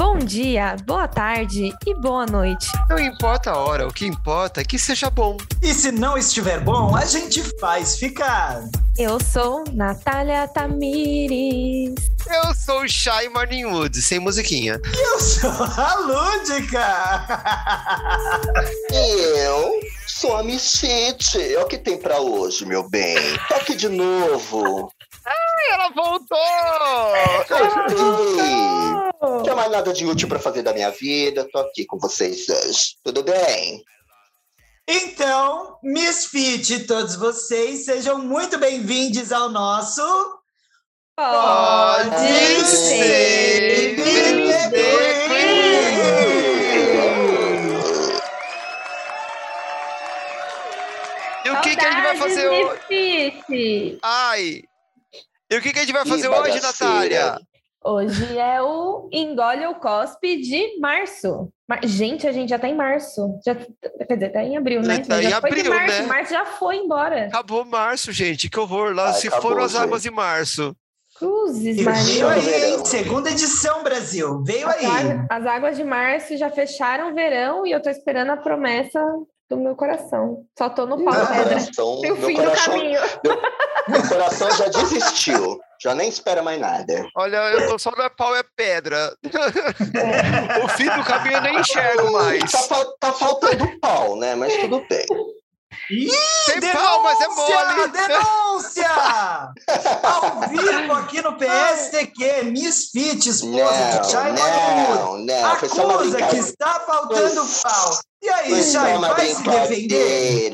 Bom dia, boa tarde e boa noite. Não importa a hora, o que importa é que seja bom. E se não estiver bom, a gente faz ficar. Eu sou Natália Tamires. Eu sou o Shai Morningwood, sem musiquinha. E eu sou a Lúdica. E eu sou a Michite. É o que tem pra hoje, meu bem. Tô aqui de novo. Ai, ela voltou! Não tinha mais nada de útil pra fazer da minha vida. Tô aqui com vocês hoje. Tudo bem? Então, Misfit, todos vocês, sejam muito bem-vindos ao nosso. Pode ser E o que, que a gente vai fazer hoje? Misfit. Ai! E o que, que a gente vai fazer hoje, bagaceira. Natália? Hoje é o Engole ou Cospe de março. Mar- Gente, a gente já tá em março. Já, quer dizer, tá em abril, né? Tá já em foi de abril, março. né? Março já foi embora. Acabou março, gente. Que horror. Lá Ai, se acabou, foram as águas de março. Cruzes, Maria. veio aí, Verão. hein? Segunda edição, Brasil. Veio As, aí. águas- as águas de março já fecharam o verão e eu tô esperando a promessa do meu coração. Só tô no pau Meu pedra. coração, Tem o meu fim do coração, caminho. meu coração já desistiu. Já nem espera mais nada. Olha, eu tô só no pau é pedra. o fim do caminho eu nem enxergo mais. Tá, tá faltando pau, né? Mas tudo bem. Tem pau, mas é mole. Denúncia! Ao vivo aqui no PSTQ, Misfit, esposa de Chay Magno. Foi acusa que está faltando pau. E aí, Foi Chay, vai se defender?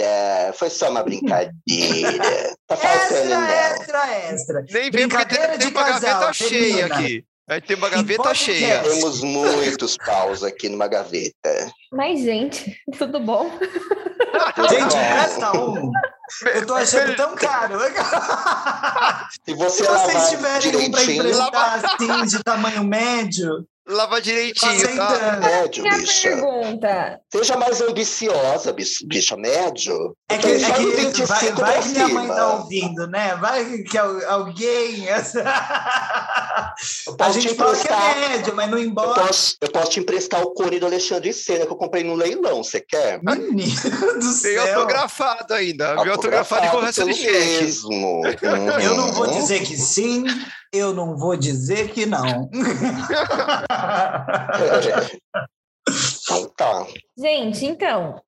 Foi só uma brincadeira. Tá faltando, Extra, não. extra, extra. Nem vem porque tem, Brincadeira tem de uma casal, gaveta cheia aqui. Aí tem uma gaveta cheia. Temos muitos paus aqui numa gaveta. Mas, gente, tudo bom? Gente, Bom, presta um. Eu tô achando tão caro. Se você, Se vocês tiverem um pra direitinho, emprestar assim, de tamanho médio, Lava direitinho, tá? aceitando. médio, Minha bicha. pergunta. Seja mais ambiciosa, bicha, bicha médio. É que, Eu é tô só no que 25 vai, vai que minha mãe tá ouvindo, né? Vai que al- alguém. Eu A gente fala que emprestar. é médio, mas não Eu embora. posso, eu posso te emprestar o core do Alexandre Senna que eu comprei no leilão. Você quer? Menino do Tem céu. autografado ainda. Viu autografado e correção de mesmo. Eu não vou Uhum. dizer que sim, eu não vou dizer que não. Então tá. Gente, então,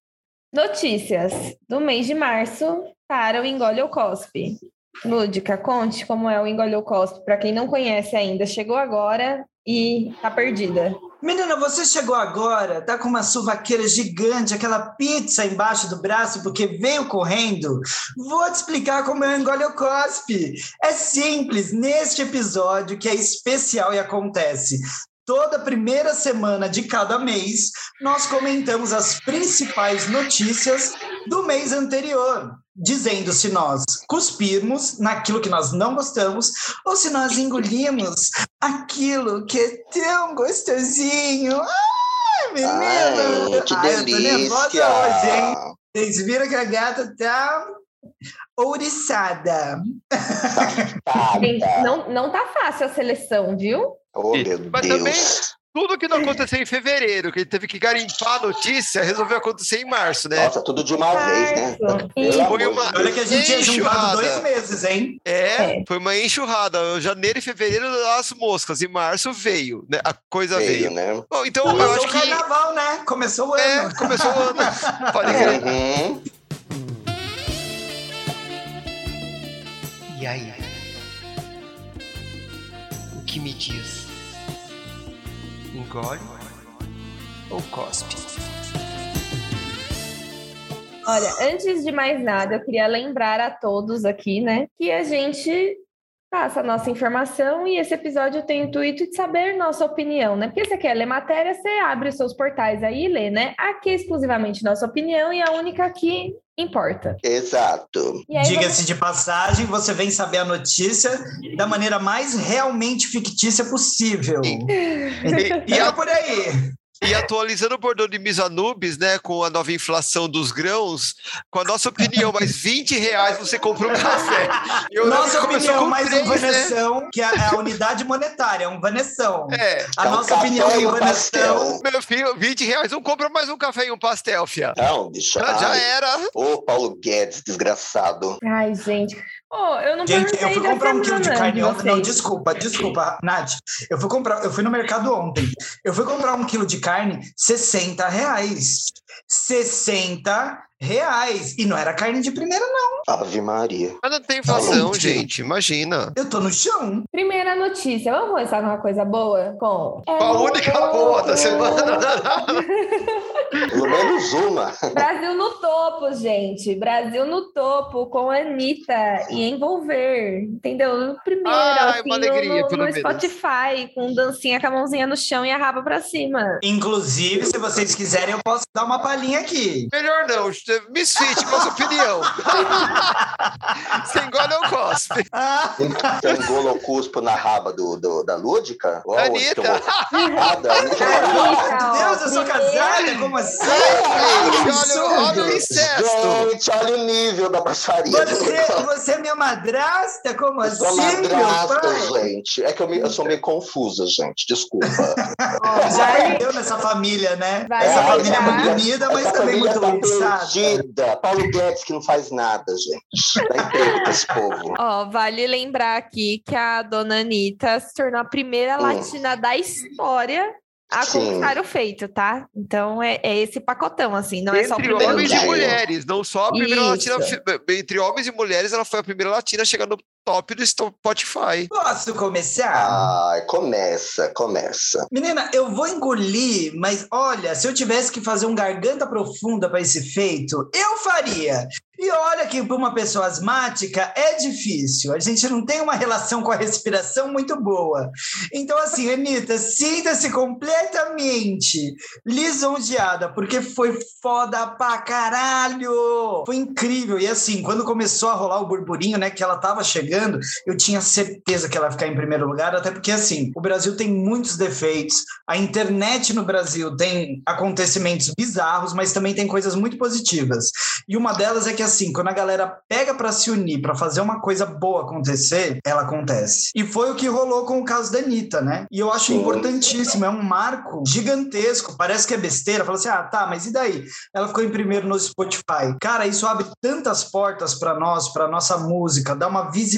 notícias do mês de março para o Engole ou Cospe. Lúdica, conte como é o Engole ou Cospe. Para quem não conhece ainda, chegou agora e tá perdida. Menina, você chegou agora, tá com uma suvaqueira gigante, aquela pizza embaixo do braço porque veio correndo. Vou te explicar como o engole ou cospe. É simples, neste episódio que é especial e acontece. Toda primeira semana de cada mês, nós comentamos as principais notícias do mês anterior, dizendo se nós cuspirmos naquilo que nós não gostamos ou se nós engolimos aquilo que é tão gostosinho. Ai, menina! Ai, que Ai, eu tô nervosa delícia. hoje, hein? Vocês viram que a gata tá ouriçada. Gente, Tá, não, não tá fácil a seleção, viu? Oh, meu Mas Deus. também- Tudo que não aconteceu em fevereiro, que ele teve que garimpar a notícia, resolveu acontecer em março, né? Nossa, tudo de uma vez, né? E- Foi uma-. Olha que a gente tinha juntado Enxurrada. dois meses, hein? É, foi uma enxurrada. Janeiro e fevereiro, as moscas. Em março veio, né? A coisa veio. Veio, né? Bom, então eu Começou acho o que. carnaval, né? Começou o É, ano. começou o ano. Pode crer. Uhum. E aí? O que me diz? Engole ou cospe? Olha, antes de mais nada, eu queria lembrar a todos aqui, né, que a gente passa a nossa informação e esse episódio tem o intuito de saber nossa opinião, né? Porque você quer ler matéria, você abre os seus portais aí e lê, né? Aqui é exclusivamente nossa opinião e a única que importa. Exato. Diga-se de passagem, você vem saber a notícia da maneira mais realmente fictícia possível. E, e é por aí. E atualizando o bordão de Misanubis, né, com a nova inflação dos grãos, com a nossa opinião, mais 20 reais você compra um café. Eu nossa opinião, mais três, um vaneção, né? que é a unidade monetária, é um vaneção. É. A é um nossa opinião é um vaneção. Meu filho, 20 reais, não compra mais um café e um pastel, fia. Não, bicho. Já, já era. Ô, Paulo Guedes, desgraçado. Ai, gente. Oh, eu não Gente, eu fui comprar um quilo de carne ontem. Não, desculpa, desculpa, Nath. Eu fui comprar, eu fui no mercado ontem. Eu fui comprar um quilo de carne, 60 reais. 60 reais. E não era carne de primeira, não. Ave Maria. Mas não tem inflação, gente. Imagina. Eu tô no chão. Primeira notícia. Vamos começar com uma coisa boa? Com. É a única boa da semana. Pelo menos uma. Brasil no topo, gente. Brasil no topo com a Anitta e envolver. Entendeu? Primeiro, Ai, assim, uma alegria, no, pelo no menos. Spotify, com dancinha com a mãozinha no chão e a raba pra cima. Inclusive, se vocês quiserem, eu posso dar uma palhinha aqui. Melhor não. Misfit, qual a sua opinião? Você engole ou cospe? Ah, Você engola o cuspo na raba do, do- da Lúdica? Ó, Anitta. onde que eu vou- da Anitta. Anitta, ó, Deus, eu sou casada? Como assim? Olha, olha o incesto. Gente, olha o nível da baixaria. Você, você é minha madrasta? Como Eu assim, sou meu madrasta, gente. É que eu, me- eu sou meio confusa, gente. Desculpa. Ó, Já nessa família, né? Vai Essa família é muito unida, mas Essa também muito tá perdida. Paulo Guedes que não faz nada, gente. Pra esse povo. Ó, vale lembrar aqui que a dona Anitta se tornou a primeira Hum. latina da história a conquistar o feito, tá? Então é, é esse pacotão, assim, não é só o Entre primeiro homens lugar. e mulheres, não só a primeira Isso. latina. Entre homens e mulheres, ela foi a primeira latina a chegar no top do Spotify. Posso começar? Ai, começa, começa. Menina, eu vou engolir, mas olha, se eu tivesse que fazer um garganta profunda para esse feito, eu faria. E olha que para uma pessoa asmática é difícil. A gente não tem uma relação com a respiração muito boa. Então, assim, Anitta, sinta-se completamente lisonjeada, porque foi foda pra caralho. Foi incrível. E assim, quando começou a rolar o burburinho, né, que ela tava chegando, eu tinha certeza que ela ia ficar em primeiro lugar, até porque, assim, o Brasil tem muitos defeitos, a internet no Brasil tem acontecimentos bizarros, mas também tem coisas muito positivas. E uma delas é que, assim, quando a galera pega para se unir, para fazer uma coisa boa acontecer, ela acontece. E foi o que rolou com o caso da Anitta, né? E eu acho Sim. importantíssimo, é um marco gigantesco. Parece que é besteira, fala assim: ah, tá, mas e daí? Ela ficou em primeiro no Spotify. Cara, isso abre tantas portas para nós, para nossa música, dá uma visibilidade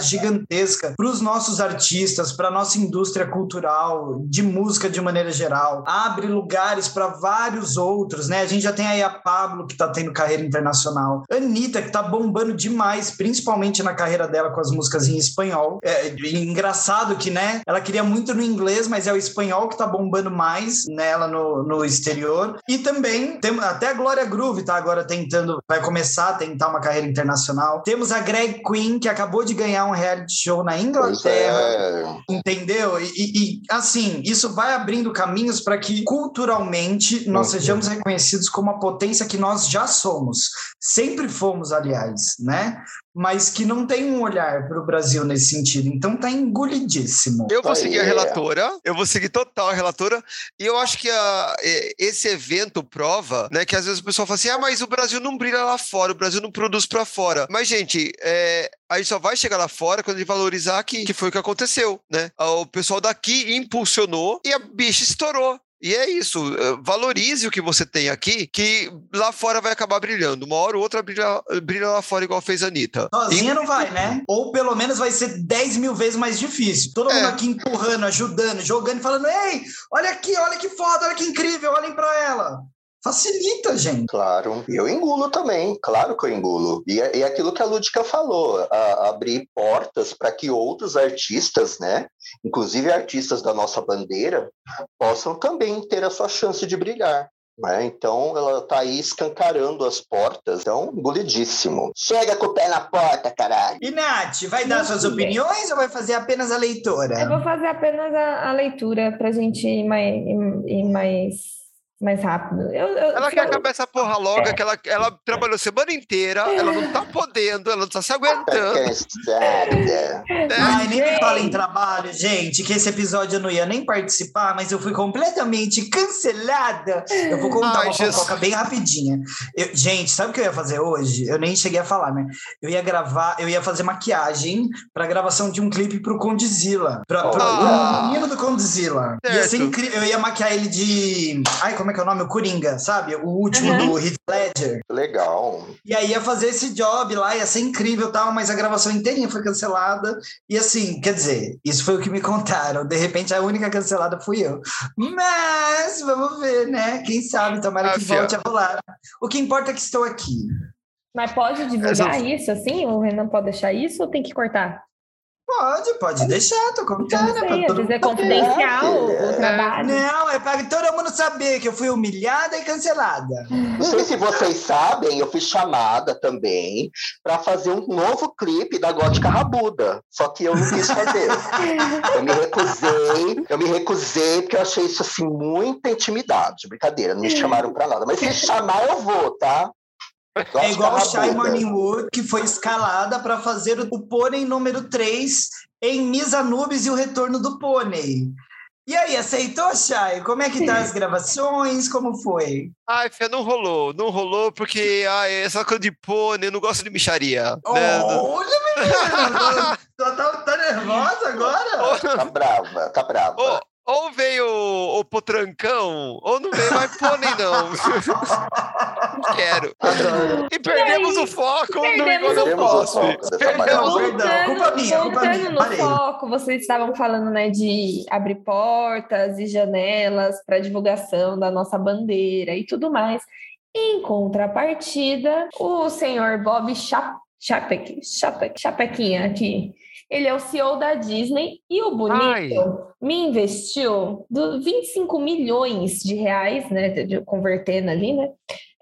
gigantesca para os nossos artistas, para nossa indústria cultural, de música de maneira geral. Abre lugares para vários outros, né? A gente já tem aí a Pablo, que tá tendo carreira internacional. Anitta, que tá bombando demais, principalmente na carreira dela com as músicas em espanhol. É engraçado que, né? Ela queria muito no inglês, mas é o espanhol que tá bombando mais nela no, no exterior. E também temos até a Glória Groove tá agora tentando, vai começar a tentar uma carreira internacional. Temos a Greg Queen, que acabou de ganhar um reality show na Inglaterra. é. Entendeu? E, e- e, assim, isso vai abrindo caminhos para que culturalmente nós Uhum. sejamos reconhecidos como a potência que nós já somos. Sempre fomos, aliás, né? Mas que não tem um olhar para o Brasil nesse sentido. Então tá engolidíssimo. Eu vou seguir a relatora, eu vou seguir total a relatora, e eu acho que a- esse evento prova, né, que às vezes o pessoal fala assim, ah, mas o Brasil não brilha lá fora, o Brasil não produz pra fora. Mas, gente, é, a gente só vai chegar lá fora quando gente valorizar aqui, que foi o que aconteceu, né? O pessoal daqui impulsionou e a bicha estourou. E é isso, eh, valorize o que você tem aqui, que lá fora vai acabar brilhando. Uma hora ou outra brilha, brilha lá fora, igual fez a Anitta. Sozinha não vai, né? Ou pelo menos vai ser 10 mil vezes mais difícil. Todo mundo É. aqui empurrando, ajudando, jogando e falando: ei, olha aqui, olha que foda, olha que incrível, olhem para ela. Facilita, gente. Claro, eu engulo também, claro que eu engulo. E é, e é aquilo que a Lúdica falou, a- abrir portas para que outros artistas, né, inclusive artistas da nossa bandeira, possam também ter a sua chance de brilhar. Né? Então, ela tá aí escancarando as portas. Então, engolidíssimo. Chega com o pé na porta, caralho. E Nath, vai dar suas opiniões ou vai fazer apenas a leitura? Eu vou fazer apenas a, a leitura pra gente ir mais, ir mais mais rápido. Eu, eu, Ela quer eu- acabar essa porra logo, É. que ela, ela trabalhou a semana inteira, ela não tá podendo, ela não tá se aguentando. cansada. né? Ai, nem me fala em trabalho, gente, que esse episódio eu não ia nem participar, mas eu fui completamente cancelada. Eu vou contar Ai, uma Jesus. fofoca bem rapidinha. Eu- gente, sabe o que eu ia fazer hoje? Eu nem cheguei a falar, né? Eu ia gravar, eu ia fazer maquiagem pra gravação de um clipe pro Condzilla. Pra, pra, Ah. o menino do Condzilla. Ia ser incrível. Eu ia maquiar ele de. Ai, como é que é o nome? O Coringa, sabe? O último Uhum. do Heath Ledger. Legal. E aí ia fazer esse job lá, ia ser incrível e tal, mas a gravação inteirinha foi cancelada. E assim, quer dizer, isso foi o que me contaram. De repente, a única cancelada fui eu. Mas vamos ver, né? Quem sabe, tomara Ah, que fia. volte a rolar. O que importa é que estou aqui. Mas pode divulgar isso assim? O Renan pode deixar isso ou tem que cortar? Pode, pode deixar, tô contando. não sei, pra às todo vezes é confidencial o, É. o trabalho. Não, é para todo mundo saber que eu fui humilhada e cancelada. Não sei se vocês sabem, eu fui chamada também para fazer um novo clipe da Gótica Rabuda. Só que eu não quis fazer. Eu me recusei, eu me recusei porque eu achei isso assim muita intimidade. Brincadeira, não me chamaram para nada. Mas se chamar, eu vou, tá? É igual o Shai. Morningwood, que foi escalada para fazer o pônei número 3 em Miss Anubis e o retorno do pônei. E aí, aceitou, Shai? Como é que tá as gravações? Como foi? Ai, Fê, não rolou. Não rolou porque ai, essa coisa de pônei, eu não gosto de micharia. né? Olha, menina! tá, tá, tá nervosa agora? Tá brava, tá brava. Ou, ou veio o, o potrancão, ou não veio mais pônei, não. não quero. Adoro. E perdemos E aí, o foco no perdemos Igual o eu foco posso. dessa Perdemos o Perdão, culpa minha, culpa minha, no parei. foco, vocês estavam falando né, de abrir portas e janelas para divulgação da nossa bandeira e tudo mais. Em contrapartida, o senhor Bob Chap Chapek, Chapek, Chapequinha aqui, ele é o CEO da Disney e o bonito Ai. me investiu do 25 milhões de reais, né, de- de- convertendo ali, né,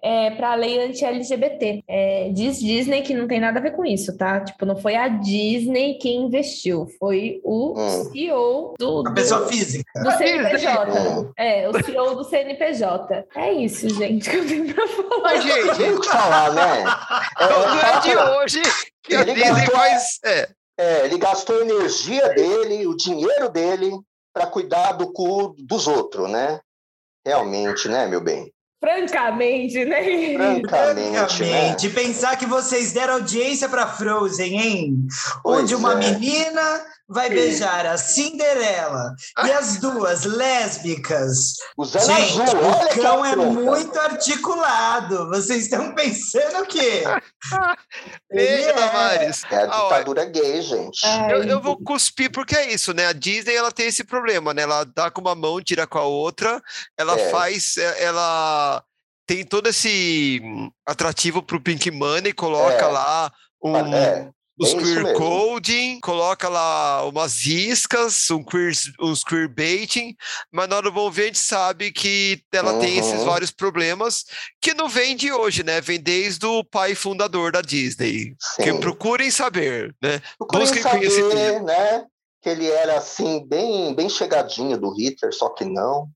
é, para a lei anti-LGBT. É, diz Disney que não tem nada a ver com isso, tá? Tipo, não foi a Disney quem investiu, foi o Hum. CEO do, A do, pessoa física. do CNPJ. Hum. É, o CEO do CNPJ. É isso, gente, que eu tenho pra falar. Mas, gente, Tem que falar, né? não, não é de hoje que a Disney gastou- faz. É, É, ele gastou a energia dele, o dinheiro dele, para cuidar do cu dos outros, né? Realmente, né, meu bem? Francamente, né? Francamente, né? Francamente, pensar que vocês deram audiência para Frozen, hein? Pois Onde uma é. menina vai beijar a Cinderela e as duas lésbicas. Usando Gente, azul, olha o que cão é muito articulado. Vocês estão pensando o quê? Beijo, é. Damares. É a Ah, ditadura gay, gente. Eu, eu vou cuspir porque é isso, né? A Disney ela tem esse problema, né? Ela dá com uma mão, tira com a outra. Ela É. faz, é, ela tem todo esse hum, atrativo pro Pink Money, coloca É. lá um, É, os é queer coding, coloca lá umas iscas, um queer, uns queer baiting, mas na hora do bom ver a gente sabe que ela tem esses Uhum. vários problemas que não vem de hoje, né? Vem desde o pai fundador da Disney. Que sim. procurem saber, né? Procurem busquem saber, conhecimento. né? Que ele era assim, bem, bem chegadinho do Hitler, só que não.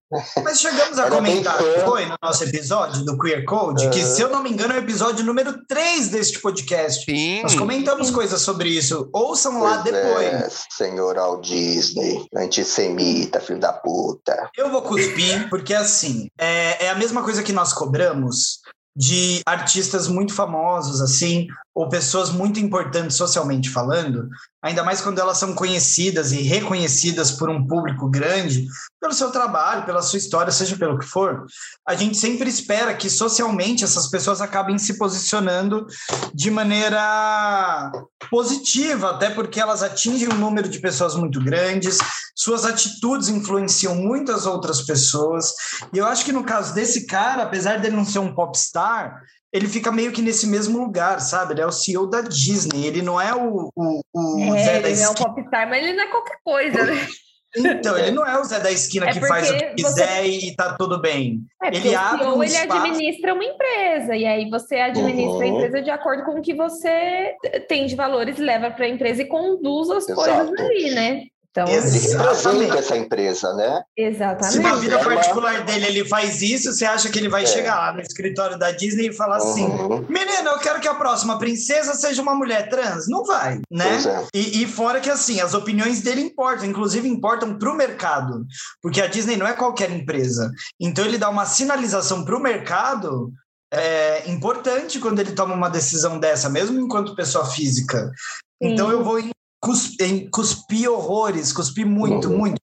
Mas chegamos a comentar, foi no nosso episódio do Queer Code, que É. se eu não me engano é o episódio número 3 deste podcast. Sim. Nós comentamos coisas sobre isso. Ouçam lá Pois depois. é, senhor Walt Disney, antissemita, filho da puta. Eu vou cuspir, porque assim, é, é a mesma coisa que nós cobramos de artistas muito famosos, assim, ou pessoas muito importantes socialmente falando, ainda mais quando elas são conhecidas e reconhecidas por um público grande, pelo seu trabalho, pela sua história, seja pelo que for, a gente sempre espera que socialmente essas pessoas acabem se posicionando de maneira positiva, até porque elas atingem um número de pessoas muito grandes, suas atitudes influenciam muitas outras pessoas. E eu acho que no caso desse cara, apesar dele não ser um popstar, ele fica meio que nesse mesmo lugar, sabe? Ele é o CEO da Disney, ele não é o, o, o Zé É, da ele é um popstar, mas ele não é qualquer coisa, né? Então, ele não é o Zé da esquina É que faz o que quiser e tá tudo bem. É, Ele abre um ele espaço- administra uma empresa, e aí você administra a Uhum. empresa de acordo com o que você tem de valores, leva para a empresa e conduz as Exato. coisas ali, né? Então, Ele Exatamente. representa essa empresa, né? Se na exatamente. vida Ela- particular dele ele faz isso, você acha que ele vai É. chegar lá no escritório da Disney e falar assim: Uhum. Menina, eu quero que a próxima princesa seja uma mulher trans. Não vai, né? É. E, e fora que assim, as opiniões dele importam, inclusive importam para o mercado, porque a Disney não é qualquer empresa. Então ele dá uma sinalização para o mercado é, importante quando ele toma uma decisão dessa, mesmo enquanto pessoa física. Então Sim. eu vou em, cus- em cuspir horrores, cuspir muito, Uhum. muito.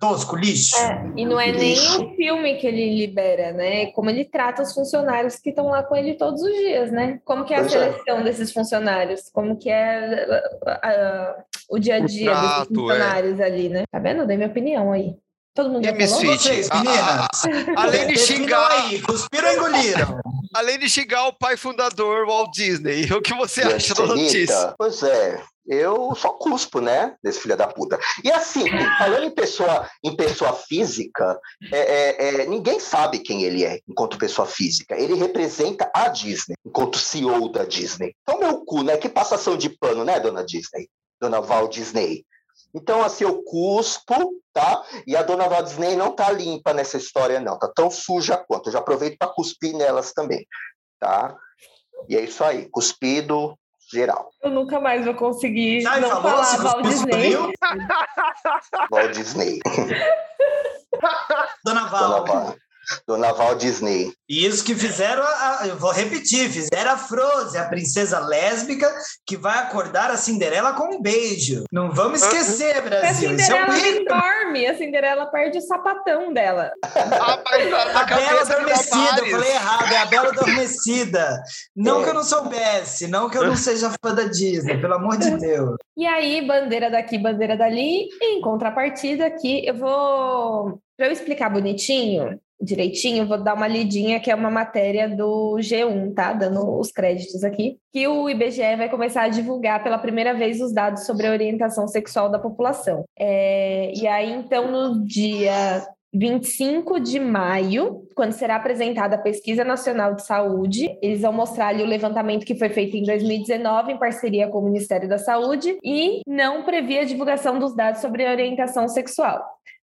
Tosco, lixo. É, e não é nem Isso. o filme que ele libera, né? Como ele trata os funcionários que estão lá com ele todos os dias, né? Como que é a Pois é. seleção desses funcionários? Como que é ah, ah, o dia a dia desses trato, é. funcionários ali, né? Tá vendo? Eu dei minha opinião aí. Todo mundo E já Miss falou? Fit? Vocês, a- a- meninas? Além de xingar, aí, cuspiram ou engoliram? além de xingar o pai fundador Walt Disney, o que você E a acha da notícia? Pois é, eu só cuspo, né, desse filho da puta. E assim, falando em pessoa, em pessoa física, é, é, é, ninguém sabe quem ele é enquanto pessoa física. Ele representa a Disney, enquanto CEO da Disney. Então, meu cu, né? Que passação de pano, né, dona Disney? Dona Val Disney. Então, assim, eu cuspo, tá? E a dona Val Disney não tá limpa nessa história, não. Tá tão suja quanto. Eu já aproveito para cuspir nelas também, tá? E é isso aí, cuspido geral. Eu nunca mais vou conseguir Ai, não falou, falar se Walt Disney. Walt Disney. Dona Dona Val. Val, Dona Val Disney. E isso que fizeram, a, a- eu vou repetir, fizeram a Frozen, a princesa lésbica, que vai acordar a Cinderela com um beijo. Não vamos esquecer, A Brasil. Isso é Cinderela um nem ícone. dorme, a Cinderela perde o sapatão dela. Ah, A Bela do Adormecida, eu falei errado, é a Bela Adormecida. Não É. que eu não soubesse, não que eu não seja fã da Disney, pelo amor de Deus. E aí, bandeira daqui, bandeira dali. Em contrapartida, aqui eu vou. Para eu explicar bonitinho, direitinho, vou dar uma lidinha, que é uma matéria do G1, tá? Dando os créditos aqui. Que o IBGE vai começar a divulgar pela primeira vez os dados sobre a orientação sexual da população. É, e aí, então, no dia 25 de maio, quando será apresentada a Pesquisa Nacional de Saúde, eles vão mostrar ali o levantamento que foi feito em 2019 em parceria com o Ministério da Saúde e não previa a divulgação dos dados sobre orientação sexual.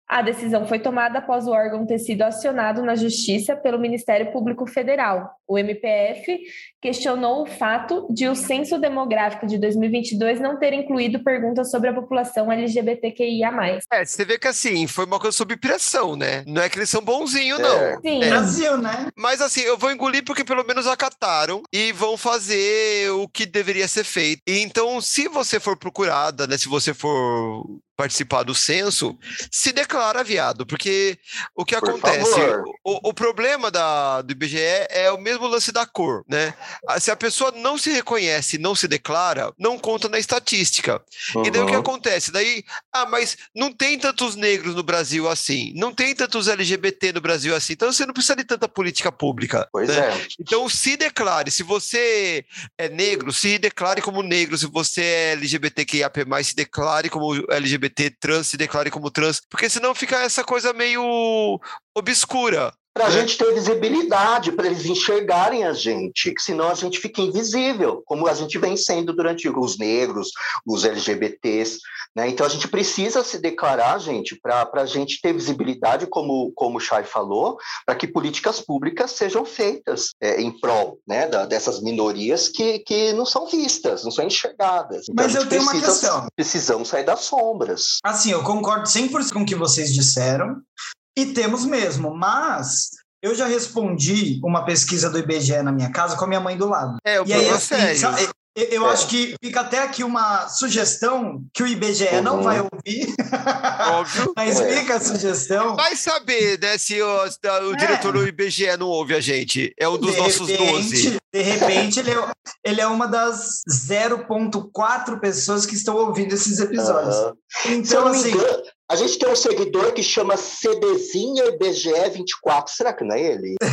A decisão foi tomada após o órgão ter sido acionado na Justiça pelo Ministério Público Federal. O MPF questionou o fato de o censo demográfico de 2022 não ter incluído perguntas sobre a população LGBTQIA+. É, você vê que assim, foi uma coisa sob pressão, né? Não é que eles são bonzinhos, É. não. Sim, É. Brasil, né? Mas assim, eu vou engolir porque pelo menos acataram e vão fazer o que deveria ser feito. E então, se você for procurada, né? Se você for participar do censo, se declara viado, porque o que Por acontece, o, o problema da, do IBGE é o mesmo lance da cor, né? Ah, Se a pessoa não se reconhece, não se declara, não conta na estatística. E daí o que Uhum. acontece? Daí, ah, mas não tem tantos negros no Brasil assim, não tem tantos LGBT no Brasil assim, então você não precisa de tanta política pública. Pois né? é. Então se declare, se você é negro, se declare como negro, se você é LGBTQIAP+, se declare como LGBT trans, se declare como trans, porque senão fica essa coisa meio obscura. Para a É. gente ter visibilidade, para eles enxergarem a gente, que senão a gente fica invisível, como a gente vem sendo durante os negros, os LGBTs. Né? Então a gente precisa se declarar, gente, para a gente ter visibilidade, como, como o Chay falou, para que políticas públicas sejam feitas é, em prol né, da- dessas minorias que, que não são vistas, não são enxergadas. Então, Mas eu tenho uma precisa- questão. Precisamos sair das sombras. Assim, eu concordo 100% com o que vocês disseram, e temos mesmo, mas eu já respondi uma pesquisa do IBGE na minha casa com a minha mãe do lado. É, o E aí, é assim, sério. sabe, eu, É. acho que fica até aqui uma sugestão que o IBGE não Uhum. vai ouvir, Óbvio. mas É. fica a sugestão. Vai saber, né, se o, o diretor do IBGE não ouve a gente. É um dos de nossos repente, 12. De repente, ele é, ele é uma das 0,4 pessoas que estão ouvindo esses episódios. Eu Então, não assim, engano, a gente tem um seguidor que chama CDzinha IBGE 24. Será que não é ele?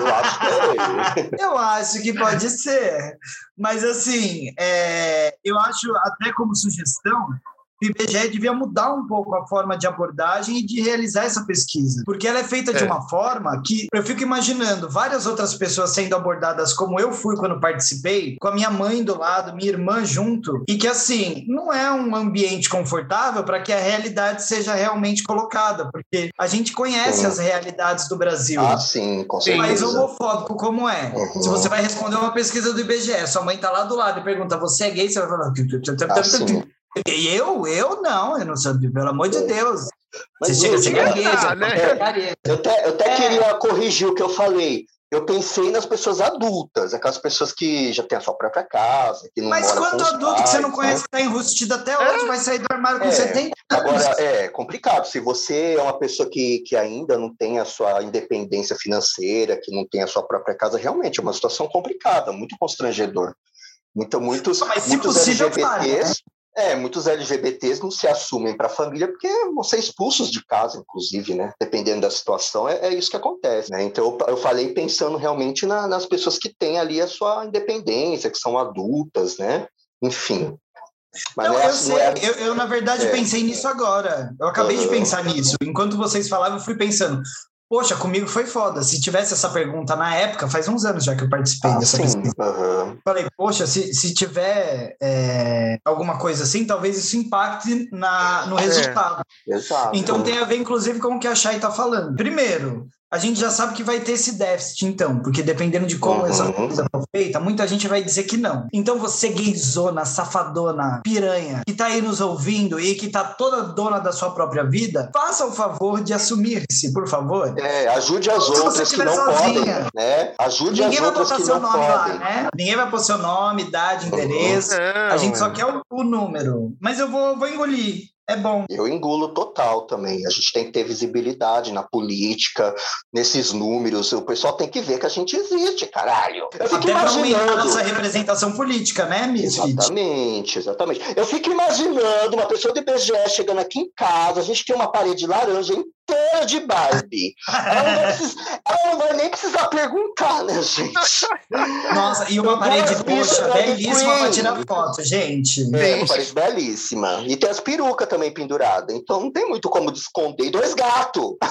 Eu acho que é ele. Eu acho que pode ser. Mas, assim, é, eu acho, até como sugestão, o IBGE devia mudar um pouco a forma de abordagem e de realizar essa pesquisa, porque ela é feita de É. uma forma que eu fico imaginando várias outras pessoas sendo abordadas como eu fui quando participei, com a minha mãe do lado, minha irmã junto, e que assim, não é um ambiente confortável para que a realidade seja realmente colocada, porque a gente conhece Sim. as realidades do Brasil. Ah, sim, com. Mas certeza. homofóbico como é? Uhum. Se você vai responder uma pesquisa do IBGE, sua mãe tá lá do lado e pergunta, você é gay? Você vai falar... Ah, sim. Eu? Eu não, eu não sou, pelo amor de É. Deus. Mas, você chega a ser Lúcia, gagueja. Né? Eu até, eu até É. queria corrigir o que eu falei. Eu pensei nas pessoas adultas, aquelas pessoas que já têm a sua própria casa, que não Mas quanto adulto que você não pais, conhece né? que tá enrustido até hoje, vai sair do armário com É. 70 anos. Agora, é complicado. Se você é uma pessoa que, que ainda não tem a sua independência financeira, que não tem a sua própria casa, realmente é uma situação complicada, muito constrangedor. Muito, muitos Mas, se muitos possível, né? É, muitos LGBTs não se assumem para a família porque vão ser expulsos de casa, inclusive, né? Dependendo da situação, é, é isso que acontece, né? Então, eu, eu falei pensando realmente na- nas pessoas que têm ali a sua independência, que são adultas, né? Enfim. Mas Não, é eu assim, sei, não é- eu, eu, na verdade É. pensei nisso agora. Eu acabei de Uhum. pensar nisso. Enquanto vocês falavam, eu fui pensando. Poxa, comigo foi foda. Se tivesse essa pergunta na época, faz uns anos já que eu participei Ah, dessa sim. pesquisa. aham. Falei, poxa, se, se tiver é, alguma coisa assim, talvez isso impacte na, no É. resultado. Exato. Então tem a ver, inclusive, com o que a Chay está falando. Primeiro, a gente já sabe que vai ter esse déficit, então, porque dependendo de como Uhum. essa coisa for feita, muita gente vai dizer que não. Então você, gayzona, safadona, piranha, que tá aí nos ouvindo e que tá toda dona da sua própria vida, faça o favor de assumir-se, por favor. É, ajude as Se você outras que estiver não sozinha. podem, né? Ajude Ninguém as vai outras botar que seu não nome lá, podem. né? Ninguém vai pôr seu nome, idade, Uhum. endereço. Não, A gente só quer o, o número. Mas eu vou, vou engolir. É bom. Eu engulo total também. A gente tem que ter visibilidade na política, nesses números. O pessoal tem que ver que a gente existe, caralho. Eu fico Até aumentar a imaginando. nossa representação política, né, Misfit? Exatamente, exatamente. Eu fico imaginando uma pessoa do IBGE chegando aqui em casa, a gente tem uma parede laranja inteira de Barbie. Ela não precis- ela não vai nem precisar perguntar, né, gente? Nossa, e uma Eu parede roxa, drag belíssima pra tirar foto, gente. É, uma parede belíssima. E tem as perucas também penduradas. Então não tem muito como esconder. E dois gatos.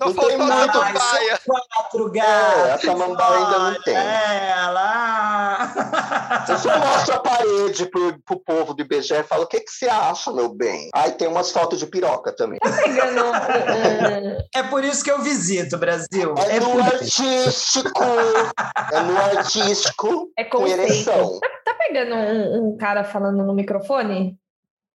Não tem a muito. samambaia. Quatro É, gatos. a samambaia ainda não tem. É, lá. Eu só mostro a parede pro, pro povo do IBGE e falo: o que, que você acha, meu bem? Aí tem umas fotos de piroca também. Pegando um- É por isso que eu visito, Brasil. É É no artístico. É no artístico É com ereção. Tá pegando um, um cara falando no microfone?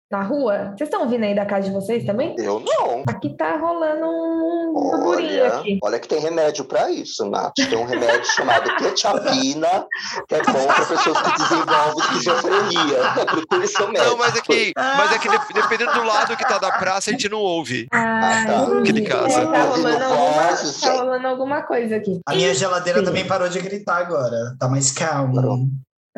Na rua? Vocês estão ouvindo aí da casa de vocês também? Eu não. Aqui tá rolando um burburinho Olha, aqui. olha que tem remédio para isso, Nath. Tem um remédio chamado quetiapina, que é bom para pessoas que desenvolvem esquizofrenia. Procure seu médico. Não, mas é que, mas é que de- dependendo do lado que tá da praça, a gente não ouve. Ah, tá. entendi. Aqui de casa. É, tá, rolando alguma, tá gente. rolando alguma coisa aqui. A minha geladeira Sim. também parou de gritar agora. Tá mais calmo. Parou.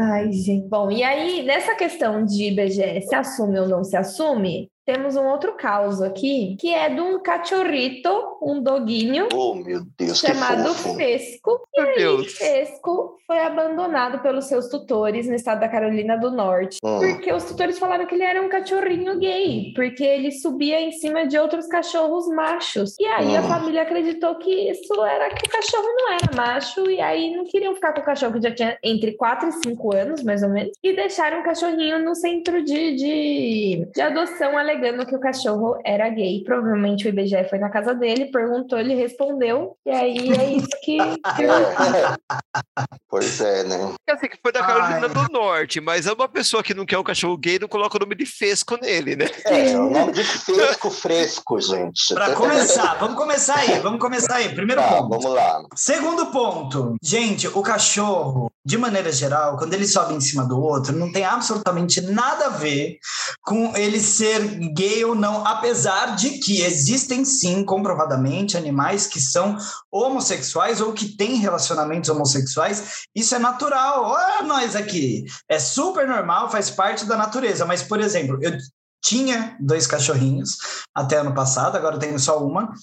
Ai, gente. Bom, e aí, nessa questão de IBGE se assume ou não se assume, temos um outro caso aqui, que é de um cachorrito, um doguinho, Oh, meu Deus, chamado. Fesco. Meu E Deus. Fesco foi abandonado pelos seus tutores no estado da Carolina do Norte, Hum. porque os tutores falaram que ele era um cachorrinho gay, porque ele subia em cima de outros cachorros machos. E aí a Hum. família acreditou que isso era que o cachorro não era macho, e aí não queriam ficar com o cachorro que já tinha entre 4 e 5 anos, mais ou menos, e deixaram o cachorrinho no centro de, de, de adoção, alegando que o cachorro era gay. Provavelmente o IBGE foi na casa dele, perguntou, ele respondeu, e aí é isso que. É. Pois é, né? Quer dizer, que foi da Carolina Ai. do Norte, mas é uma pessoa que não quer um cachorro gay não coloca o nome de Fesco nele, né? É, o nome de fresco, fresco, gente. Pra começar, vamos começar aí, vamos começar aí. Primeiro Tá, ponto. vamos lá. Segundo ponto, gente, o cachorro, de maneira geral, quando ele sobe em cima do outro, não tem absolutamente nada a ver com ele ser gay ou não, apesar de que existem sim, comprovadamente, animais que são homossexuais ou que têm relacionamentos homossexuais. Isso é natural. Olha nós aqui. É super normal, faz parte da natureza. Mas, por exemplo, eu, tinha dois cachorrinhos até ano passado, agora eu tenho só uma.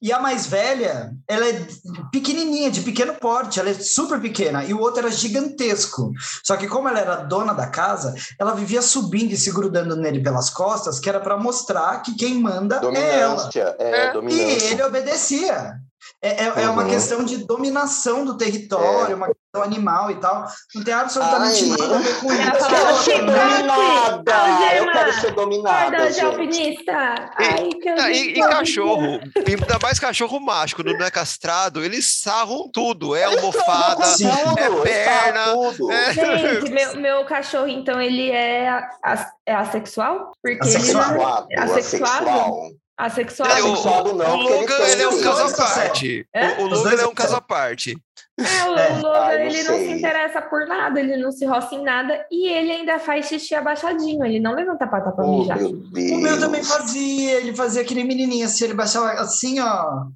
E a mais velha, ela é pequenininha, de pequeno porte, ela é super pequena, e o outro era gigantesco. Só que como ela era dona da casa, ela vivia subindo e se grudando nele pelas costas, que era para mostrar que quem manda é ela. É, é, e ele obedecia. É, é, é, uma uhum. questão de dominação do território, é. uma questão animal e tal. Não tem absolutamente Ai, nada a ver com isso. Eu quero ser dominada! Eu quero ser dominada. de alpinista! Ai, que e, e, cachorro, ainda mais cachorro quando não é castrado, eles sarram tudo. É almofada, é perna. É... Gente, meu, meu cachorro, então, ele é, é assexual? Porque assexuado, ele é assexuado. Asexuado. É, o, o, não, o Logan ele, é um caso à parte. É? O, o Logan é um caso à parte. É, o é. Logan ah, ele não se interessa por nada, ele não se roça em nada e ele ainda faz xixi abaixadinho, ele não levanta a pata pra oh, mijar. O meu também fazia, ele fazia aquele menininho assim, ele baixava assim, ó,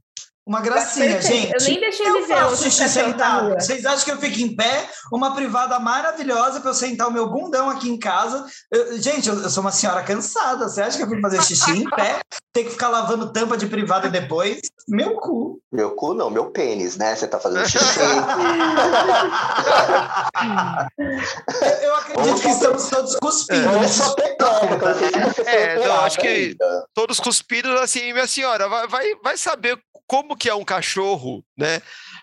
uma gracinha, gente. Eu nem deixei eu de ver. Faço xixi sentado. Vocês acham que eu fico em pé? Uma privada maravilhosa para eu sentar o meu bundão aqui em casa. Eu, gente, eu, eu, sou uma senhora cansada. Você acha que eu fui fazer xixi em pé? Ter que ficar lavando tampa de privada depois? Meu cu. Meu cu não, meu pênis, né? Você tá fazendo xixi. eu acredito que estamos todos cuspindo. Eu sou tetânica, É, não, acho que todos cuspidos, assim, minha senhora, vai, vai, vai saber como que é um cachorro, né?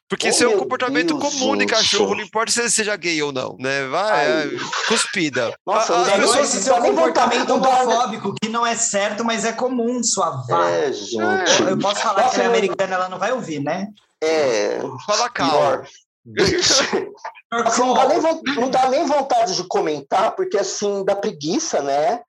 Porque oh, isso é um comportamento Deus, comum gente. de cachorro, não importa se ele seja gay ou não, né? Vai, é, cuspida. Nossa, a, as pessoas... esse é um comportamento homofóbico que não é certo, mas é comum, sua vá. É, gente. Eu posso falar Nossa, que ela é americana, ela não vai ouvir, né? É. Fala calma. assim, não, dá nem, não dá nem vontade de comentar, porque assim, dá preguiça, né?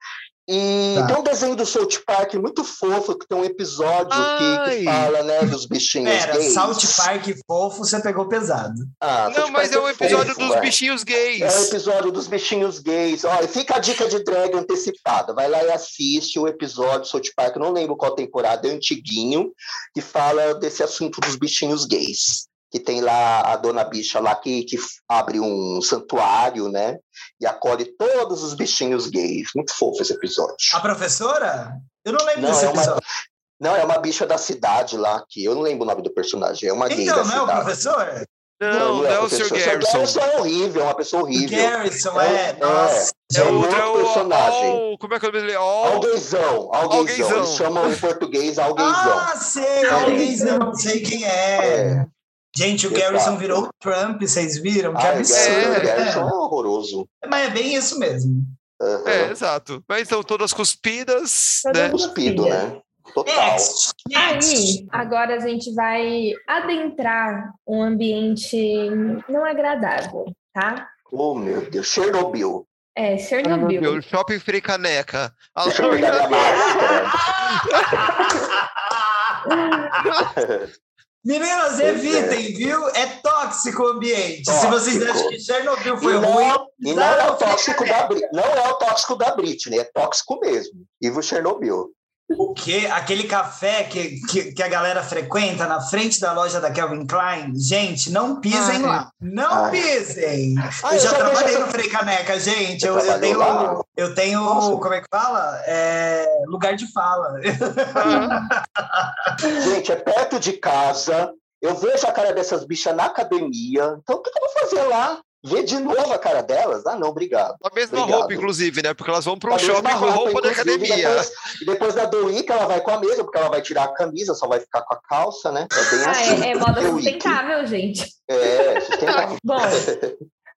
E tá. tem um desenho do South Park muito fofo, que tem um episódio que, que, fala, né, dos bichinhos Pera, gays. South Park fofo, você pegou pesado. Ah, não, mas é o um episódio fofo, dos é. bichinhos gays. É o episódio dos bichinhos gays. Olha, fica a dica de drag antecipada. Vai lá e assiste o episódio do South Park, não lembro qual temporada, é antiguinho, que fala desse assunto dos bichinhos gays que tem lá a dona bicha lá que, que abre um santuário, né? E acolhe todos os bichinhos gays. Muito fofo esse episódio. A professora? Eu não lembro não, desse é episódio. Uma, não, é uma bicha da cidade lá, que eu não lembro o nome do personagem. É uma então, gay da não é o professor? Não, não, não é, é o Sr. Garrison. O Garrison é horrível, é uma pessoa horrível. O Garrison, é, é nossa. É, é outro é o, personagem. Como é que é o nome dele? Algueizão, Algueizão. Eles chamam em português Algueizão. Ah, sei, Algueizão, sei quem é. é. Gente, o Exato. Garrison virou Trump, vocês viram? Que ah, absurdo. É, Garrison é horroroso. Mas é bem isso mesmo. Uhum. É, exato. Mas então, todas cuspidas. Todas né? Cuspido, né? Total. Aí, agora a gente vai adentrar um ambiente não agradável, tá? Oh, meu Deus. Chernobyl. É, Chernobyl. Chernobyl. Shopping Fricaneca. Deixa eu pegar minha máscara. Meninas, é. evitem, viu? É tóxico o ambiente. Tóxico. Se vocês acham que Chernobyl foi e não, ruim. E não é, o tóxico da, não é o tóxico da Britney, é tóxico mesmo. Ivo Chernobyl. O quê? Aquele café que, que, que, a galera frequenta na frente da loja da Kelvin Klein? Gente, não pisem Ai. lá. Não Ai. pisem! Ai, eu já trabalhei no Frei Caneca, gente. Eu, eu tenho, lá. eu tenho como é que fala? É, lugar de fala. gente, é perto de casa. Eu vejo a cara dessas bichas na academia. Então, o que eu vou fazer lá? Ver de novo a cara delas? Ah, não, obrigado. A mesma obrigado. roupa, inclusive, né? Porque elas vão para um shopping com a roupa da academia. Depois, e depois da do Week, ela vai com a mesma, porque ela vai tirar a camisa, só vai ficar com a calça, né? É bem ah, assim. É, é moda sustentável, gente. É, sustentável. Bom,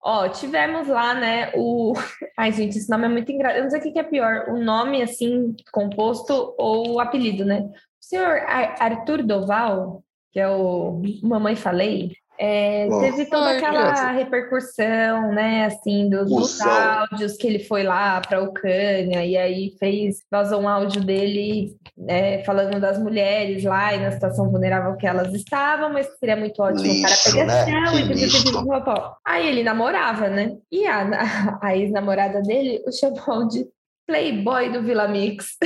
ó, tivemos lá, né, o... Ai, gente, esse nome é muito engraçado. Eu não sei o que é pior, o nome, assim, composto ou o apelido, né? O senhor Arthur Doval, que é o Mamãe Falei, é, teve toda aquela repercussão, né, assim, dos, dos áudios que ele foi lá para a Ucrânia e aí fez, vazou um áudio dele é, falando das mulheres lá e na situação vulnerável que elas estavam, mas seria muito ótimo lixo, o cara pegar né? e Aí ele namorava, né? E a, a ex-namorada dele o chamou de Playboy do Vila Mix.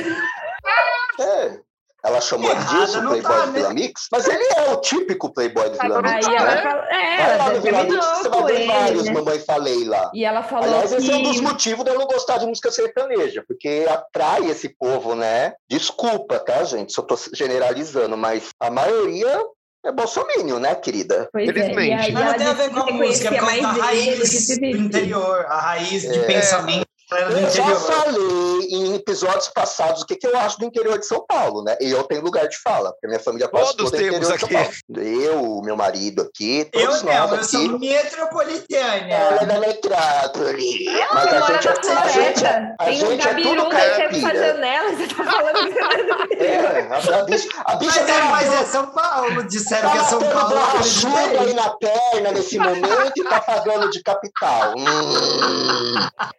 É. Ela chamou Errada disso, não Playboy tá, do né? Vila Mix, mas ele é o típico Playboy do Vila Mix, Aí ela né? fala, é, Vai lá ela no Vila Mix, terminou você vai ver vários né? Mamãe Falei lá. E ela falou Aliás, que... esse é um dos motivos de eu não gostar de música sertaneja, porque atrai esse povo, né? Desculpa, tá, gente? Se eu tô generalizando, mas a maioria é bolsomínio, né, querida? Pois é, e Felizmente. aí Mas não ela tem a ver com a música, é por conhecia causa da mais que raiz do interior, a raiz de É. pensamento Eu já falei em episódios passados o que, que eu acho do interior de São Paulo, né? E eu tenho lugar de fala, porque minha família Todos toda é interior de São aqui. Paulo. Eu, meu marido aqui, Eu todos não, nós eu aqui. sou metropolitana. Ela é da metrópole. Ela Mas a mora gente, é- a gente, é- a Tem um gente é gabiru tudo caipira. janela, você tá falando que você É, a bicha, a bicha Mas é, tá mas é São Paulo, disseram que é São Paulo. eu borrachuda aí na perna nesse momento e tá pagando de capital. Hum.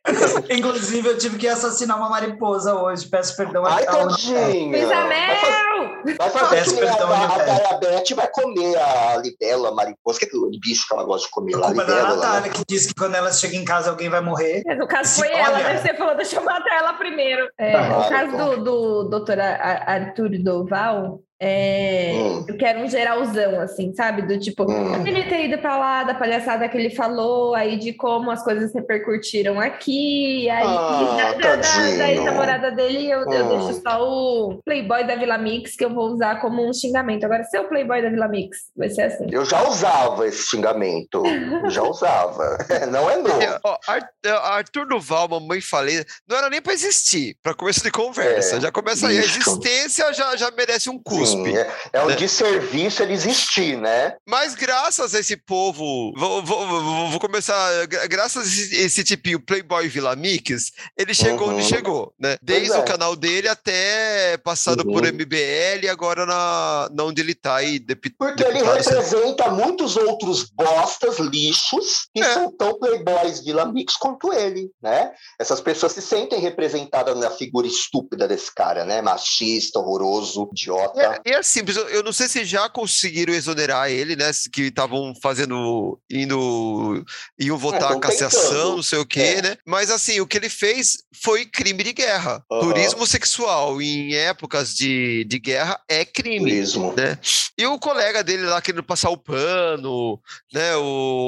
Inclusive, eu tive que assassinar uma mariposa hoje. Peço perdão Ai, a a- tadinha. Pisa Vai fazer, mel! vai fazer Peço que a, perdão, a, a. Diabete vai comer a libela, a mariposa. Que, que o bicho que ela gosta de comer A lá? culpa é da Libélula, Natália, né? que disse que quando ela chega em casa alguém vai morrer. Mas o caso foi ela, né? Você falou, deixa eu matar ela primeiro. É, Ah, o caso do, do doutor Ar- Arthur Doval, é, Hum. eu quero um geralzão, assim, sabe? Do tipo, Hum. ele ter ido pra lá, da palhaçada que ele falou, aí de como as coisas repercutiram aqui, aí Ah, da, da, da, tadinho. da ex-namorada dele, eu, eu Hum. deixo só o Playboy da Vila Mix, que eu vou usar como um xingamento. Agora, seu Playboy da Vila Mix, vai ser assim. Eu já usava esse xingamento. já usava. Não é novo. É, ó, Ar- é, Arthur Duval, mamãe falei, não era nem pra existir, pra começo de conversa. É, já começa aí, a existência já, já merece um cuspe. Sim, é, é um né? desserviço ele existir, né? Mas graças a esse povo, vou, vou- vou- vou começar, gra- graças a esse, esse tipinho Playboy Vila Mix, ele chegou Uhum. onde chegou, né? Desde é. o canal dele até passando Uhum. por MBL e agora na, na onde ele tá aí, depi- Porque ele representa muitos outros bostas, lixos, que É. são tão playboys Vila Mix quanto ele, né? Essas pessoas se sentem representadas na figura estúpida desse cara, né? Machista, horroroso, idiota. É, e é simples, eu, não sei se já conseguiram exonerar ele, né? Que estavam fazendo, indo, iam votar É, tão cassação, não sei o quê, É. né? Mas assim, o que ele fez foi crime de guerra. Turismo sexual em épocas de, de guerra é crime. Turismo. Né? E o colega dele lá querendo passar o pano, né? O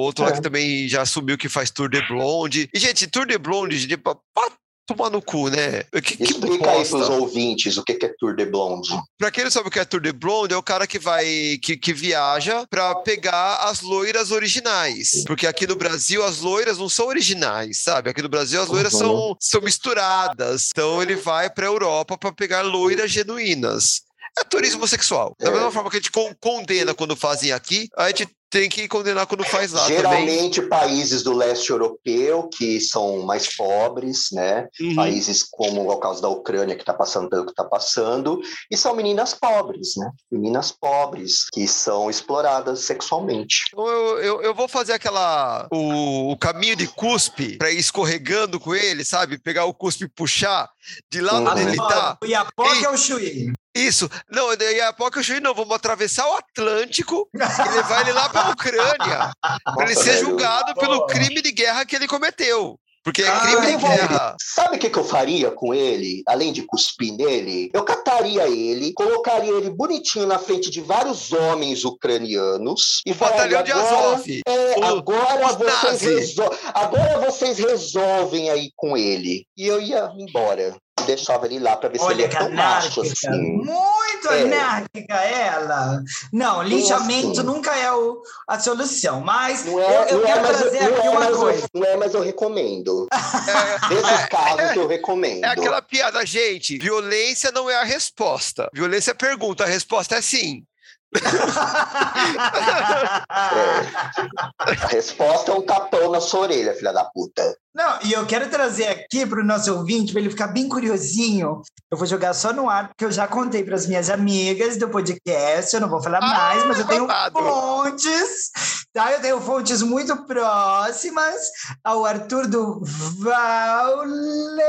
outro lá É. que também já assumiu que faz Tour de Blonde. E, gente, Tour de Blonde, gente, pra, pra tomar no cu, né? Que, que Explica aí bosta. pros ouvintes o que que é Tour de Blonde. Pra quem não sabe o que é Tour de Blonde, é o cara que vai, que, que viaja pra pegar as loiras originais. Porque aqui no Brasil as loiras não são originais, sabe? Aqui no Brasil as loiras Uhum. são, são misturadas. Então ele vai pra Europa pra pegar loiras genuínas. É turismo sexual. Da É. mesma forma que a gente con- condena quando fazem aqui, a gente tem que condenar quando faz lá também. Geralmente países do leste europeu que são mais pobres, né? Uhum. Países como o caso da Ucrânia que está passando pelo que está passando, e são meninas pobres, né? Meninas pobres que são exploradas sexualmente. Então eu, eu, eu vou fazer aquela. O, o caminho de cuspe pra ir escorregando com ele, sabe? Pegar o cuspe e puxar de lá Uhum. onde ele tá. O Iapoca é o Chuí. Isso. Não, daí a pouco eu falei, não, vamos atravessar o Atlântico e levar ele lá pra Ucrânia. pra ele ser julgado pelo crime de guerra que ele cometeu. Porque é Ah, crime de Devolve. guerra. Sabe o que, que eu faria com ele, além de cuspir nele? Eu cataria ele, colocaria ele bonitinho na frente de vários homens ucranianos e O batalhão de falaria, agora, Azov. É, O- agora, vocês resol- agora vocês resolvem aí com ele. E eu ia embora. E deixava ele lá pra ver se ele Olha é tão macho assim. Muito É. anárquica ela. Não, linchamento assim? nunca é o- a solução. Mas Não eu, é, eu não, é, quero mas, trazer não, aqui é, uma coisa. eu, não é, mas eu recomendo. É, Nesses casos eu recomendo. é aquela piada, gente. Violência não é a resposta. Violência é pergunta, a resposta é sim. A resposta é um tapão na sua orelha, filha da puta. Não, e eu quero trazer aqui para o nosso ouvinte, para ele ficar bem curiosinho. Eu vou jogar só no ar, porque eu já contei para as minhas amigas do podcast, eu não vou falar Ah, mais, mas eu tenho babado. fontes, tá? Eu tenho fontes muito próximas ao Arthur do Vaule.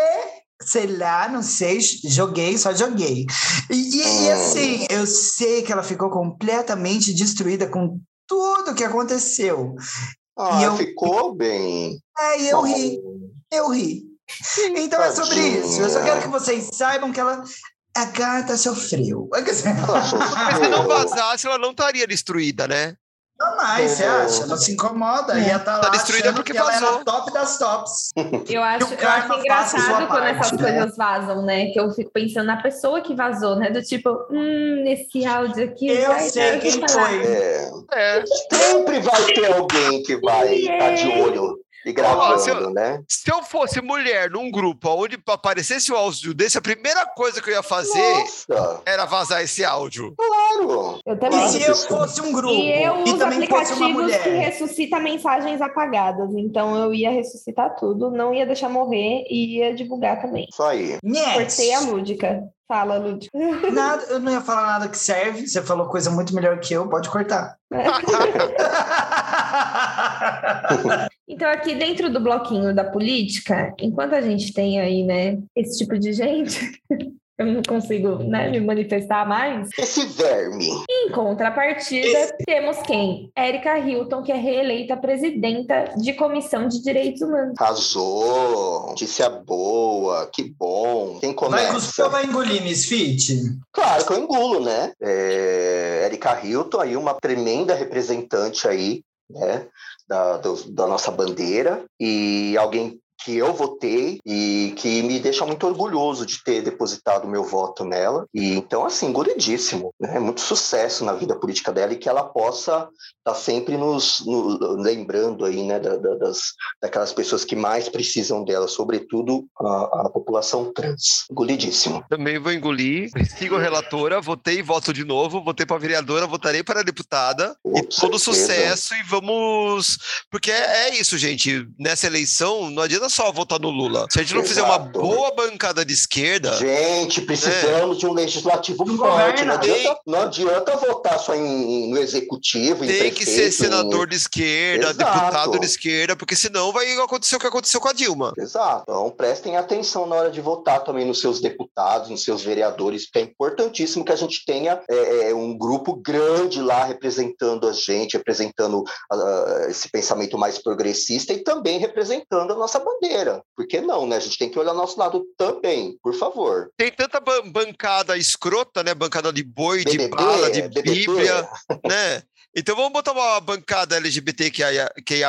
Sei lá, não sei, joguei, só joguei. E, e- e, Hum. assim, eu sei que ela ficou completamente destruída com tudo que aconteceu. Ah, E eu- ficou bem. É, e eu ri. Eu ri. Então é sobre Tadinha. isso. Eu só quero que vocês saibam que ela A gata sofreu. Ela Mas se não vazasse, ela não estaria destruída, né? Jamais, você Oh. acha? Ela se incomoda. É. Ia tá Tá lá destruída achando porque que ela vazou. era top das tops. Eu acho, eu acho engraçado quando parte, essas né? coisas vazam, né? Que eu fico pensando na pessoa que vazou, né? Do tipo, hum, nesse áudio aqui. Eu vai sei quem foi. É, É. sempre vai ter alguém que vai estar de olho e gravando, Ó, se eu- né? Se eu fosse mulher num grupo onde aparecesse o áudio desse, a primeira coisa que eu ia fazer Nossa, era vazar esse áudio. claro. Eu E também. se eu fosse um grupo E eu e uso também fosse uma aplicativos que ressuscita mensagens apagadas. Então eu ia ressuscitar tudo, não ia deixar morrer e ia divulgar também. Isso aí. Cortei a Yes. lúdica. Fala, lúdica. Nada, eu não ia falar nada que serve. Você falou coisa muito melhor que eu, pode cortar. Então, aqui dentro do bloquinho da política, enquanto a gente tem aí, né, esse tipo de gente, eu não consigo né, me manifestar mais. Esse verme. Em contrapartida, temos quem? Érica Hilton, que é reeleita presidenta de Comissão de Direitos Humanos. Arrasou. Notícia boa. Que bom. Quem Vai cuspir ou começa? vai engolir, Misfit? Claro que eu engulo, né? É, Erika Hilton, aí uma tremenda representante aí, né? Da, do- da nossa bandeira e alguém que eu votei e que me deixa muito orgulhoso de ter depositado meu voto nela. E então, assim, engolidíssimo, né? Muito sucesso na vida política dela e que ela possa estar sempre nos, no- lembrando aí, né, da- da- das, daquelas pessoas que mais precisam dela, sobretudo a, a população trans. Engolidíssimo. Também vou engolir. Sigo a relatora, votei e voto de novo. Votei para vereadora, votarei para deputada. Com e todo certeza. sucesso e vamos. Porque é, é isso, gente. Nessa eleição, não adianta só votar no Lula. Se a gente não fizer uma Exato. boa bancada de esquerda, Gente, precisamos de um legislativo Não forte. Não adianta, não adianta votar só em, no executivo, em tem que ser prefeito, em- senador de esquerda, Exato. deputado de esquerda, porque senão vai acontecer o que aconteceu com a Dilma. Exato. Então, prestem atenção na hora de votar também nos seus deputados, nos seus vereadores, porque é importantíssimo que a gente tenha é, é, um grupo grande lá representando a gente, representando ah, esse pensamento mais progressista e também representando a nossa bandeira. Por que não, né? A gente tem que olhar nosso lado também, por favor. Tem tanta ban- bancada escrota, né? Bancada de boi, de BBB, bala, de BBB. bíblia, né? Então vamos botar uma bancada LGBT que é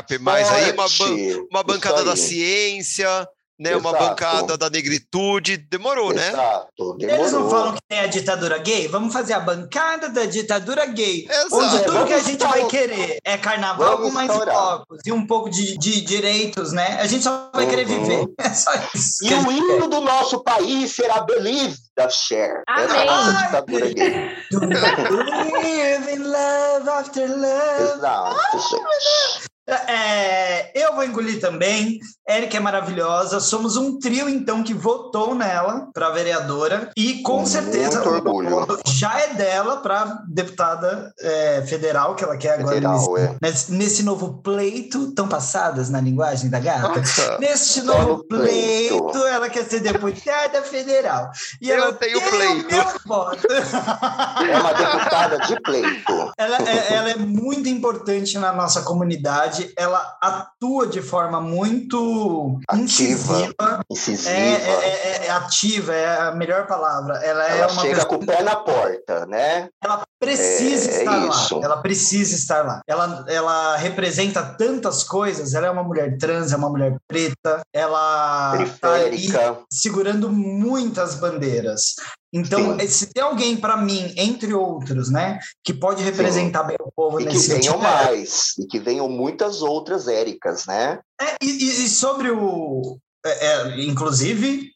aí, uma, ban- uma bancada da ciência, né? Uma Exato. bancada da negritude. Demorou, né? Exato. Demorou. Eles não falam que tem a ditadura gay? Vamos fazer a bancada da ditadura gay. Exato. Onde tudo Vamos que a gente instaurar- vai querer é carnaval Vamos com mais blocos e um pouco de, de direitos, né? A gente só vai querer Uhum. viver. É só isso. E que a o hino do nosso país será Believe da Cher. É a nossa Amém. ditadura gay. quer. Live in love after love. Exato, gente. É, eu vou engolir também. Érica é maravilhosa. Somos um trio, então, que votou nela para vereadora. E com Muito certeza já é dela para deputada é, federal, que ela quer agora Federal, nesse, é. nesse, novo pleito. Tão passadas na linguagem da gata? Nossa, Neste novo no pleito. pleito, ela quer ser deputada federal. E Eu ela tenho pleito. É uma deputada de pleito. Ela é, ela é muito importante na nossa comunidade. Ela atua de forma muito Ativa. incisiva. Incisiva. É, é- é- é ativa, é a melhor palavra. Ela é Ela uma chega pessoa com o pé na porta, né? ela precisa É, estar isso. lá. Ela precisa estar lá. Ela, ela representa tantas coisas. Ela é uma mulher trans, é uma mulher preta. Ela tá ali Periférica. segurando muitas bandeiras. Então, Sim. se tem alguém para mim, entre outros, né, que pode representar bem o povo E que nesse venham sentido, mais. E que venham muitas outras Éricas, né? É, e, e- sobre o. é, é, inclusive,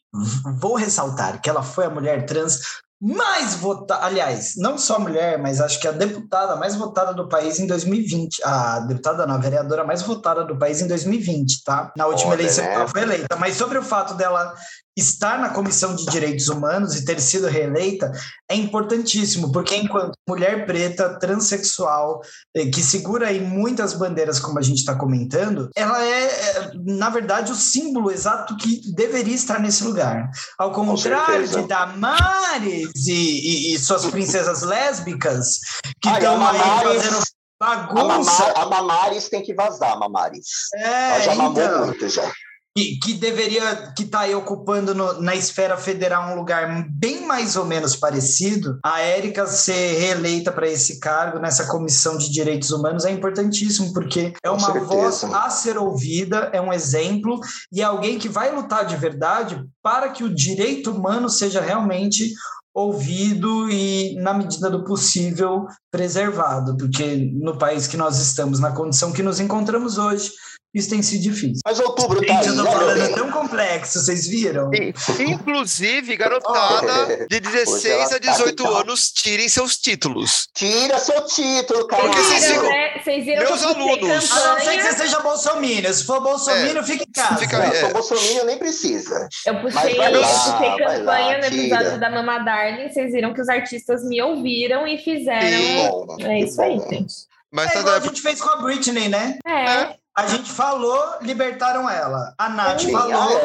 vou ressaltar que ela foi a mulher trans mais votada. Aliás, não só mulher, mas acho que a deputada mais votada do país em 2020. A deputada, não, a vereadora mais votada do país em 2020, tá? Na última Olha, eleição né? ela foi eleita. Mas sobre o fato dela estar na Comissão de Direitos Humanos e ter sido reeleita é importantíssimo, porque enquanto mulher preta, transexual, eh, que segura aí muitas bandeiras, como a gente está comentando, ela é, é, na verdade, o símbolo exato que deveria estar nesse lugar. Ao contrário de Damares e, e- e suas princesas lésbicas, que a estão aí Mamares- fazendo A, bagunça. Mama- a Mamares tem que vazar, Mamares. É, Ela já mamou então. muito já. que, que deveria que está aí ocupando no, na esfera federal um lugar bem mais ou menos parecido, a Érica ser reeleita para esse cargo nessa comissão de direitos humanos é importantíssimo porque é Com uma certeza. voz a ser ouvida, é um exemplo e é alguém que vai lutar de verdade para que o direito humano seja realmente ouvido e, na medida do possível, preservado, porque no país que nós estamos, na condição que nos encontramos hoje, isso tem sido difícil. Mas outubro tá Gente, aí, eu tô né, falando, é tão complexo, vocês viram? E, Inclusive, garotada de 16 ela a tá 18 que tá. anos, tirem seus títulos. Tira seu título, cara. Porque vocês Viram, ficam- né? Vocês viram Meus alunos. A não ser que campanha? você seja bolsominion. Se for bolsominion, fica em casa. Fica- é. sou bolsominion, nem precisa. Eu puxei, vai eu lá, puxei campanha lá, no episódio tira. da Mama Darling. Vocês viram que os artistas me ouviram e fizeram. Bom, É isso aí, gente. Mas É tá igual a na gente fez com a Britney, né? É. A gente falou, libertaram ela. A Nath Sim, falou.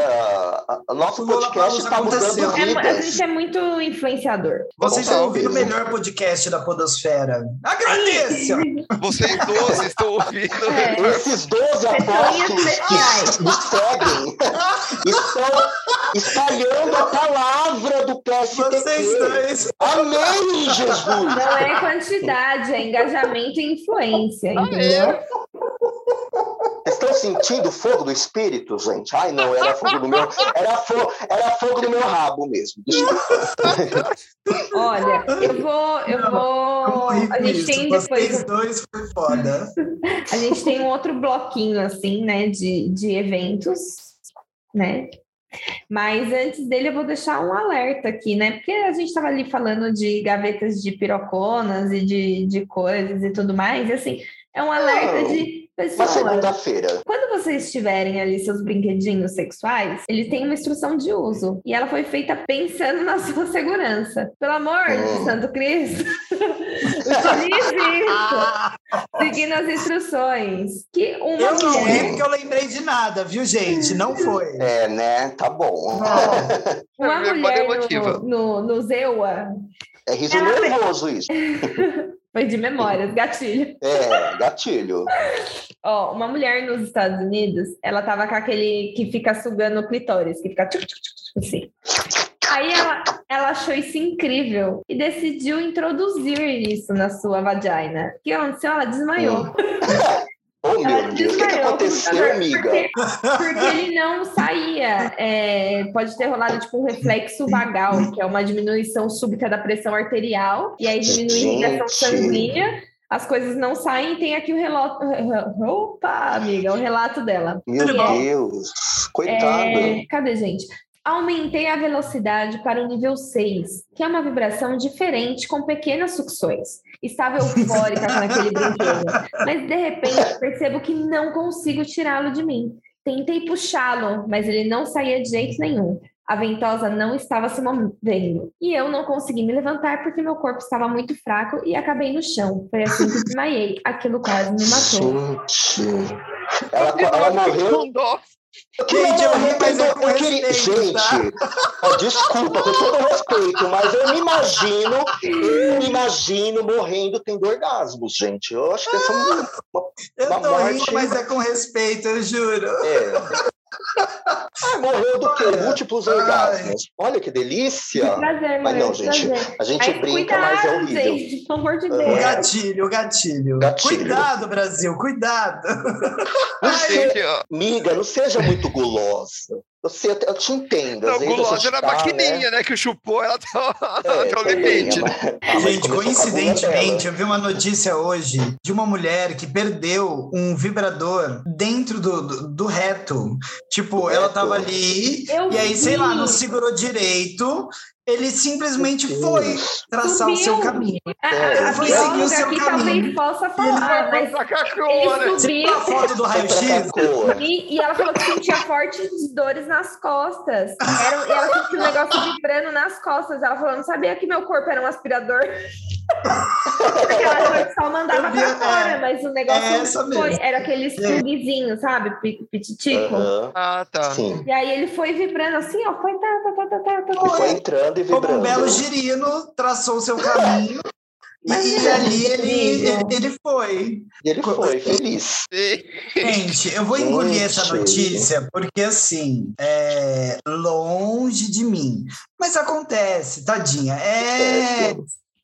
a- a- nosso O podcast está mudando. É, a gente é muito influenciador. Vocês estão ouvindo o melhor podcast da Podosfera. Agradeço! Vocês 12 estão ouvindo. É. Esses 12 Pessoinhas apóstolos que nos seguem estão espalhando a palavra do Vocês PSTQ. dois. Amém, Jesus! Não é quantidade, é engajamento e influência, entendeu? Vocês estão sentindo o fogo do espírito, gente? Ai, não, era fogo do meu. Era, fo, era fogo do meu rabo mesmo. Olha, eu vou, eu vou. com A gente tem depois, dois foi foda. a gente tem um outro bloquinho assim, né, de, de eventos, né? Mas antes dele eu vou deixar um alerta aqui, né? Porque a gente estava ali falando de gavetas de piroconas e de, de coisas e tudo mais, e assim, é um alerta de Uma pessoas. segunda-feira. Quando vocês tiverem ali seus brinquedinhos sexuais, ele tem uma instrução de uso. E ela foi feita pensando na sua segurança. Pelo amor de Hum. Santo Cristo, utilize isso. Seguindo as instruções. Que uma Eu não ri mulher, porque eu lembrei de nada, viu, gente? Não foi. É, né? Tá bom. Não. uma Memória mulher emotiva. no, no, no Zewa É riso Ela- nervoso isso. Foi de memórias, gatilho. É, gatilho. Ó, uma mulher nos Estados Unidos, ela tava com aquele que fica sugando o clitóris, que fica tchuc, tchuc, tchuc, assim. Aí ela, ela achou isso incrível e decidiu introduzir isso na sua vagina. O que aconteceu? Ela desmaiou. Meu o que, que aconteceu, porque- amiga? Porque ele não saía. É, pode ter rolado tipo um reflexo vagal, que é uma diminuição súbita da pressão arterial, e aí diminui a irrigação Gente. sanguínea. As coisas não saem, tem aqui o relato. Opa, amiga, o relato dela. Meu é- Deus, coitada. é, cadê, gente? Aumentei a velocidade para o nível 6, que é uma vibração diferente com pequenas sucções. Estava eufórica com aquele brinquedo, mas de repente percebo que não consigo tirá-lo de mim. Tentei puxá-lo, mas ele não saía de jeito nenhum. A ventosa não estava se movendo. E eu não consegui me levantar porque meu corpo estava muito fraco e acabei no chão. Foi assim que desmaiei. Aquilo quase me matou. Gente, ela, ela morreu. Dó. Gente, eu é com Eu queria- tá? Gente, ó, desculpa, com todo respeito, mas eu me imagino, eu me imagino morrendo tendo orgasmos, gente. Eu acho que essa é uma, uma- Eu tô rindo, morte- mas é com respeito, eu juro. é. Ah, morreu do quê? Múltiplos Ai. orgasmos. Olha que delícia. Prazer, Mas não, gente, prazer. a gente Mas brinca, mas é cuidado, horrível. gente, pelo amor de É. O Deus. gatilho, o gatilho. Gatilho. Cuidado, Brasil, cuidado. Não se- Gente, ó. Amiga, não seja muito gulosa. Eu, sei, eu te entendo. Não, gulosa era a tá, maquininha, né? Que chupou, ela tá, É, tá ao também, limite. mas- Ah, Gente, coincidentemente, eu vi uma notícia hoje de uma mulher que perdeu um vibrador dentro do, do, do reto. Tipo, Do ela reto. tava ali, Eu e aí, sei lá, não vi. segurou direito. Ele simplesmente foi traçar o seu Subiu. caminho. A, a, É, a foi bióloga seguir o seu aqui caminho. talvez possa falar, mas Pra cá, ele né? Subiu viu a foto do Foi raio-x? Cacoa. e, e ela falou que sentia fortes dores nas costas. Era, e ela sentiu um negócio vibrando nas costas. Ela falou, não sabia que meu corpo era um aspirador. Porque que só mandava Eu vi, pra fora, é, mas o negócio é foi, era aqueles É. plugzinhos, sabe? Pi- Pititico. Ah, tá. Sim. E aí ele foi vibrando assim, ó, foi tá, tá, tá, tá, tá, tá, E foi tá. entrando e Como um vibrando. belo girino, traçou o seu caminho. E ali ele, ele, ele foi. E ele foi feliz. Gente, eu vou engolir Gente. essa notícia porque, assim, é longe de mim. Mas acontece, tadinha. É.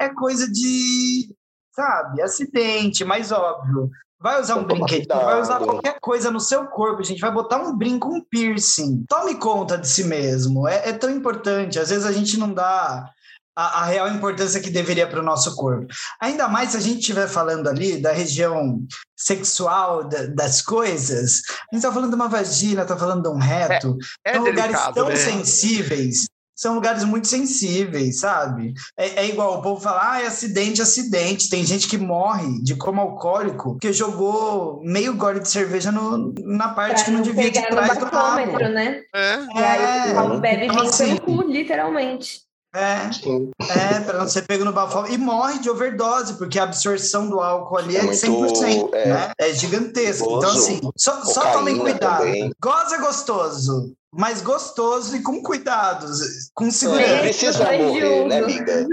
é coisa de, sabe, acidente, mais óbvio. Vai usar um Então, brinquedo, vai usar qualquer coisa no seu corpo, gente. Vai botar um brinco, um piercing. Tome conta de si mesmo. É, é tão importante. Às vezes a gente não dá a, a real importância que deveria para o nosso corpo. Ainda mais se a gente estiver falando ali da região sexual da- das coisas. A gente está falando de uma vagina, está falando de um reto. É são lugares delicado, tão né? sensíveis. São lugares muito sensíveis, sabe? É, é igual o povo falar, ah, é acidente, acidente. Tem gente que morre de coma alcoólico porque jogou meio gole de cerveja no- na parte Pra que não devia de pegar no trás do bafômetro, rabo. né? É. E aí o pessoal bebe então, vinho assim, pelo cu, literalmente. É, Sim. é, para não ser pego no bafômetro. E morre de overdose, porque a absorção do álcool ali é, É de muito, 100%, é, né? É gigantesco. Então, assim, só, só tomem cuidado. também. Goza gostoso, mas gostoso e com cuidado, com Não segurança. É, precisa morrer, né, amiga?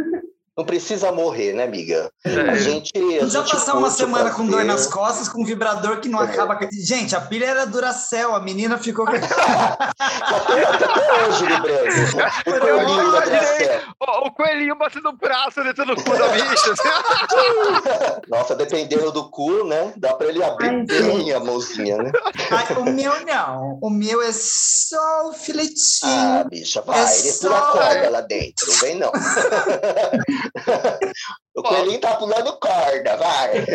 Não precisa morrer, né, amiga? A É. gente. A gente passar uma semana com dor nas costas, com um vibrador que não É. acaba. Gente, a pilha era Duracell, a menina ficou. Já tem até hoje, lembrando. O Eu coelhinho da. O, o coelhinho batendo o braço dentro do cu da bicha. Nossa, dependendo do cu, né? Dá pra ele abrir Ai, bem a mãozinha, né? Ai, o meu não. O meu é só o filetinho. Ah, bicha, vai. É ele pula só- corda lá dentro, vem não. o coelhinho tá pulando corda, vai.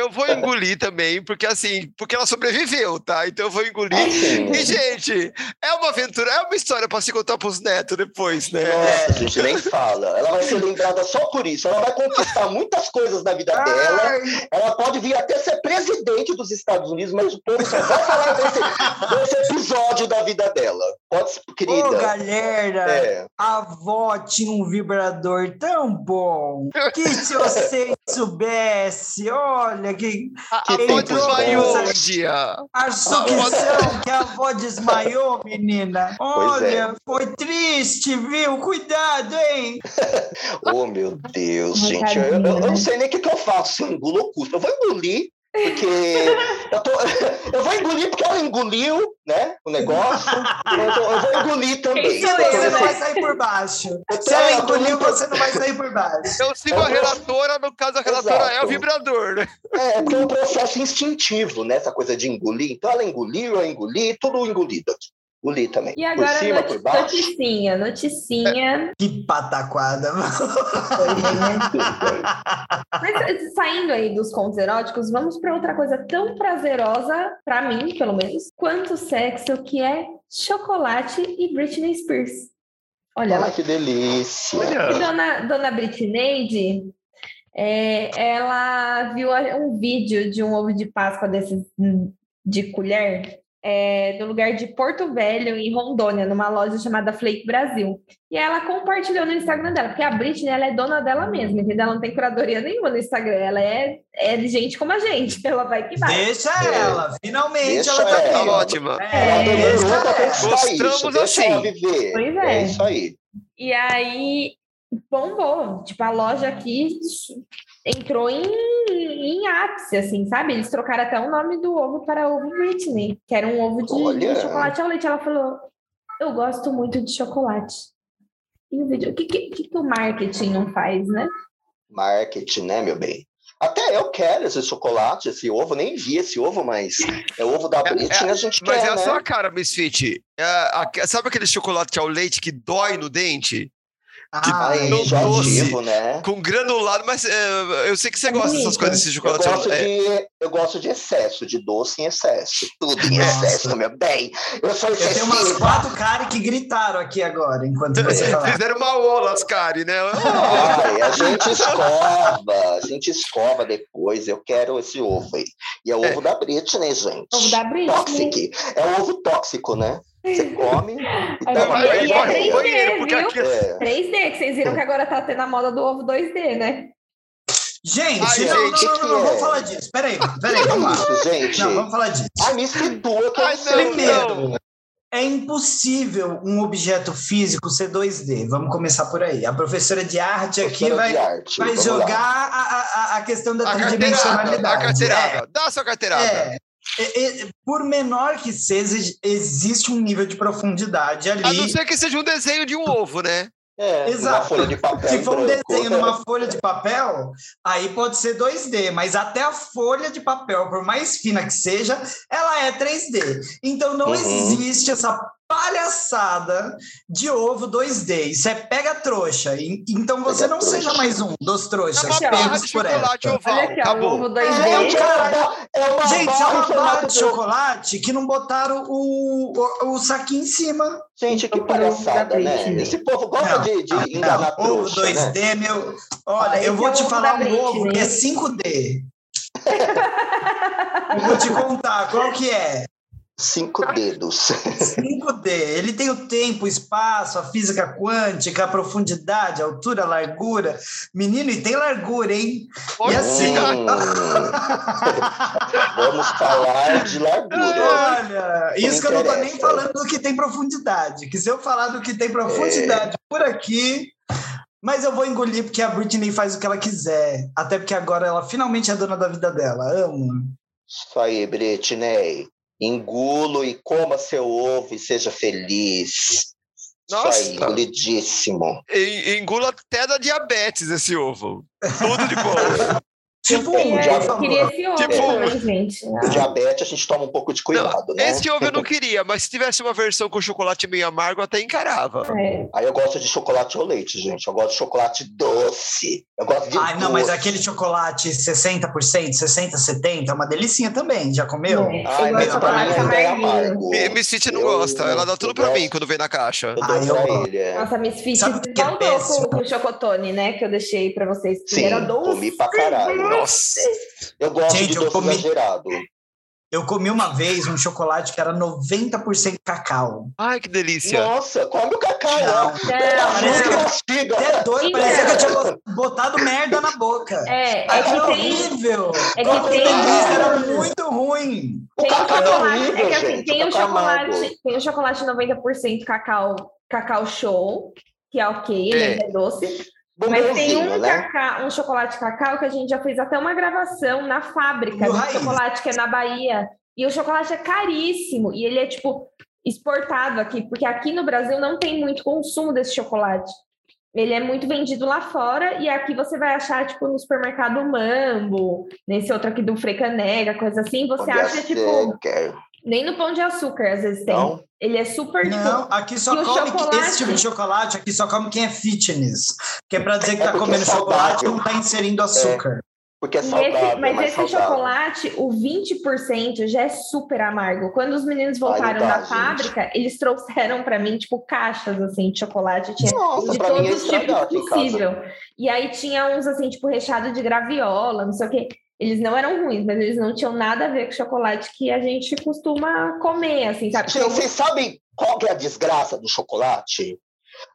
Eu- vou engolir também, porque assim, porque ela sobreviveu, tá? Então eu vou engolir. Assim, E, gente, é uma aventura, é uma história pra se contar pros netos depois, né? Nossa, a gente nem fala. Ela vai ser lembrada só por isso. Ela vai conquistar muitas coisas na vida dela. Ela pode vir até ser presidente dos Estados Unidos, mas o povo só vai falar desse, desse episódio da vida dela. Pode ser, Ô, querida. galera, É. a avó tinha um vibrador tão bom que se você soubesse, olha, que A, a Que avó tempo desmaiou um dia. a sucção que a avó desmaiou, menina. É. Olha, foi triste, viu? Cuidado, hein? Oh, meu Deus, gente. Eu, eu- eu não sei nem o que, que eu faço se eu engulo ou custo. Eu vou engolir, porque. eu, tô- eu vou engolir porque ela engoliu, né? O negócio. Eu, tô- eu vou engolir também. Quem sou Você eu, não né? vai sair por baixo. Eu Se ela tô- tô engoliu, você não vai sair por baixo. Eu sigo a relatora, no caso, a relatora é o Exato. vibrador, né? É, porque é um processo instintivo, né? Essa coisa de engolir. Então ela engoliu, eu engoli, tudo engolido. Engoli também. E por agora, cima, noti- por baixo. noticinha, noticinha. Que pataquada. Mas saindo aí dos contos eróticos, vamos para outra coisa tão prazerosa, para mim, pelo menos, quanto sexo, que é chocolate e Britney Spears. Olha lá. Ai, que delícia. E dona, dona Britney, é, ela viu um vídeo de um ovo de Páscoa desses hum, de colher é, no lugar de Porto Velho, em Rondônia, numa loja chamada Flake Brasil. E ela compartilhou no Instagram dela, porque a Britney ela é dona dela mesma, entendeu? Ela não tem curadoria nenhuma no Instagram, ela é, é de gente como a gente, ela vai que vai. Deixa ela, finalmente Deixa ela tá ela. aqui. Tá ó. ótima. É, Ela ela. isso. Gostamos Deixa ela assim. viver. Pois é. É isso aí. E aí bombou. Tipo, a loja aqui entrou em, em ápice, assim, sabe? Eles trocaram até o nome do ovo para ovo Britney, que era um ovo de, Olha. chocolate ao leite. Ela falou: Eu gosto muito de chocolate. E o vídeo, o que, que, que que o marketing não faz, né? Marketing, né, meu bem? Até eu quero esse chocolate, esse ovo. Nem vi esse ovo, mas é o ovo da É- Britney, a gente Mas quer, é a né? sua cara, Misfit. É, a- sabe aquele chocolate ao leite que dói no dente? Ah, Ai, não enjoativo, né? Com granulado, mas é, eu sei que você gosta dessas coisas, desse Eu chocolate. gosto, é, de, eu gosto de excesso, de doce em excesso. Tudo em Nossa. excesso, meu bem. Eu sou eu tenho umas quatro caras que gritaram aqui agora, enquanto você falava. Fizeram uma ola, as Cari, né? Ai, a gente escova, a gente escova depois. Eu quero esse ovo aí. E é o É. ovo da Britney, gente. Ovo da Britney. Tóxico. É um ovo tóxico, né? Você come e mas uma e é diarreia. Vai três no banheiro, porque viu? aqui É. 3D, que vocês viram que agora tá tendo a moda do ovo 2D, né? Gente, Ai, não, gente, não, não, não, não, que vamos é? falar disso. Peraí, peraí, vamos lá. Isso, gente. Não, vamos falar disso. Ai, me situa que eu Ai, não Primeiro, é impossível um objeto físico ser 2D. Vamos começar por aí. A professora de arte aqui vai, arte, vai jogar a, a, a questão da A carteirada, tridimensionalidade. a carteirada. Dá a sua carteirada. É, é, é, por menor que seja, existe um nível de profundidade ali. A não ser que seja um desenho de um ovo, né? É, uma Exato. folha de papel Se em for um desenho numa folha de papel, aí pode ser 2D, mas até a folha de papel, por mais fina que seja, ela é 3D. Então não Uhum. existe essa palhaçada de ovo 2D. Isso é pega trouxa. Então você Pega não seja trouxa. mais um dos É trouxas ó. barra pegos por oval. Olha aqui, Acabou. ovo É, 2D. cara, é uma Gente, é uma barra de ovo. chocolate que não botaram o, o, o saquinho em cima. Gente, que palhaçada, da né? Esse povo gosta Não, de, de não, enganar não. Ovo trouxa, né? 2D, meu. Olha, Ah, eu vou é te ovo falar da um ovo que é 5D. eu vou te contar qual que é. Cinco dedos. 5D. Ele tem o tempo, o espaço, a física quântica, a profundidade, a altura, a largura. Menino, e tem largura, hein? Pode E assim. Hum. Vamos falar de largura. Olha, isso que eu não tô nem interessa. falando do que tem profundidade. Que se eu falar do que tem profundidade por aqui. Mas eu vou engolir porque a Britney faz o que ela quiser. Até porque agora ela finalmente é dona da vida dela. Amo. Isso aí, Britney. Engulo e coma seu ovo e seja feliz. Nossa. Isso aí, engolidíssimo. Engula até da diabetes esse ovo. Tudo de bom. Tipo Eu um, Eu ovo Tipo- também, gente. O diabetes a gente toma um pouco de cuidado, né? Esse ovo eu não queria, mas se tivesse uma versão com chocolate meio amargo, eu até encarava. É. Aí eu gosto de chocolate ou leite, gente. Eu gosto de chocolate doce. Eu gosto de Ai, não, mas doce. aquele chocolate 60%, 60%, 70%, é uma delicinha também. Já comeu? É. Ai, Eu mas pra mim ainda é amargo. Mi- Miss Fit não Eu- gosta, ela dá tudo eu pra mim quando vem na caixa. Eu Ai, eu é. Nossa, Miss Fit que é com, com o chocotone, né? Que eu deixei pra vocês. Sim, era doce. comi pra caralho. Nossa. Eu gosto Gente, de eu doce comi- exagerado. Eu comi uma vez um chocolate que era 90% cacau. Ai, que delícia. Nossa, come o cacau. Não. Não, é doido, Então. parecia que eu tinha botado merda na boca. É, é que é horrível. é que tem- eu era muito ruim. O tem o cacau é chocolate. horrível, é que assim, gente. tem o é amargo. chocolate, tem o chocolate 90% cacau, cacau show, que é ok, ele É. ainda é doce. Mas tem um, né? cacau, um chocolate cacau que a gente já fez até uma gravação na fábrica de Raiz. chocolate que é na Bahia. E o chocolate é caríssimo. E ele é, tipo, exportado aqui, porque aqui no Brasil não tem muito consumo desse chocolate. Ele é muito vendido lá fora e aqui você vai achar, tipo, no supermercado Mambo, nesse outro aqui do Frecanega, coisa assim. Você Onde acha, tipo, que- nem no pão de açúcar às vezes tem. Não? Ele é super, Não, tipo, aqui só come chocolate? esse tipo de chocolate, aqui só come quem é fitness. Que é pra dizer que É tá porque comendo é chocolate e saudável. não tá inserindo açúcar. Porque é E esse- saudável, mas mais esse saudável. chocolate, o 20% já é super amargo. Quando os meninos voltaram dá, da gente. fábrica, eles trouxeram pra mim, tipo, caixas, assim, de chocolate. Tinha Nossa, de é todos os tipos possível. E aí tinha uns, assim, tipo, recheado de graviola, não sei o quê. Eles não eram ruins, mas eles não tinham nada a ver com chocolate que a gente costuma comer, assim, sabe? Gente, vocês sabem qual que é a desgraça do chocolate?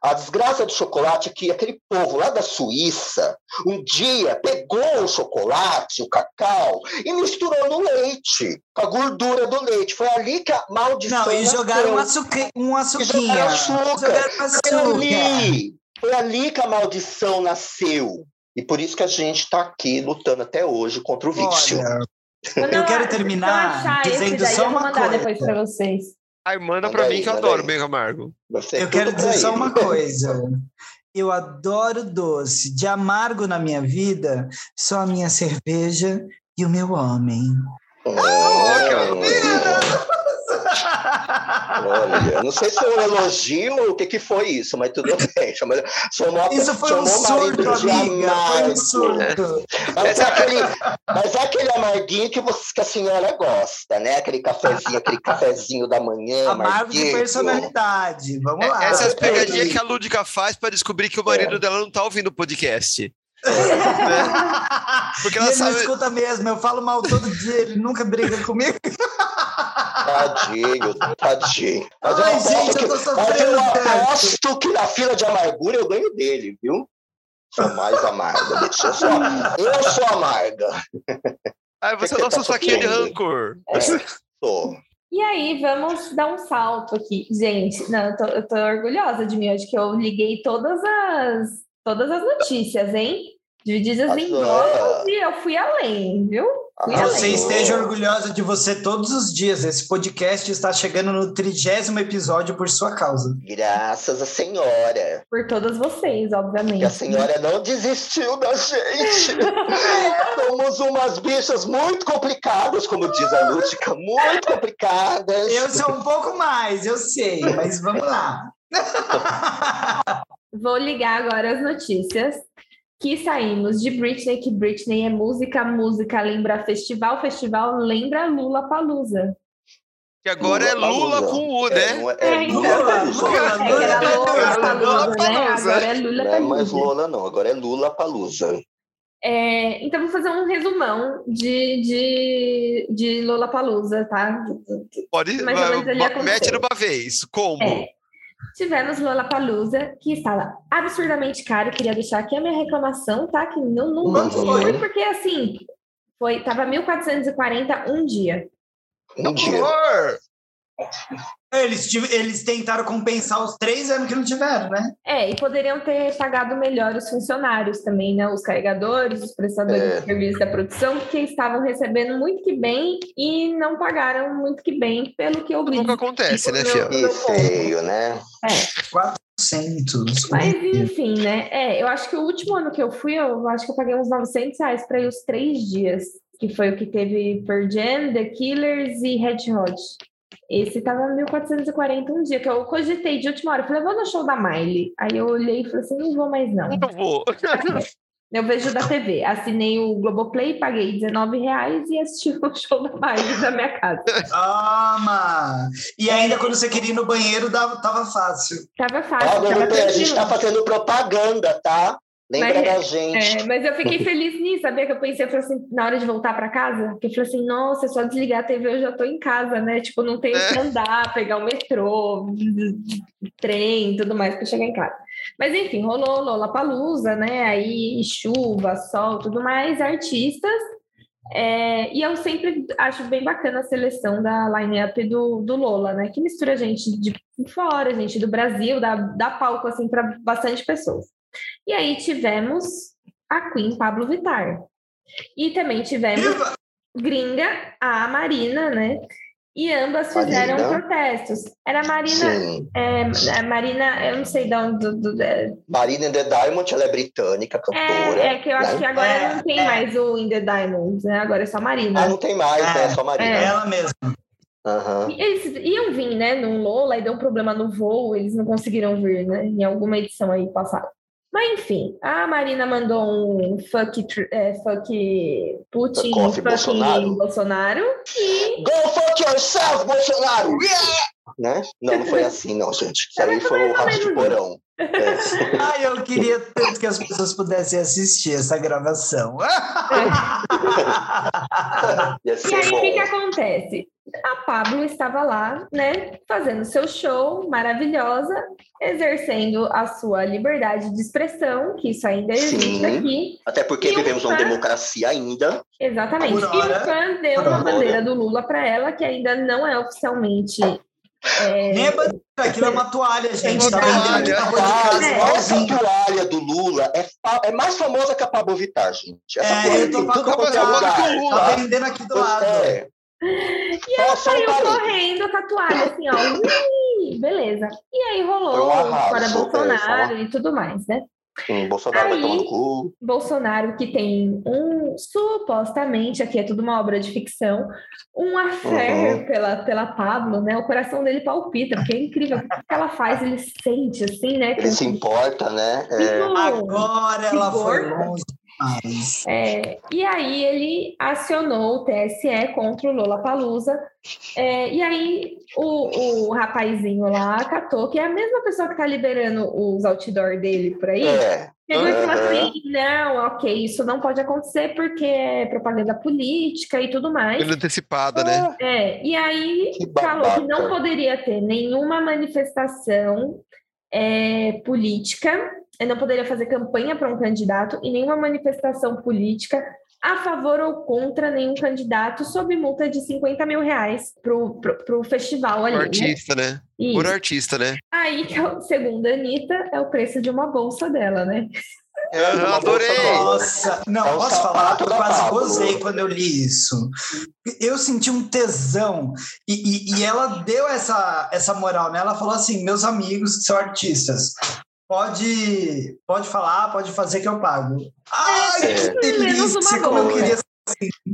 A desgraça do chocolate é que aquele povo lá da Suíça um dia pegou o chocolate, o cacau, e misturou no leite, com a gordura do leite. Foi ali que a maldição Não, e jogaram um, açuca, um açuquinha. jogaram açúcar. Jogaram Foi açúcar. ali, foi ali que a maldição nasceu. E por isso que a gente está aqui lutando até hoje contra o vício. Olha, eu quero terminar dizendo só uma coisa. depois pra vocês. Ai, manda aí, mim que eu adoro aí. amargo. Você é eu quero dizer só uma coisa. Eu adoro doce. De amargo na minha vida, só a minha cerveja e o meu homem. Olha, não sei se foi um elogio ou o que, que foi isso, mas tudo bem. Chamou, chamou, Isso foi um chamou surto, de amiga. Foi um. Mas é, aquele, mas é aquele amarguinho que, você, que a senhora gosta, né? Aquele cafezinho, aquele cafezinho da manhã. Amargo de personalidade. Vamos lá. É, Essas é pegadinhas que a Lúdica faz pra descobrir que o marido dela não tá ouvindo o podcast. Porque E ela ele não sabe. escuta mesmo. Eu falo mal todo dia. Ele nunca briga comigo. Tadinho, tadinho. Mas Ai, eu aposto gente, eu que, tô sofrendo eu aposto que na fila de amargura eu ganho dele, viu? Sou mais amarga, bicho. Eu sou, eu sou amarga. Ai, você que é que nosso tá saquinho de rancor. Sou. E aí, vamos dar um salto aqui. Gente, não, eu tô, eu tô orgulhosa de mim hoje, que eu liguei todas as, todas as notícias, hein? Divididas em blocos e eu fui além, viu? Fui Você além. esteja orgulhosa de você todos os dias. Esse podcast está chegando no trigésimo episódio por sua causa. Graças à senhora. Por todas vocês, obviamente. a senhora não desistiu da gente. Somos umas bichas muito complicadas, como diz a Lúdica, muito complicadas. Eu sou um pouco mais, eu sei, mas vamos lá. Vou ligar agora as notícias que saímos de Britney, que Britney é música, música lembra festival, festival lembra Lula Palusa. Que agora é Lula Palusa. com U, né? é, É, é. Lula. Lula, É Lula Palusa, né? Lollapalooza. Lula Não é mais. Lola, não. Agora é Lula Palusa. É, então, vou fazer um resumão de, de, de Lula Palusa, tá? Pode, Mais ou menos mete numa vez. Como? É. Tivemos Lollapalooza, que estava absurdamente caro. Queria deixar aqui a minha reclamação, tá? Que não, não, não foi, porque assim, foi, tava 1.440 um dia. Um dia. Eles, eles tentaram compensar os três anos que não tiveram, né? É, e poderiam ter pagado melhor os funcionários também, né? Os carregadores, os prestadores É. de serviço da produção, que estavam recebendo muito que bem e não pagaram muito que bem, pelo que eu vi. Nunca acontece, né, Fia? Que feio, né? 400. Mas enfim, né? É, eu acho que o último ano que eu fui, eu acho que eu paguei uns 900 reais para ir os três dias, que foi o que teve Pearl Jam, The Killers e Red Hot. Esse tava 1.440 um dia, que eu cogitei de última hora. Eu falei, eu vou no show da Miley. Aí eu olhei e falei assim, não vou mais não. Não vou. Eu vejo da TV. Assinei o Globoplay, paguei 19 reais e assisti o show da Miley da minha casa. Toma! E ainda quando você queria ir no banheiro, dava, tava fácil. Tava fácil, Olha, tava a gente tá fazendo propaganda, tá? Lembra Mas- da gente. É, mas eu fiquei feliz nisso, sabia? Que eu pensei, eu falei assim, na hora de voltar para casa, que eu falei assim, nossa, é só desligar a TV, eu já tô em casa, né? Tipo, não tenho É. que andar, pegar o metrô, trem, tudo mais para chegar em casa. Mas enfim, rolou Lollapalooza, né? Aí chuva, sol, tudo mais, artistas. É, e eu sempre acho bem bacana a seleção da line-up do, do Lola, né? Que mistura gente de fora, gente do Brasil, dá, dá palco assim para bastante pessoas. E aí tivemos a Queen Pablo Vittar. E também tivemos Viva! gringa, a Marina, né? E ambas fizeram Marina. protestos. Era a Marina, Sim. é, a Marina, eu não sei de onde. Do, do- é, Marina in the Diamond, ela é britânica, cantora. é, é que eu acho né? que agora É, não tem é. mais o In the Diamonds, né? Agora é só Marina. Ah, não tem mais, né? É, Só Marina. É. Ela mesma. E Eles iam vir, né, num Lola e deu um problema no voo, eles não conseguiram vir, né, em alguma edição aí passada. Mas enfim, a Marina mandou um fuck, é, fuck Putin, Fuck Bolsonaro. Bolsonaro. e Go fuck yourself, Bolsonaro! Yeah! Né? Não, não foi assim, não, gente. Isso aí foi o rato de porão. É. Ai, eu queria tanto que as pessoas pudessem assistir essa gravação. E aí, o que, que acontece? A Pablo estava lá, né, fazendo seu show maravilhosa, exercendo a sua liberdade de expressão, que isso ainda existe Sim. aqui. Até porque E um vivemos numa fã- democracia ainda. Exatamente. Por E hora. o fã deu uma bandeira do Lula para ela, que ainda não é oficialmente. É, Nem a bandeira, aquilo é uma toalha, gente. Tá Toalha. vendendo aqui na Ah, podcast, É. essa toalha do Lula é, fa- é mais famosa que a Pablo Vittar, gente. Essa É, toalha eu tô tem tudo pra quanto é. Tá tá? vendendo aqui do lado. é. E ela um saiu correndo com a toalha, assim, ó. Beleza. E aí rolou é, Bolsonaro e tudo mais, né? Hum, Bolsonaro vai Aí- tomar no cu. Bolsonaro, que tem um, supostamente, aqui é tudo uma obra de ficção, um affair Uhum. pela, pela Pablo, né? O coração dele palpita, porque é incrível. O que ela faz, ele sente, assim, né? Ele se importa, né? É. Agora ela foi longe. É, e aí ele acionou o TSE contra o Lola Palusa. e aí o, o rapazinho lá acatou, que é a mesma pessoa que tá liberando os outdoor dele por aí. É. Chegou e falou assim: não, ok, isso não pode acontecer porque é propaganda política e tudo mais. Pela antecipada, né? É, e aí Que falou que não poderia ter nenhuma manifestação é, política, eh, não poderia fazer campanha para um candidato e nenhuma manifestação política a favor ou contra nenhum candidato sob multa de 50 mil reais pro, pro, pro festival ali. Por né? artista, né? Isso. Por artista, né? Aí, o- segundo a Anitta, é o preço de uma bolsa dela, né? É, uma adorei. Nossa, não, É posso falar? Eu quase gozei quando eu li isso. Eu senti um tesão e, e- e ela deu essa, essa moral, né? Ela falou assim: meus amigos que são artistas, pode, pode falar, pode fazer que eu pago. Ai, É. que delícia! Como eu queria.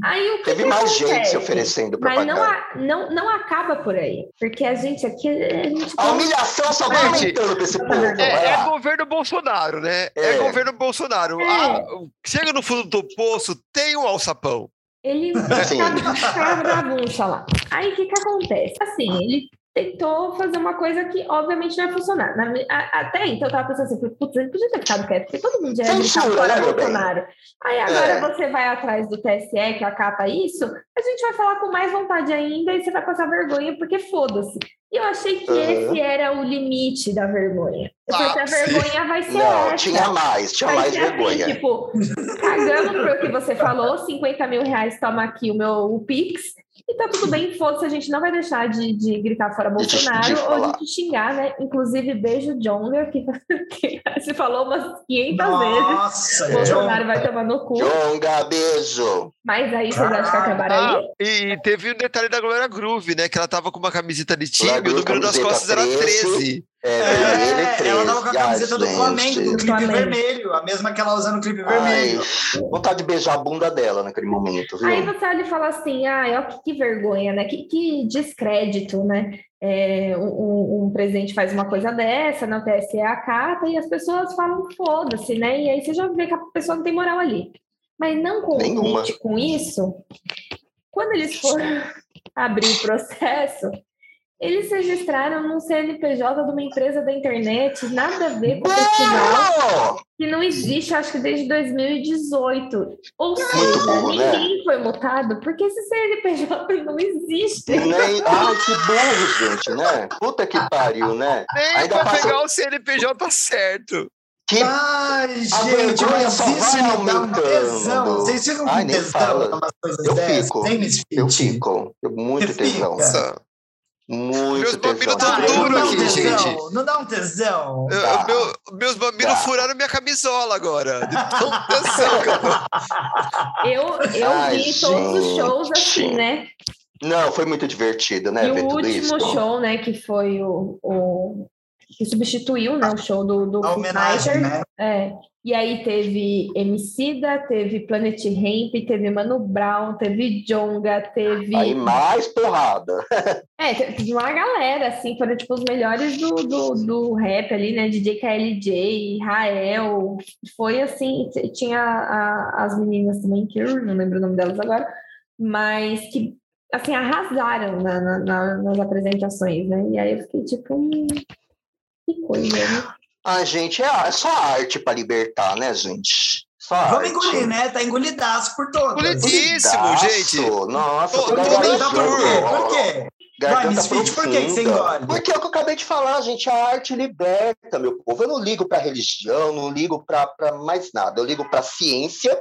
Aí o que Teve que mais gente acontece? se oferecendo pra Mas não, não, não acaba por aí. Porque a gente aqui. A gente A humilhação só vai Gente, aumentando pra esse povo. É, é governo Bolsonaro, né? É, É. governo Bolsonaro. É. Ah, chega no fundo do poço, tem um alçapão. Ele ficava na bagunça lá. Aí o que, que acontece? Assim, ele tentou fazer uma coisa que obviamente não ia funcionar. Na a- até então eu tava pensando assim, putz, ele podia ter ficado quieto, porque todo mundo já ia gritar fora? Bolsonaro. Aí agora É. você vai atrás do TSE, que acata isso, a gente vai falar com mais vontade ainda e você vai passar vergonha, porque foda-se. E eu achei que Uhum. esse era o limite da vergonha. Porque Ah, a vergonha vai ser Não, essa. tinha mais, tinha Vai mais assim, vergonha. tipo, cagando pro que você falou, 50 mil reais, toma aqui o meu o Pix, e tá tudo bem, foda-se, a gente não vai deixar de, de gritar fora De- de Bolsonaro ou de xingar, né? Inclusive, beijo Jonga, que, que se falou umas 500 vezes. Nossa, John. Bolsonaro vai tomar no cu. Jonga, beijo. Mas aí vocês acham que acabaram Ah, aí? e teve um detalhe da Glória Groove, né? Que ela tava com uma camiseta de time, Glória o número das costas era 13. 13. É, É, vermelho e três. ela tava com a camiseta do Flamengo, do clipe Flamengo. vermelho, a mesma que ela usa no clipe Ai, vermelho. vontade de beijar a bunda dela naquele momento, viu? Aí você olha e fala assim, ah, ó, que, que vergonha, né? Que, que descrédito, né? É, um- um, um presidente faz uma coisa dessa, na TSE acata, e as pessoas falam, foda-se, né? E aí você já vê que a pessoa não tem moral ali. Mas não Nenhuma. contente com isso, quando eles foram abrir o processo, eles registraram num CNPJ de uma empresa da internet, nada a ver com o festival que não existe, acho que desde 2018. Ou seja, burro, né? ninguém foi multado, porque esse CNPJ não existe. Nem... Ai, que burro, gente, né? Puta que pariu, né? Nem Ainda pra passa- pegar o CNPJ certo. Que Ai, A gente, mas só isso vai um aumentando. tesão. Vocês ficam Ai, com nem tesão fala. coisas Eu dessas? fico. Eu fico. Eu muito tesão. fica? Muito Meus tesão. mamilos tão Ai, Ai, duro aqui, tesão, gente. Não dá um tesão. Eu- Dá. meu- meus mamilos Dá. furaram minha camisola agora. De tão tensão que eu tô. Eu, eu Ai, vi todos os shows assim, gente. né? Não, foi muito divertido, né? e ver o tudo último isso. show, né, que foi o, o que substituiu, né, o show do, do A homenagem, né? É. E aí teve Emicida, teve Planet Ramp, teve Mano Brown, teve Jonga, teve... Aí mais porrada. É, teve uma galera, assim, foram tipo os melhores do, do, do rap ali, né? DJ KLJ, Rael. Foi assim, tinha a- as meninas também, que eu não lembro o nome delas agora, mas que assim, arrasaram na- na- na- nas apresentações, né? E aí eu fiquei tipo, hum, que coisa, né? Ah, gente, é, é só arte pra libertar, né, gente? Só Vamos arte. engolir, né? Tá engolidaço por. Engolidaço. Engolidíssimo, gente. Nossa, Tô- tô tô garganta Por. Por quê? Garganta Vai, Misfit, por que você engole? Porque é o que eu acabei de falar, gente. A arte liberta, meu povo. Eu não ligo pra religião, não ligo pra pra mais nada. Eu ligo pra ciência,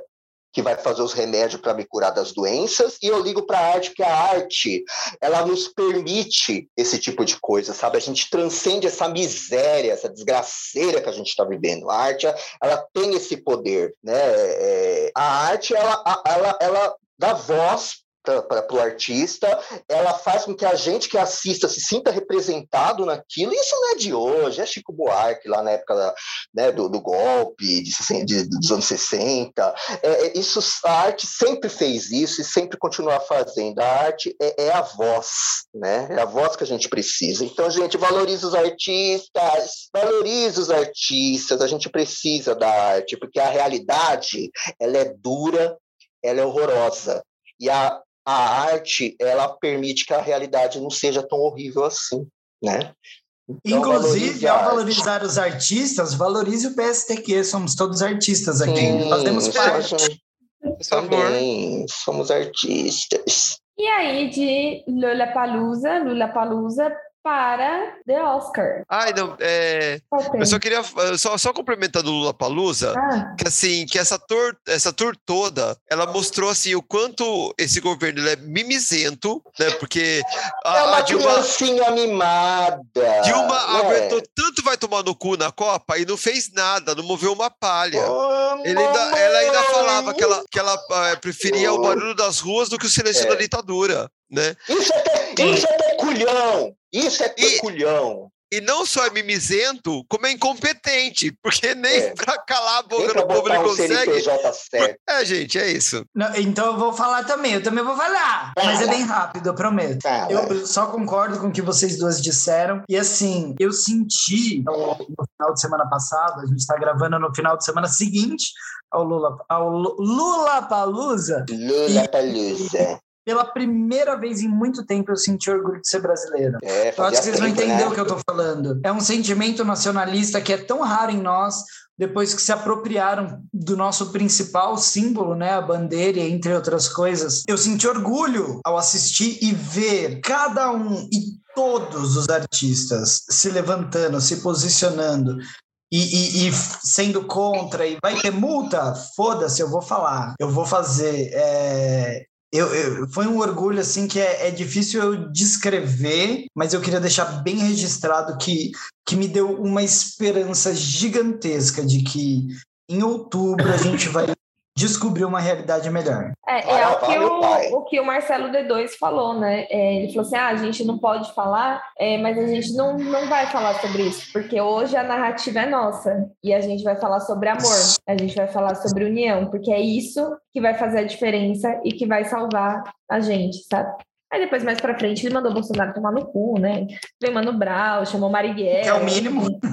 que vai fazer os remédios para me curar das doenças, e eu ligo para a arte, porque a arte, ela nos permite esse tipo de coisa, sabe? A gente transcende essa miséria, essa desgraceira que a gente está vivendo. A arte, ela tem esse poder, né? É, a arte, ela, ela, ela dá voz para o artista, ela faz com que a gente que assista se sinta representado naquilo, isso não é de hoje, é Chico Buarque lá na época da, né, do, do, golpe de, de, dos anos 60. É, isso, a arte sempre fez isso e sempre continua fazendo. A arte é, é, a voz, né? É a voz que a gente precisa. Então, gente, valorize os artistas, valorize os artistas, a gente precisa da arte, porque a realidade ela é dura, ela é horrorosa. E a a arte ela permite que a realidade não seja tão horrível assim, né? Então, Inclusive, ao valorizar os artistas, valorize o PSTQ, somos todos artistas aqui. Sim, Nós temos parte. Também somos artistas. E aí, de Lula Palusa, Lula Palusa, para The Oscar. Ai, não, é... Eu só queria, só, só complementando o Lula Palusa, ah. que assim, que essa tour, essa tour toda, ela mostrou assim o quanto esse governo é mimizento, né? Porque a, é uma a Dilma criancinha mimada. Dilma né? aguentou tanto vai tomar no cu na Copa e não fez nada, não moveu uma palha. Oh, Ele ainda, ela ainda falava que ela, que ela uh, preferia o barulho das ruas do que o silêncio é. da ditadura, né? Isso é, isso é peculhão. Isso é peculhão. E não só é mimizento, como é incompetente, porque nem é. pra calar a boca do povo ele um consegue. É, gente, é isso. Não, então eu vou falar também, eu também vou falar, Fala. mas é bem rápido, eu prometo. Fala. Eu só concordo com o que vocês duas disseram. E assim, eu senti no, no final de semana passado, a gente tá gravando no final de semana seguinte ao Lula, ao Lula Palusa. Lula Palusa pela primeira vez em muito tempo eu senti orgulho de ser brasileiro. É, eu acho que vocês vão entender né? o que eu estou falando. É um sentimento nacionalista que é tão raro em nós, depois que se apropriaram do nosso principal símbolo, né, a bandeira, entre outras coisas. Eu senti orgulho ao assistir e ver cada um e todos os artistas se levantando, se posicionando, e, e, e, sendo contra e vai ter multa, foda-se, eu vou falar, eu vou fazer. É, eu, eu, foi um orgulho assim que é, é, difícil eu descrever, mas eu queria deixar bem registrado que, que me deu uma esperança gigantesca de que em outubro a gente vai descobrir uma realidade melhor. É, é o, que o, o, que o Marcelo D2 falou, né? É, ele falou assim: ah, a gente não pode falar, é, mas a gente não, não vai falar sobre isso, porque hoje a narrativa é nossa e a gente vai falar sobre amor, a gente vai falar sobre união, porque é isso que vai fazer a diferença e que vai salvar a gente, sabe? Aí depois, mais pra frente, ele mandou o Bolsonaro tomar no cu, né? Veio Mano Brau, chamou Marighella. Que é o mínimo.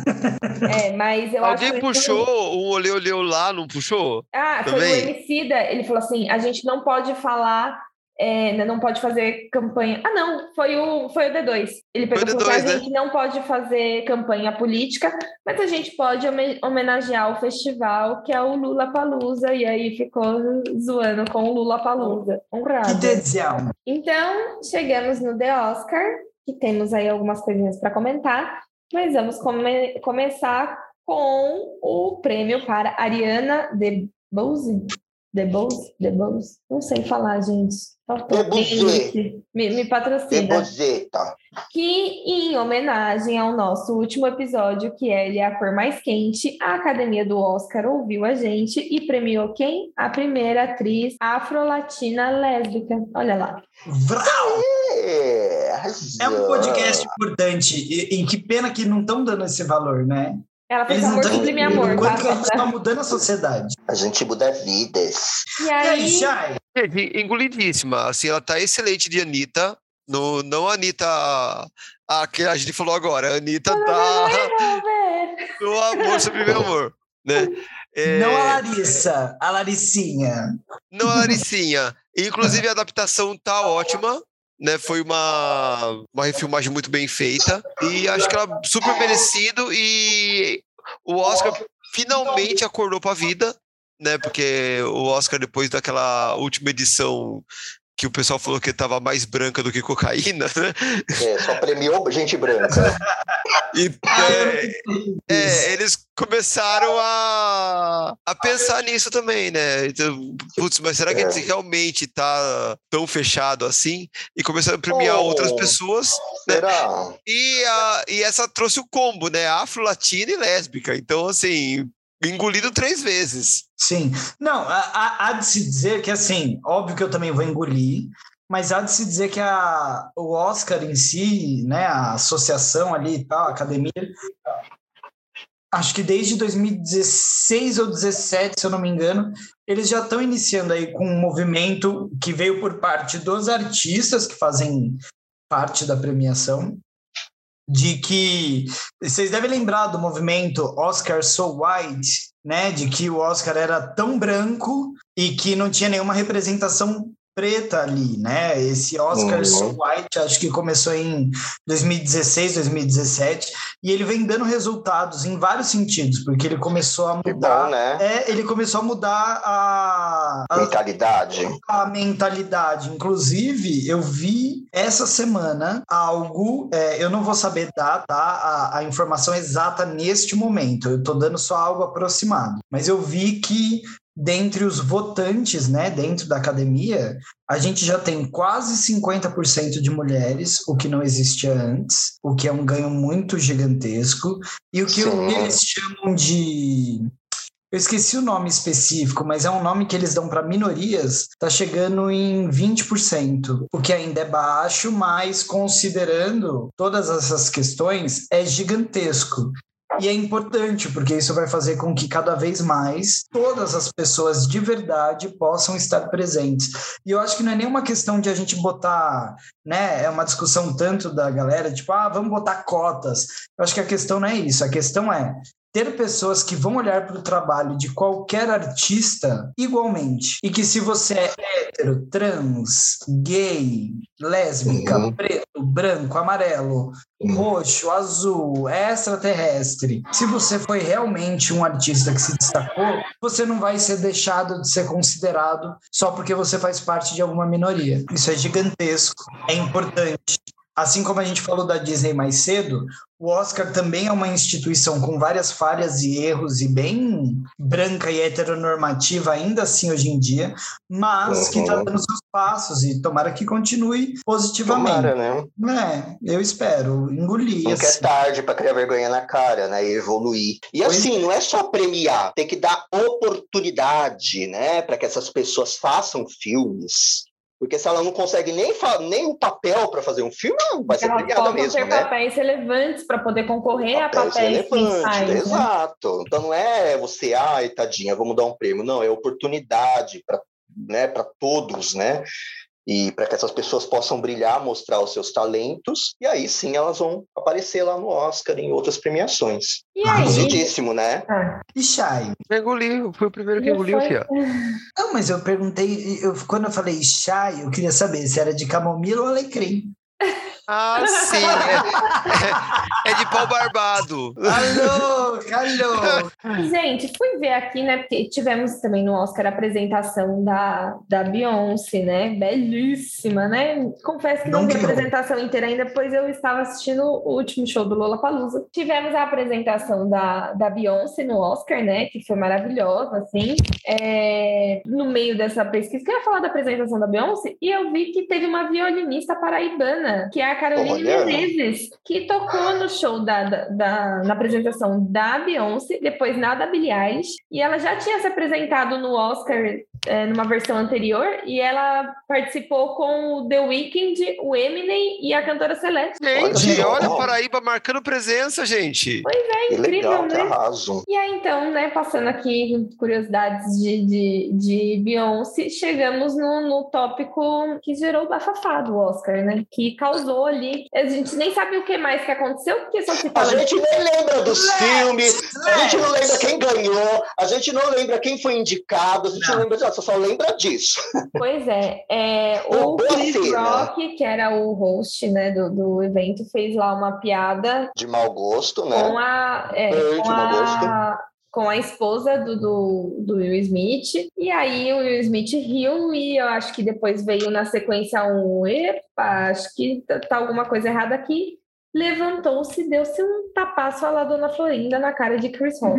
É, mas eu Alguém acho puxou que... o olê olê lá, não puxou? Ah, Também? foi o Emicida. Ele falou assim, a gente não pode falar é, né, não pode fazer campanha. Ah, não, foi o, foi o D2. Ele perguntou que a né? gente não pode fazer campanha política, mas a gente pode homenagear o festival que é o Lula Palusa, e aí ficou zoando com o Lula Palusa. Honrado. Que tesão. Então, chegamos no The Oscar, que temos aí algumas coisinhas para comentar, mas vamos come começar com o prêmio para Ariana DeBose. DeBose? DeBose? Não sei falar, gente. Debuzê. Me, me patrocina. Debuzê, tá. Que, em homenagem ao nosso último episódio, que é Ele é a Cor Mais Quente, a Academia do Oscar ouviu a gente e premiou quem? A primeira atriz afro-latina lésbica. Olha lá. Vrau! É, é um podcast importante. E, e que pena que não estão dando esse valor, né? Ela fez Eles amor sublime amor. Quanto tá? a gente tá mudando a sociedade. A gente muda vidas. E aí... E aí Gente, engolidíssima. Assim, ela tá excelente de Anitta. No, não a Anitta, a, que a gente falou agora. A Anitta tá no amor sobre meu amor. Né? É... Não a Larissa, a Laricinha. Não a Laricinha. Inclusive, a adaptação tá ótima. Né, foi uma, uma refilmagem muito bem feita e acho que ela super merecido e o Oscar finalmente acordou para a vida né? Porque o Oscar, depois daquela última edição que o pessoal falou que estava mais branca do que cocaína, né? É, só premiou gente branca. E, é, é, eles começaram a, a pensar nisso também, né? Então, putz, mas será que é. realmente está tão fechado assim? E começaram a premiar oh, outras pessoas. Né? Será? E, a, e essa trouxe o combo, né? Afro-latina e lésbica. Então, assim, engolido três vezes. Sim. Não, há, há, de se dizer que, assim, óbvio que eu também vou engolir, mas há de se dizer que a, o Oscar em si, né, a associação ali e tal, a academia, acho que desde 2016 ou 2017, se eu não me engano, eles já estão iniciando aí com um movimento que veio por parte dos artistas que fazem parte da premiação, de que vocês devem lembrar do movimento Oscar So White, né? De que o Oscar era tão branco e que não tinha nenhuma representação preta ali, né? Esse Oscar Uhum. So White, acho que começou em 2016, 2017, e ele vem dando resultados em vários sentidos, porque ele começou a mudar. bom, né? É, ele começou a mudar a, a, Mentalidade. a mentalidade. Inclusive, eu vi essa semana algo, é, eu não vou saber dar tá, a, a informação exata neste momento, eu estou dando só algo aproximado, mas eu vi que dentre os votantes, né, dentro da academia, a gente já tem quase 50% de mulheres, o que não existia antes, o que é um ganho muito gigantesco, e o que Sim. eles chamam de eu esqueci o nome específico, mas é um nome que eles dão para minorias, está chegando em 20%, o que ainda é baixo, mas considerando todas essas questões, é gigantesco. E é importante, porque isso vai fazer com que cada vez mais todas as pessoas de verdade possam estar presentes. E eu acho que não é nenhuma questão de a gente botar, né? É uma discussão tanto da galera, tipo, ah, vamos botar cotas. Eu acho que a questão não é isso. A questão é ter pessoas que vão olhar para o trabalho de qualquer artista igualmente. E que se você é hétero, trans, gay, lésbica, Uhum. preto, branco, amarelo, Uhum. roxo, azul, extraterrestre, se você foi realmente um artista que se destacou, você não vai ser deixado de ser considerado só porque você faz parte de alguma minoria. Isso é gigantesco, é importante. Assim como a gente falou da Disney mais cedo, o Oscar também é uma instituição com várias falhas e erros e bem branca e heteronormativa ainda assim hoje em dia, mas que está Uhum. dando seus passos e tomara que continue positivamente. Tomara, né? É, eu espero engolir. Nunca é assim. tarde para criar vergonha na cara, né? E evoluir. E Pois assim, não é só premiar, tem que dar oportunidade, né? Para que essas pessoas façam filmes. Porque se ela não consegue nem, nem o papel para fazer um filme, ela não vai ser possam mesmo, ter né? papéis relevantes para poder concorrer a Papéis papéis relevantes, né? Exato. Então não é você, ai, tadinha, vamos dar um prêmio. Não, é oportunidade para né, para todos, né? E para que essas pessoas possam brilhar, mostrar os seus talentos, e aí sim elas vão aparecer lá no Oscar e em outras premiações. E aí? Né? Ah, E Shai? Eu engoli, eu fui o primeiro que engoliu, foi. fia. Não, mas eu perguntei, eu, quando eu falei Shai, eu queria saber se era de camomila ou alecrim. Ah, sim. É, é- é de pau barbado. Alô, alô! Gente, fui ver aqui, né? Porque tivemos também no Oscar a apresentação da, da Beyoncé, né? Belíssima, né? Confesso que não, Não vi a apresentação inteira ainda, pois eu estava assistindo o último show do Lollapalooza. Tivemos a apresentação da, da Beyoncé no Oscar, né? Que foi maravilhosa, assim. É, no meio dessa pesquisa, que eu ia falar da apresentação da Beyoncé, e eu vi que teve uma violinista paraibana, que é a Caroline Olha. Menezes, que tocou no show da, da, da- na apresentação da Beyoncé, depois na da Billie Eilish, e ela já tinha se apresentado no Oscar é, numa versão anterior, e ela participou com o The Weeknd, o Eminem e a cantora Celeste. Gente, Olha a Paraíba marcando presença, gente. Que incrível, legal, né? arraso. E aí, então, né, passando aqui curiosidades de, de, de Beyoncé, chegamos no, no tópico que gerou o bafafá do Oscar, né? Que causou ali. A gente nem sabe o que mais que aconteceu, porque só se A fala gente de. nem lembra dos Let's, filmes, a gente não lembra quem ganhou, a gente não lembra quem foi indicado, a gente não, Não. lembra disso, só lembra disso. Pois é, é o Chris. Rock, que era o host né, do, do evento, fez lá uma piada De mau gosto, né? com a. é, É, com de mau a com a esposa do, do, do Will Smith. E aí o Will Smith riu e eu acho que depois veio na sequência um epa, acho que tá, tá alguma coisa errada aqui. Levantou-se, deu-se um tapaço à la Dona Florinda na cara de Chris Rock.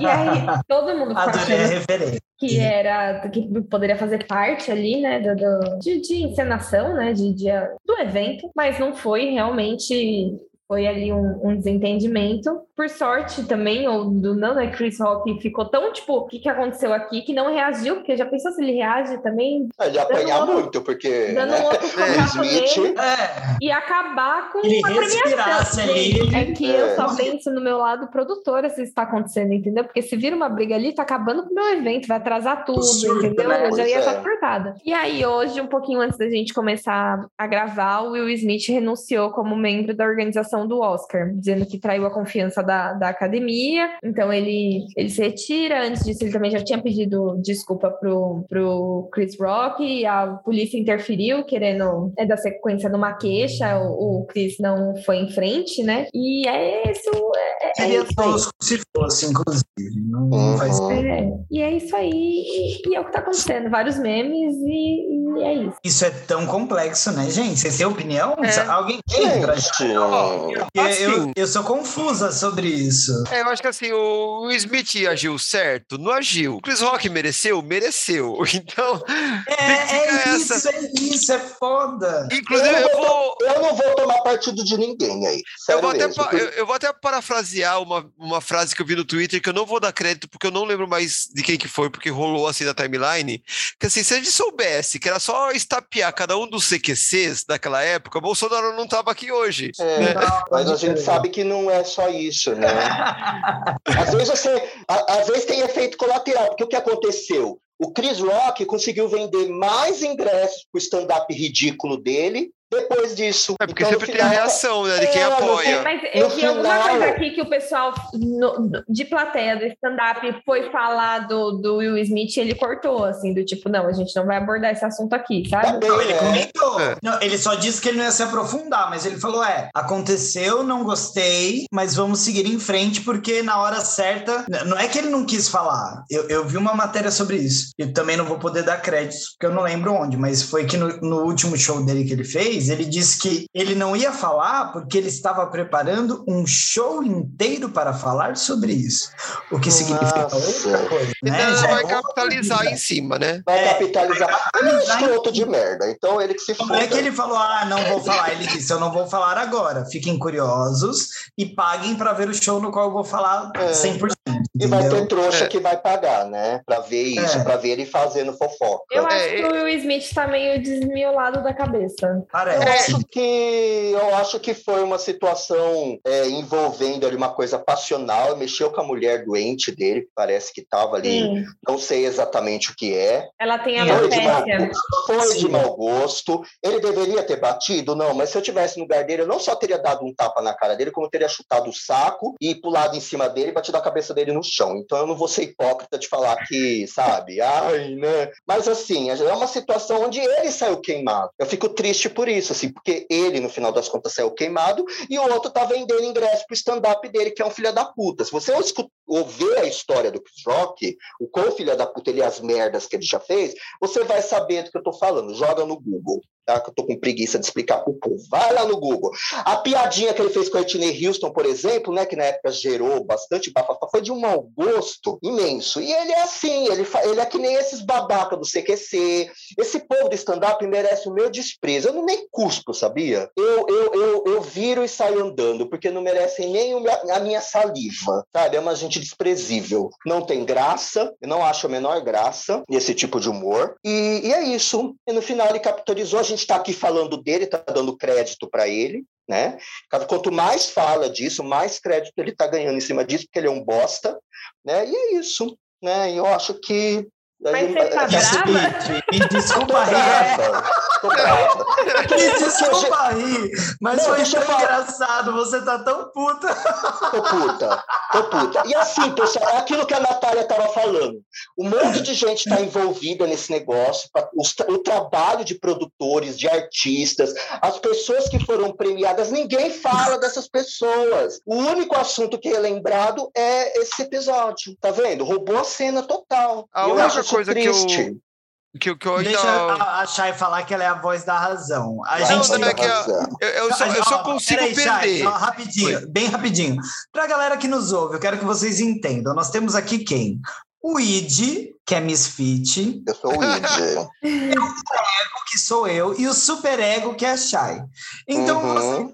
e aí todo mundo ficou achando que era que poderia fazer parte ali, né, do, do- de, de encenação, né, de, de- do evento, mas não foi realmente. Foi ali um, um desentendimento. Por sorte também, ou do não, né? Chris Rock ficou tão tipo, o que, que aconteceu aqui, que não reagiu, porque já pensou se ele reage também, Ele ia apanhar outro- muito, porque dando né? um outro É, Smith- É, e acabar com Ele a respirasse premiação. ele- É que eu É. só penso no meu lado produtora se isso está acontecendo, entendeu? Porque se vira uma briga ali, tá acabando com o meu evento, vai atrasar tudo, entendeu? né? Eu já ia é. estar surtada. E aí, hoje, um pouquinho antes da gente começar a gravar, o Will Smith renunciou como membro da organização situação do Oscar, dizendo que traiu a confiança da, da academia. Então ele, ele se retira. Antes disso, ele também já tinha pedido desculpa pro, pro Chris Rock. E a polícia interferiu, querendo é, dar sequência numa queixa. O, o Chris não foi em frente, né? E é isso. É, é Seria isso aí. tosco se fosse, inclusive. Não Uhum. faz É, e é isso aí, e, e é o que tá acontecendo. Vários memes e, e é isso. Isso é tão complexo, né, gente? Vocês têm opinião? É. Alguém tem Gente, Assim. eu, eu sou confusa sobre isso. É, eu acho que assim, o Smith agiu certo? Não agiu. O Chris Rock mereceu? Mereceu. Então, É, é isso, essa. é isso, é foda. inclusive, eu, eu não vou. vou, eu não vou tomar partido de ninguém aí. Eu vou, até, mesmo. eu, eu vou até parafrasear uma, uma frase que eu vi no Twitter que eu não vou dar crédito porque eu não lembro mais de quem que foi, porque rolou assim na timeline. Que assim, se a gente soubesse que era só estapear cada um dos CQCs daquela época, Bolsonaro não tava aqui hoje. É, né? Mas a gente sabe que não é só isso, né? Às vezes você, às vezes tem efeito colateral, porque o que aconteceu? O Chris Rock conseguiu vender mais ingressos pro stand-up ridículo dele depois disso. É porque Então, sempre tem a final, reação, né, de quem É, apoia. Mas eu No vi alguma final- coisa aqui que o pessoal no- de plateia do stand-up foi falar do, do Will Smith e ele cortou, assim, do tipo, não, a gente não vai abordar esse assunto aqui, Tá sabe? Não, ele né? comentou. É. Não, ele só disse que ele não ia se aprofundar, mas ele falou: é, aconteceu, não gostei, mas vamos seguir em frente, porque na hora certa. Não é que ele não quis falar. Eu, eu vi uma matéria sobre isso. Eu também não vou poder dar créditos, porque eu não lembro onde, mas foi que no, no último show dele que ele fez, ele disse que ele não ia falar porque ele estava preparando um show inteiro para falar sobre isso. O que significa Nossa. outra coisa. Né? Então Já é vai capitalizar em cima, né? Vai É, capitalizar. Ele é um em de merda, então ele que se Não foda. é que ele falou, ah, não vou falar. Ele disse, eu não vou falar agora. Fiquem curiosos e paguem para ver o show no qual eu vou falar É. 100%. E vai entendeu? ter trouxa É. que vai pagar, né? Pra ver isso, É. pra ver ele fazendo fofoca. Eu acho É, que o Will Smith tá meio desmiolado da cabeça. Eu Parece. acho que eu acho que foi uma situação é, envolvendo ali uma coisa passional, mexeu com a mulher doente dele, que parece que estava ali, Sim. não sei exatamente o que é. Ela tem Foi de, mau, foi de mau gosto. Ele deveria ter batido? Não, mas se eu tivesse no lugar dele, eu não só teria dado um tapa na cara dele, como eu teria chutado o saco e pulado em cima dele e batido a cabeça dele no chão. Então eu não vou ser hipócrita de falar que, sabe, ai, né? Mas assim, é uma situação onde ele saiu queimado. Eu fico triste por isso, assim, porque ele, no final das contas, saiu queimado e o outro tá vendendo ingresso pro stand-up dele, que é um filho da puta. Se você ouvir a história do Chris Rock, o quão filho da puta ele e as merdas que ele já fez, você vai saber do que eu tô falando. Joga no Google, tá? Que eu tô com preguiça de explicar pro povo. Vai lá no Google. A piadinha que ele fez com a Whitney Houston, por exemplo, né? Que na época gerou bastante bafafá, foi de um mau gosto imenso. E ele é assim, ele, ele é que nem esses babaca do CQC. Esse povo do stand-up merece o meu desprezo. Eu não nem cuspo, sabia? Eu, eu, eu, eu viro e saio andando, porque não merecem nem a minha saliva, sabe? É uma gente desprezível. Não tem graça, eu não acho a menor graça nesse tipo de humor. E, e é isso. E no final ele capitalizou, a gente está aqui falando dele, está dando crédito para ele. Né? Quanto mais fala disso, mais crédito ele está ganhando em cima disso, porque ele é um bosta, né? E é isso, né? Eu acho que Mas você tá Jesse brava? Pitt, Me desculpa rir. brava, tô brava. Me desculpa rir. Mas Não, foi deixa eu tão engraçado. Você tá tão puta. Tô puta, tô puta. E assim, pessoal, é aquilo que a Natália estava falando. Um monte de gente está envolvida nesse negócio, o trabalho de produtores, de artistas, as pessoas que foram premiadas, ninguém fala dessas pessoas. O único assunto que é lembrado é esse episódio, tá vendo? Roubou a cena total. A E eu única coisa que eu- triste. Que, eu- que eu ainda. Deixa a, a Chay falar que ela é a voz da razão. A Não, gente não, é que a-. Eu, eu só, eu Ó, só consigo peraí, Chay, perder. só rapidinho, bem rapidinho. Pra galera que nos ouve, eu quero que vocês entendam. Nós temos aqui quem? O Id, que é Misfit, Eu sou o Id. que sou eu, e o Super Ego, que é a Chay. Então você Uhum.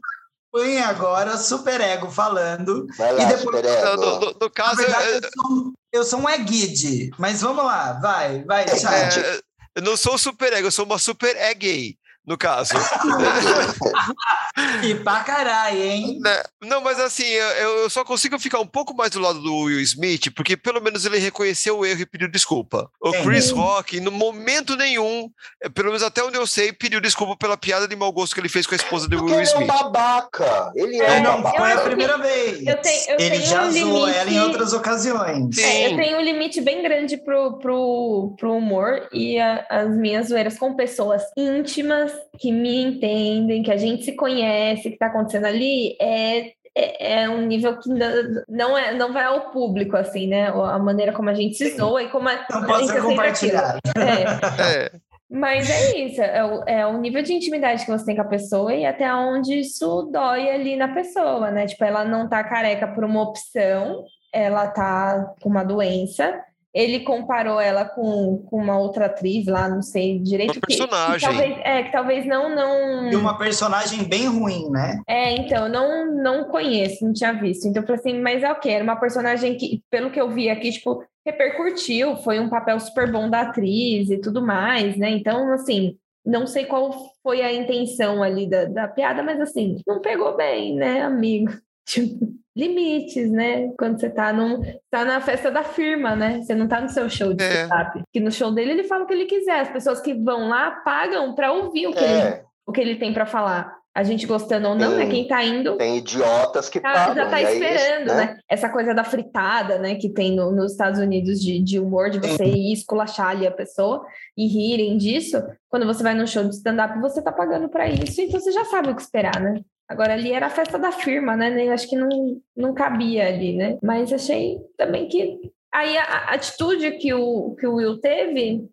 Põe agora Super Ego falando. Vai lá, E depois- super No, ego. no- no Na caso, verdade, eu, eu sou, eu sou um Eguide, mas vamos lá, vai, vai, É, Chay. é, eu não sou super ego, eu sou uma super gay. No caso. e pra caralho, hein? Né? Não, mas assim, eu, eu, só consigo ficar um pouco mais do lado do Will Smith, porque pelo menos ele reconheceu o erro e pediu desculpa. O Chris Rock, no momento nenhum, é, pelo menos até onde eu sei, pediu desculpa pela piada de mau gosto que ele fez com a esposa do Will Smith. Ele é um babaca. Ele é, é um não, babaca. foi a primeira vez. Eu tenho, eu ele tenho já um zoou limite... ela em outras ocasiões. É, eu tenho um limite bem grande pro, pro, pro humor e a, as minhas zoeiras com pessoas íntimas que me entendem, que a gente se conhece, que tá acontecendo ali, é é, é, um nível que não, é, não vai ao público, assim, né? A maneira como a gente se zoa e como a, não pode ser compartilhado. É. é. Mas é isso, é o, é o nível de intimidade que você tem com a pessoa e até onde isso dói ali na pessoa, né? Tipo, ela não tá careca por uma opção, ela tá com uma doença, ele comparou ela com, com uma outra atriz lá, não sei direito. Uma personagem. Que, que talvez, é, que talvez não, não... E uma personagem bem ruim, né? É, então, não, não conheço, não tinha visto. Então, eu falei assim, mas é o que? Era uma personagem que, pelo que eu vi aqui, tipo, repercutiu, foi um papel super bom da atriz e tudo mais, né? Então, assim, não sei qual foi a intenção ali da, da piada, mas assim, não pegou bem, né, amigo? Tipo, limites, né? Quando você tá, num, tá na festa da firma, né? Você não tá no seu show de é. Que no show dele ele fala o que ele quiser. As pessoas que vão lá pagam para ouvir o que, é. ele, o que ele tem para falar. A gente gostando ou não, tem, né? Quem tá indo. Tem idiotas que tá, pagam. Já tá esperando, né? né? Essa coisa da fritada, né? Que tem no, nos Estados Unidos de, de humor, de você ir esculachar ali a pessoa e rirem disso. Quando você vai num show de stand-up, você tá pagando para isso, então você já sabe o que esperar, né? Agora ali era a festa da firma, né? Acho que não, não cabia ali, né? Mas achei também que. Aí a, a atitude que o, que o Will teve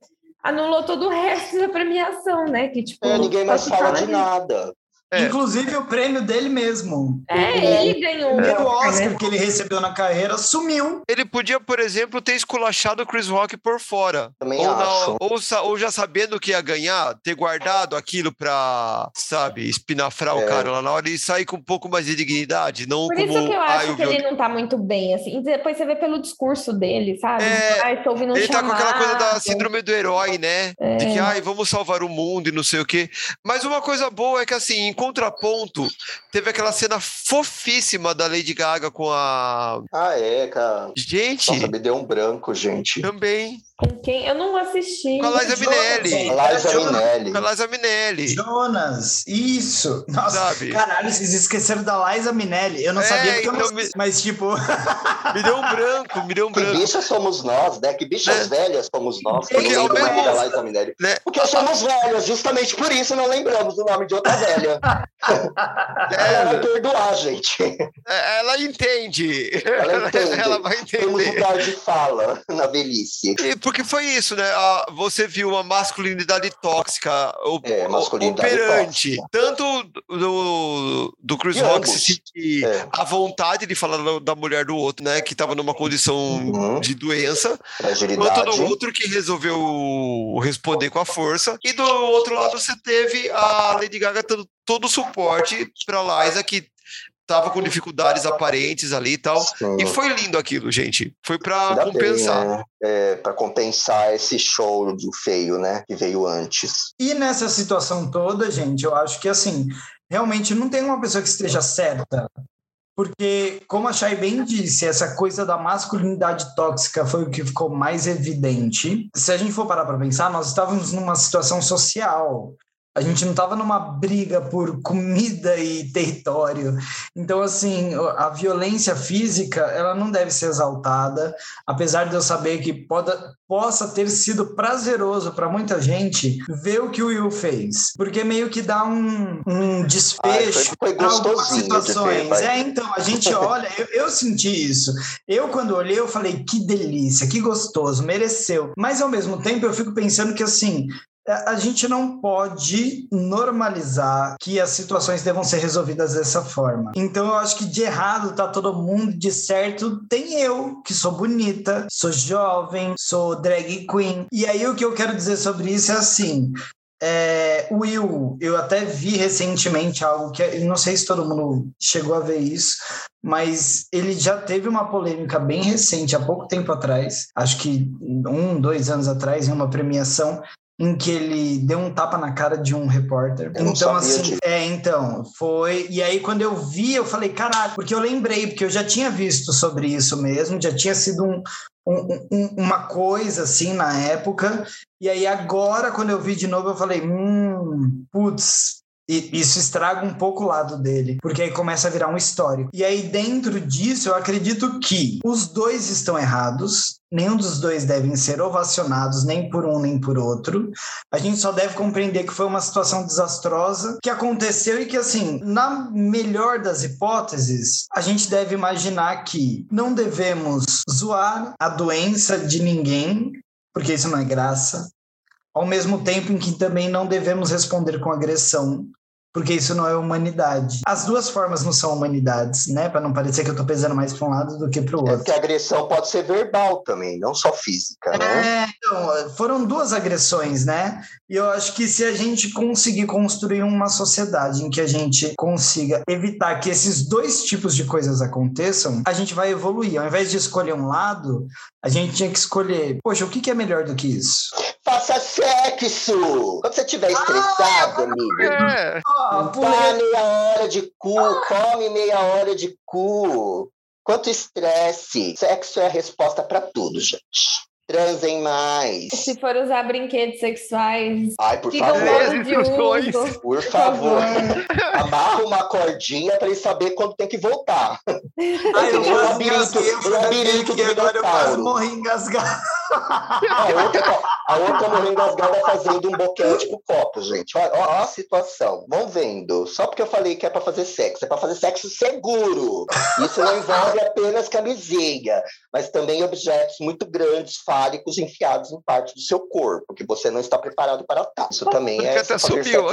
anulou todo o resto da premiação, né? Que, tipo, é, ninguém mais fala de nada. É. Inclusive o prêmio dele mesmo. É, ele ganhou. O primeiro Oscar né? que ele recebeu na carreira sumiu. Ele podia, por exemplo, ter esculachado o Chris Rock por fora. Também ou, acho. ou, ou, já sabendo que ia ganhar, ter guardado aquilo pra, sabe, espinafrar é. o cara lá na hora e sair com um pouco mais de dignidade. Não por como, isso que eu acho que ele não tá muito bem, assim. E depois você vê pelo discurso dele, sabe? É, ai, tô ouvindo um ele chamado. tá com aquela coisa da síndrome do herói, né? É. De que, ai, vamos salvar o mundo e não sei o quê. Mas uma coisa boa é que, assim, em contraponto, teve aquela cena fofíssima da Lady Gaga com a. Ah, é, cara. Gente. Nossa, me deu um branco, gente. Também. Com quem? Eu não assisti. Com a Liza Minelli. A Liza Minelli. Com a Liza Minelli. Jonas, isso. Nossa, Sabe? caralho, vocês esqueceram da Liza Minelli. Eu não É, sabia que eu então não... me- Mas, tipo... Me deu um branco, me deu um Que branco. bichas somos nós, né? Que bichas É. velhas somos nós. Que Porque não ao lembro o nome mesmo- da Liza Minelli. Né? Porque somos velhas, justamente por isso não lembramos o nome de outra velha. Ela vai perdoar, gente. Ela entende. Ela entende. Ela vai Temos entender. lugar de fala na velhice. E porque foi isso, né? Você viu uma masculinidade tóxica É, masculinidade operante. tóxica. Tanto do, do Chris Rock se ambos. sentir É. à vontade de falar da- mulher do outro, né? Que estava numa condição Uhum. de doença. Quanto do outro que resolveu responder com a força. E do outro lado você teve a Lady Gaga todo o suporte para Liza, que tava com dificuldades aparentes ali e tal. Sim. E foi lindo aquilo, gente. Foi para Ainda bem, compensar. né? É, para compensar esse show do feio, né? Que veio antes. E nessa situação toda, gente, eu acho que, assim, realmente não tem uma pessoa que esteja certa. Porque, como a Chay bem disse, essa coisa da masculinidade tóxica foi o que ficou mais evidente. Se a gente for parar para pensar, nós estávamos numa situação social. A gente não estava numa briga por comida e território. Então, assim, a violência física, ela não deve ser exaltada, apesar de eu saber que poda, possa ter sido prazeroso para muita gente ver o que o Will fez. Porque meio que dá um, um desfecho pra algumas ver, situações. vai. é, então, a gente olha, eu, eu senti isso. Eu, quando olhei, eu falei, que delícia, que gostoso, mereceu. Mas, ao mesmo tempo, eu fico pensando que, assim, a a gente não pode normalizar que as situações devam ser resolvidas dessa forma. Então eu acho que de errado tá todo mundo, de certo tem eu, que sou bonita, sou jovem, sou drag queen. E aí o que eu quero dizer sobre isso é assim. É, Will, eu até vi recentemente algo que eu não sei se todo mundo chegou a ver isso, mas ele já teve uma polêmica bem recente, há pouco tempo atrás, acho que um, dois anos atrás, em uma premiação, em que ele deu um tapa na cara de um repórter. Eu então, assim, disso. é, então, foi. E aí, quando eu vi, eu falei, caralho, porque eu lembrei, porque eu já tinha visto sobre isso mesmo, já tinha sido um, um- um- uma coisa assim na época. E aí, agora, quando eu vi de novo, eu falei, hum, putz. E Isso estraga um pouco o lado dele, porque aí começa a virar um histórico. E aí, dentro disso, eu acredito que os dois estão errados, nenhum dos dois devem ser ovacionados, nem por um nem por outro. A gente só deve compreender que foi uma situação desastrosa que aconteceu e que, assim, na melhor das hipóteses, a gente deve imaginar que não devemos zoar a doença de ninguém, porque isso não é graça, ao mesmo tempo em que também não devemos responder com agressão. Porque isso não é humanidade. As duas formas não são humanidades, né? Para não parecer que eu tô pesando mais para um lado do que para o É outro. porque a agressão pode ser verbal também, não só física, né? É, então, foram duas agressões, né? E eu acho que se a gente conseguir construir uma sociedade em que a gente consiga evitar que esses dois tipos de coisas aconteçam, a gente vai evoluir. Ao invés de escolher um lado, a gente tinha que escolher, poxa, o que é melhor do que isso? Faça sexo! Quando você estiver estressado, amigo, É. Dá meia hora de cu, come meia hora de cu. Quanto estresse. Sexo é a resposta pra tudo, gente. Transem mais. Se for usar brinquedos sexuais, Ai, por ficam favor. de. Por Por favor. favor. Amarra uma cordinha pra ele saber quando tem que voltar. Ai, eu quase labirinto- engasguei, eu o labirinto aqui, do agora eu quase morri engasgado. A outra, tá- a outra morreu engasgada fazendo um boquete com copo, gente. Olha, ó a situação. Vão vendo. Só porque eu falei que é pra fazer sexo. É pra fazer sexo seguro. Isso não envolve apenas camisinha, mas também objetos muito grandes, fálicos, enfiados em parte do seu corpo, que você não está preparado para tal. Isso também é até subiu.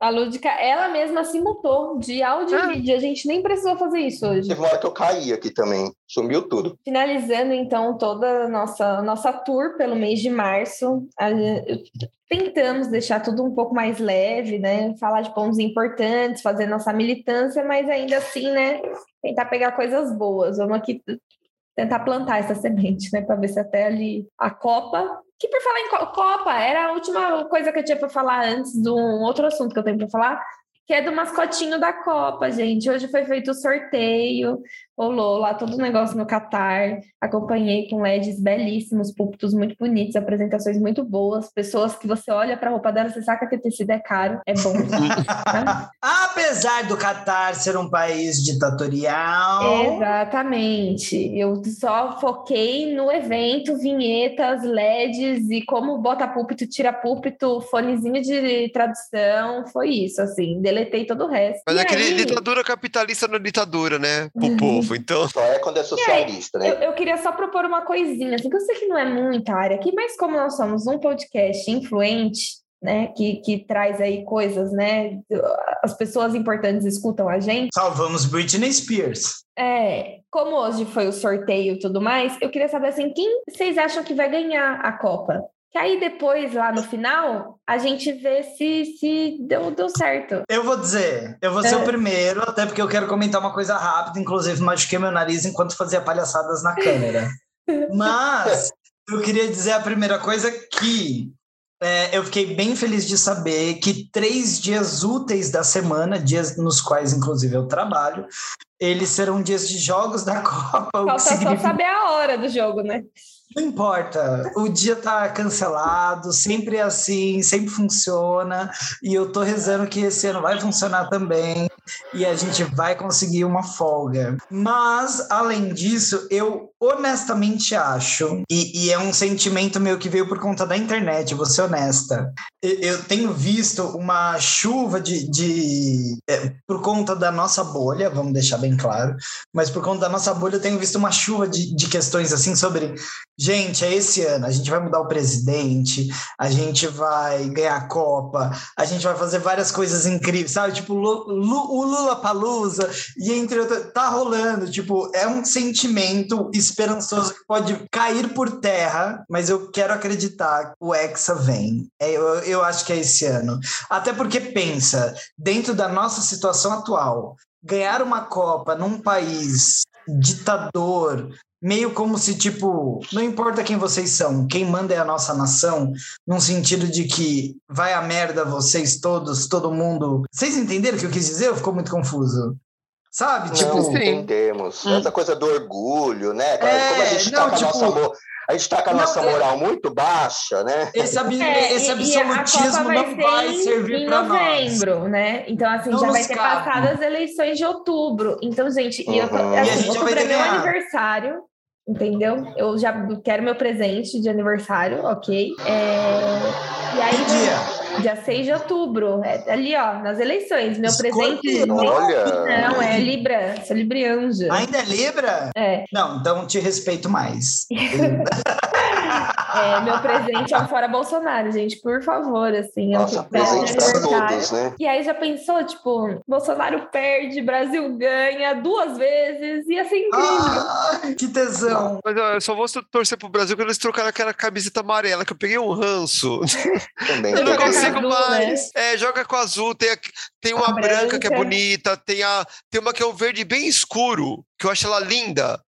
A Lúdica, ela mesma se mutou de áudio Ah. e vídeo. A gente nem precisou fazer isso hoje. Teve uma hora que eu caí aqui também. Sumiu tudo. Finalizando, então, toda a nossa, nossa tour pelo mês de março. A- tentamos deixar tudo um pouco mais leve, né? Falar de pontos importantes, fazer nossa militância, mas ainda assim, né? Tentar pegar coisas boas. Vamos aqui tentar plantar essa semente, né? Para ver se até ali a Copa. Que por falar em Co- Copa, era a última coisa que eu tinha para falar antes de um outro assunto que eu tenho para falar, que é do mascotinho da Copa, gente. Hoje foi feito o sorteio, rolou lá todo o negócio no Catar. Acompanhei com LEDs belíssimos, púlpitos muito bonitos, apresentações muito boas, pessoas que você olha para a roupa dela, você saca que o tecido é caro, é bom. tá? Apesar do Catar ser um país ditatorial, Exatamente. Eu só foquei no evento, vinhetas, LEDs e como bota púlpito, tira púlpito, fonezinho de tradução. Foi isso, assim. Deletei todo o resto. Mas E é aquele aí, ditadura capitalista não é ditadura, né? Pro povo. Então, Só é quando é socialista, né? Eu, eu queria só propor uma coisinha, assim, que eu sei que não é muita área aqui, mas como nós somos um podcast influente, né, que, que traz aí coisas, né, as pessoas importantes escutam a gente, salvamos Britney Spears. é, como hoje foi o sorteio e tudo mais, eu queria saber, assim, quem vocês acham que vai ganhar a Copa? Que aí depois, lá no final, a gente vê se, se deu, deu certo. Eu vou dizer, eu vou ser É. o primeiro, até porque eu quero comentar uma coisa rápida, inclusive machuquei meu nariz enquanto fazia palhaçadas na câmera. Mas eu queria dizer a primeira coisa que é, eu fiquei bem feliz de saber que três dias úteis da semana, dias nos quais inclusive eu trabalho, eles serão dias de jogos da Copa. Falta só significa saber a hora do jogo, né? Não importa, o dia tá cancelado, sempre é assim, sempre funciona, e eu tô rezando que esse ano vai funcionar também, e a gente vai conseguir uma folga. Mas, além disso, eu honestamente acho, e, e é um sentimento meu que veio por conta da internet, vou ser honesta, eu, tenho visto uma chuva de. de é, por conta da nossa bolha, vamos deixar bem claro, mas por conta da nossa bolha, eu tenho visto uma chuva de, de questões assim sobre Gente, é esse ano. A gente vai mudar o presidente, a gente vai ganhar a Copa, a gente vai fazer várias coisas incríveis, sabe? Tipo, o Lula Palusa, e entre outras. Tá rolando. Tipo, é um sentimento esperançoso que pode cair por terra, mas eu quero acreditar que o Hexa vem. É, eu, eu acho que é esse ano. Até porque, pensa, dentro da nossa situação atual, ganhar uma Copa num país ditador meio como se, tipo, não importa quem vocês são, quem manda é a nossa nação, num sentido de que vai a merda vocês todos, todo mundo. Vocês entenderam o que eu quis dizer? Ou ficou muito confuso? Sabe? Não, tipo, entendemos. Hum. Essa coisa do orgulho, né? cara? É, Como a gente não, tá com a tipo, nossa mo- a gente tá com a não, nossa é- moral muito baixa, né? esse, ab- É, esse a absolutismo vai não vai em- servir em para nós. novembro, né? Então, assim, Não já vai ter cabe. passado as eleições de outubro. Então, gente, e eu tô, Uhum. E a assim, gente já vai outubro ter é meu aniversário, entendeu? Eu já quero meu presente de aniversário, ok? É, E aí, Que dia? Dia 6 de outubro, é ali, ó, nas eleições. Meu Escorpião. presente. Olha. Não, é Libra, sou Librianja. Ainda é Libra? É, Não, então te respeito mais. é, meu presente é um fora Bolsonaro, gente, por favor, assim. eu Nossa, quero presente aniversário. todos, né? E aí já pensou, tipo, Bolsonaro perde, Brasil ganha duas vezes, ia ser incrível. Ah, que tesão. Mas eu só vou torcer pro Brasil quando eles trocaram aquela camiseta amarela, que eu peguei um ranço. Também. Eu não com consigo azul, mais. É, joga com azul, tem, a- tem uma A branca que é branca. bonita, tem, a, tem uma que é um verde bem escuro, que eu acho ela linda.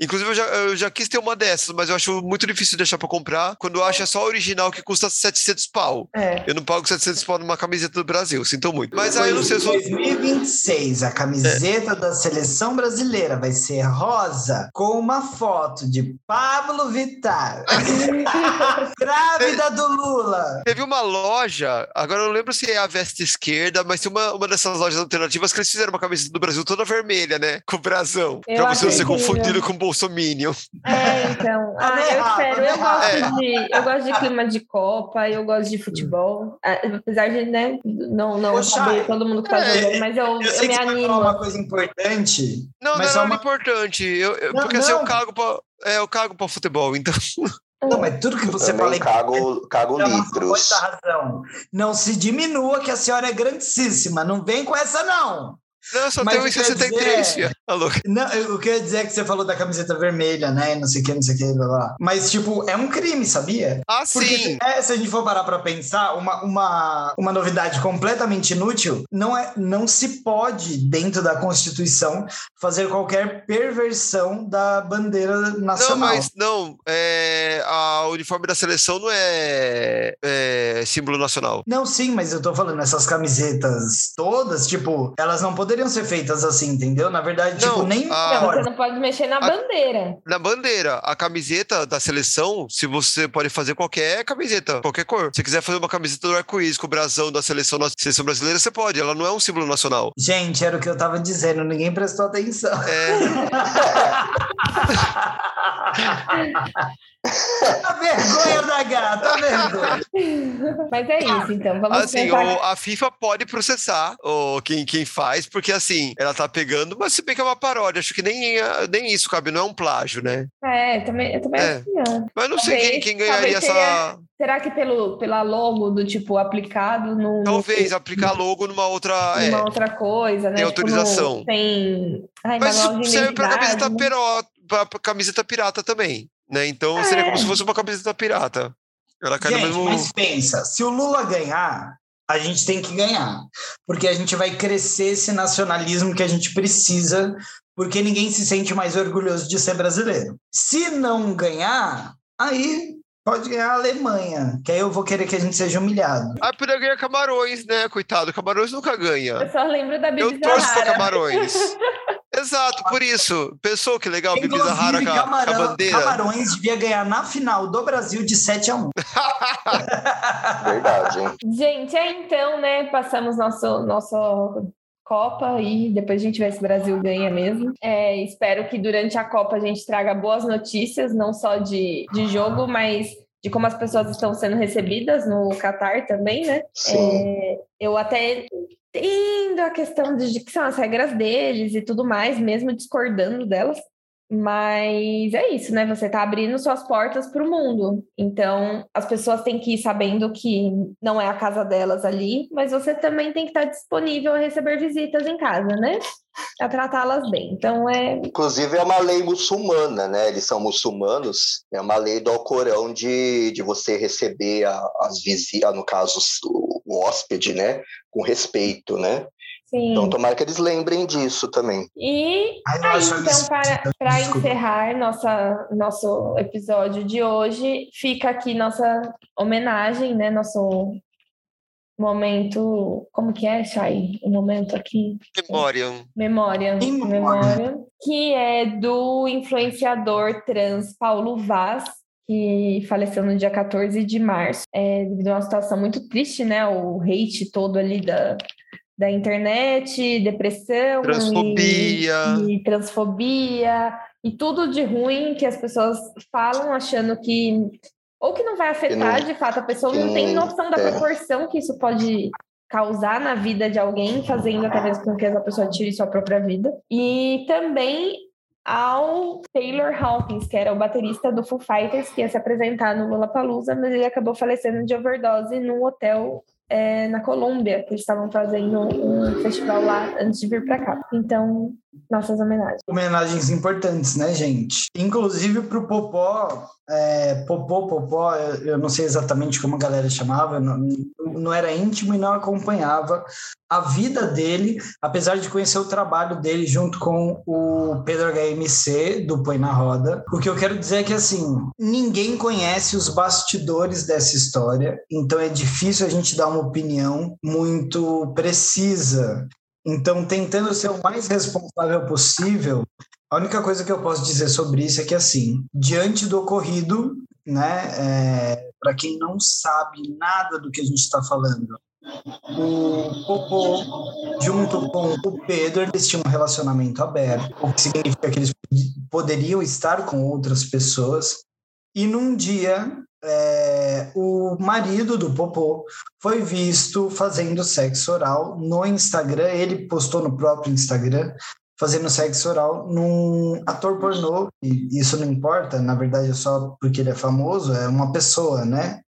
Inclusive, eu já, eu já quis ter uma dessas, mas eu acho muito difícil deixar pra comprar. Quando eu acho é só a original que custa 700 pau. É. Eu não pago 700 pau numa camiseta do Brasil, sinto muito. Mas aí eu não sei, eu sou... 2026, a camiseta da seleção brasileira vai ser rosa com uma foto de Pablo Vittar, grávida do Lula. Teve uma loja, agora eu não lembro se é a Veste Esquerda, mas tem uma, uma dessas lojas alternativas que eles fizeram uma camiseta do Brasil toda vermelha, né? Com o brasão. Eu pra você não ser confundido com Bolsominion. É, então. Tá Ah, eu espero. tá Eu gosto, de, eu gosto de clima de Copa, eu gosto de futebol. Apesar de né, não, não saber todo mundo que tá é, jogando, mas eu, Eu eu, me que você animo. uma coisa importante. Não, não Mas é só nada uma- importante. Eu, eu- Não, porque assim, eu não. cago pra. É, eu cago pra futebol, então. Não, mas tudo que você fala Também é cago, cago Não, litros. razão. Não se diminua que a senhora é grandíssima. Não vem com essa, não. Não, eu só Mas tenho o que eu ia 63, dizer- filha. Tá louco. Não, eu- o que eu ia dizer é que você falou da camiseta vermelha, né? Não sei o que, não sei o que, blá, blá. Mas, tipo, é um crime, sabia? Ah, Porque sim. é, se a gente for parar pra pensar, uma, uma, uma novidade completamente inútil, não, é, não se pode, dentro da Constituição, fazer qualquer perversão da bandeira Não, nacional. mas não. É, a uniforme da seleção não é, é símbolo nacional. Não, sim, mas eu tô falando, essas camisetas todas, tipo, elas não poderiam ser feitas assim, entendeu? Na verdade, Não, tipo, nem a- Não, você não pode mexer na A- bandeira. Na bandeira, a camiseta da seleção, se você pode fazer qualquer camiseta, qualquer cor. Se quiser fazer uma camiseta do arco-íris com o brasão da seleção, da seleção brasileira, você pode. Ela não é um símbolo nacional. Gente, era o que eu tava dizendo, ninguém prestou atenção. É, a vergonha da gata, a vergonha. Mas é isso, então. Vamos assim, o- a FIFA pode processar o, quem, quem faz, porque assim, ela tá pegando, mas se bem que é uma paródia, acho que nem, nem isso cabe, não é um plágio, né? É, também, eu também É. acho que não. Mas não sei quem, Talvez- quem ganharia talvez essa. Será que pelo, pela logo do tipo aplicado no. Talvez aplicar logo numa outra. é. Uma outra coisa, né? Tem Tipo, autorização. no- tem. Ai, Mas isso serve pra camiseta, né? Pra camiseta pirata também. Né? Então seria como É. se fosse uma camiseta pirata. Ela cai no Gente, mesmo. mas pensa, se o Lula ganhar, a gente tem que ganhar. Porque a gente vai crescer esse nacionalismo que a gente precisa, porque ninguém se sente mais orgulhoso de ser brasileiro. Se não ganhar, aí pode ganhar a Alemanha, que aí eu vou querer que a gente seja humilhado. Ah, podia ganhar Camarões, né? Coitado, Camarões nunca ganha. Eu só lembro da Bibi Eu torço pra. Camarões. Exato, por isso. Pensou que legal, Bibi Zahara com, a- com a Camarão- bandeira? Camarões devia ganhar na final do Brasil de 7 a 1 Verdade, hein? Gente, é então, né? Passamos nosso, nosso Copa e depois a gente vê se o Brasil ganha mesmo. É, espero que durante a Copa a gente traga boas notícias, não só de, de jogo, mas de como as pessoas estão sendo recebidas no Catar também, né? Sim. É, eu até entendo a questão de, de que são as regras deles e tudo mais, mesmo discordando delas. Mas é isso, né? Você está abrindo suas portas para o mundo. Então, as pessoas têm que ir sabendo que não é a casa delas ali, mas você também tem que estar disponível a receber visitas em casa, né? A tratá-las bem. Então, é. Inclusive é uma lei muçulmana, né? Eles são muçulmanos. É uma lei do Alcorão de, de você receber a- as visitas, no caso o hóspede, né? Com respeito, né? Sim. Então, tomara que eles lembrem disso também. E Ai, aí, acho então, para, para encerrar nossa, nosso episódio de hoje, fica aqui nossa homenagem, né? Nosso momento. Como que é, Chay? O momento aqui. Memória. Memória. Em memória. Memória. Que é do influenciador trans Paulo Vaz, que faleceu no dia 14 de março. É, devido a uma situação muito triste, né? O hate todo ali da, da internet, depressão. Transfobia. E, e transfobia. E tudo de ruim que as pessoas falam achando que. Ou que não vai afetar, não- de fato, a pessoa não tem noção da é. proporção que isso pode causar na vida de alguém, fazendo até mesmo com que essa pessoa tire sua própria vida. E também ao Taylor Hawkins, que era o baterista do Foo Fighters, que ia se apresentar no Lollapalooza, mas ele acabou falecendo de overdose num hotel é, na Colômbia, que eles estavam fazendo um festival lá antes de vir para cá. Então, nossas homenagens. Homenagens importantes, né, gente? Inclusive pro Popó, é, Popó, Popó, eu, não sei exatamente como a galera chamava, não, não era íntimo e não acompanhava a vida dele, apesar de conhecer o trabalho dele junto com o Pedro HMC do Põe na Roda. O que eu quero dizer é que, assim, ninguém conhece os bastidores dessa história, então é difícil a gente dar uma opinião muito precisa. Então, tentando ser o mais responsável possível, a única coisa que eu posso dizer sobre isso é que, assim, diante do ocorrido, né, para quem não sabe nada do que a gente está falando, o Popô, junto com o Pedro, eles tinham um relacionamento aberto, o que significa que eles poderiam estar com outras pessoas. E num dia, é, o marido do Popô foi visto fazendo sexo oral no Instagram. Ele postou no próprio Instagram fazendo sexo oral num ator pornô. E isso não importa, na verdade é só porque ele é famoso, é uma pessoa, né?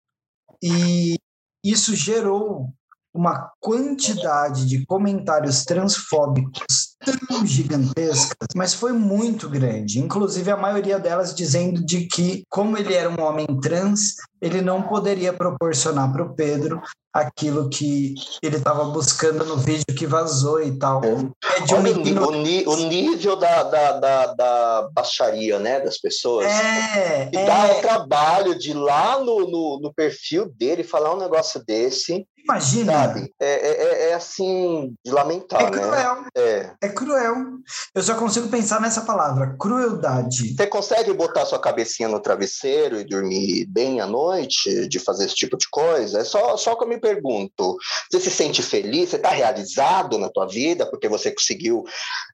E isso gerou uma quantidade de comentários transfóbicos tão gigantescas, mas foi muito grande. Inclusive, a maioria delas dizendo de que, como ele era um homem trans, ele não poderia proporcionar para o Pedro aquilo que ele estava buscando no vídeo que vazou e tal. É de uma Olha o, o nível da, da, da, da baixaria, né, das pessoas. É, E dá o é, trabalho de ir lá no, no, no perfil dele falar um negócio desse, imagina. sabe? É, é, é- é assim, de lamentar, É né? cruel, É. é cruel. Eu só consigo pensar nessa palavra, crueldade. Você consegue botar sua cabecinha no travesseiro e dormir bem à noite de fazer esse tipo de coisa? É só, só que eu me pergunto, você se sente feliz? Você está realizado na tua vida porque você conseguiu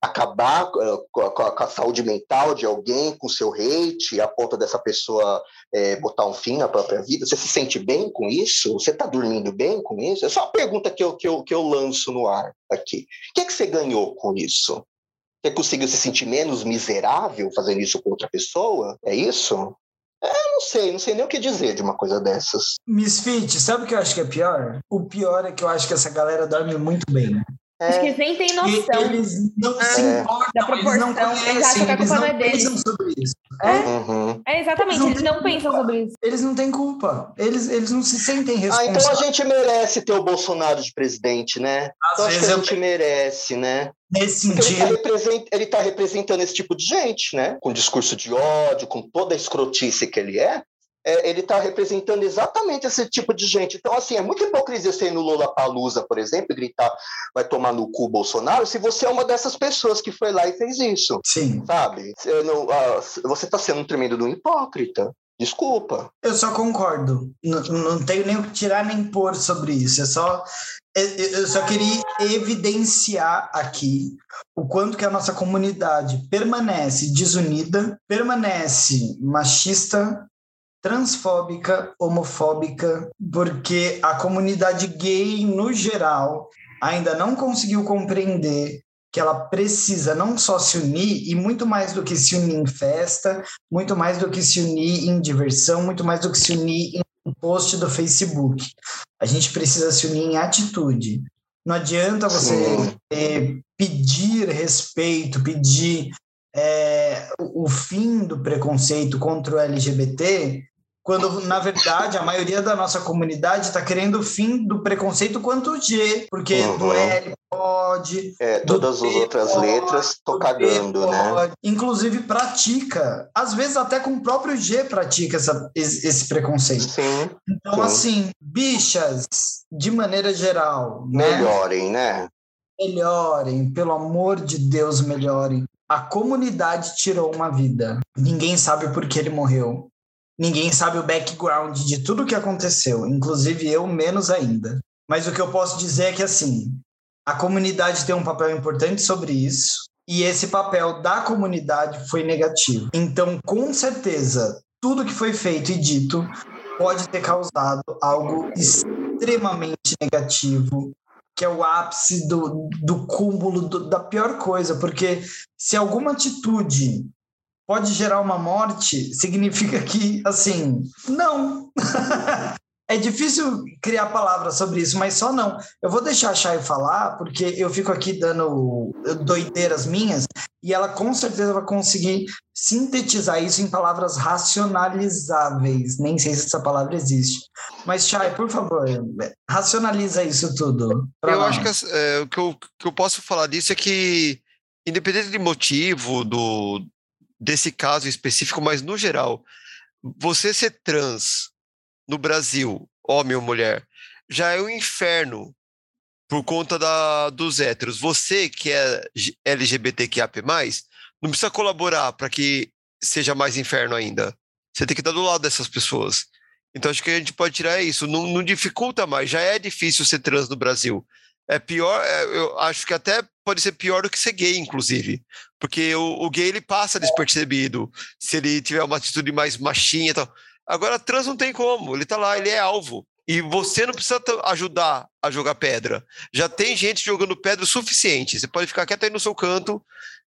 acabar eh, com a, com a- com a saúde mental de alguém, com o seu hate, a ponto dessa pessoa eh, botar um fim na própria vida? Você se sente bem com isso? Você está dormindo bem com isso? É só uma pergunta que eu, que eu, que eu lanço no ar aqui. O que, é que você ganhou com isso? Você conseguiu se sentir menos miserável fazendo isso com outra pessoa? É isso? É, eu não sei, não sei nem o que dizer de uma coisa dessas. Misfit, sabe o que eu acho que é pior? O pior é que eu acho que essa galera dorme muito bem. Acho que É, eles nem têm E noção. eles não se É. importam, Da eles não proporção, eles conhecem, acham que a eles culpa não não é deles. pensam sobre isso. É, uhum. É, exatamente, Não eles não pensam sobre isso. eles não têm culpa. Eles, eles não se sentem Ah, então a responsáveis. gente merece ter o Bolsonaro de presidente, né? Às Então acho que a eu gente merece, né? Nesse Porque ele está sentido, represent, ele tá representando esse tipo de gente, né? Com discurso de ódio, com toda a escrotice que ele é. É, ele está representando exatamente esse tipo de gente. Então, assim, é muita hipocrisia ir no Lollapalooza, por exemplo, e gritar vai tomar no cu Bolsonaro, se você é uma dessas pessoas que foi lá e fez isso, sim. sabe? Você não- ah, você está sendo um tremendo do hipócrita. Desculpa. Eu só concordo. N- não tenho nem o que tirar nem pôr sobre isso. É só. eu- Eu só queria evidenciar aqui o quanto que a nossa comunidade permanece desunida, permanece machista, transfóbica, homofóbica, porque a comunidade gay, no geral, ainda não conseguiu compreender que ela precisa não só se unir, e muito mais do que se unir em festa, muito mais do que se unir em diversão, muito mais do que se unir em post do Facebook. A gente precisa se unir em atitude. Não adianta você eh, pedir respeito, pedir o o fim do preconceito contra o LGBT, quando, na verdade, a maioria da nossa comunidade está querendo o fim do preconceito quanto o G, porque Uhum. do L pode. É, todas as outras pode, letras tô cagando, né? Inclusive pratica. Às vezes até com o próprio G pratica essa, esse preconceito. Sim, Então, Sim. assim, bichas, de maneira geral, né? melhorem, né? melhorem, pelo amor de Deus, melhorem. A comunidade tirou uma vida. Ninguém sabe por que ele morreu. Ninguém sabe o background de tudo que aconteceu, inclusive eu menos ainda. Mas o que eu posso dizer é que assim, a comunidade tem um papel importante sobre isso, e esse papel da comunidade foi negativo. Então, com certeza, tudo que foi feito e dito pode ter causado algo extremamente negativo que é o ápice do, do cúmulo do- da pior coisa, porque se alguma atitude pode gerar uma morte, significa que, assim, não. é difícil criar palavras sobre isso, mas só não. Eu vou deixar a Chay falar, porque eu fico aqui dando doideiras minhas, e ela com certeza vai conseguir sintetizar isso em palavras racionalizáveis. Nem sei se essa palavra existe. Mas, Chay, por favor, racionaliza isso tudo. Eu nós. acho que é, o que eu, que eu posso falar disso é que, independente de motivo do, desse caso específico, mas no geral, você ser trans no Brasil, homem ou mulher, já é um inferno por conta da, dos héteros. Você que é LGBTQIA+, não precisa colaborar para que seja mais inferno ainda. Você tem que estar do lado dessas pessoas. Então acho que a gente pode tirar isso. Não, não dificulta mais. Já é difícil ser trans no Brasil. É pior, é, eu acho que até pode ser pior do que ser gay, inclusive. Porque o, o gay ele passa despercebido se ele tiver uma atitude mais machinha e tal. Agora, trans não tem como. Ele tá lá, ele é alvo. E você não precisa ajudar a jogar pedra. Já tem gente jogando pedra o suficiente. Você pode ficar quieto aí no seu canto,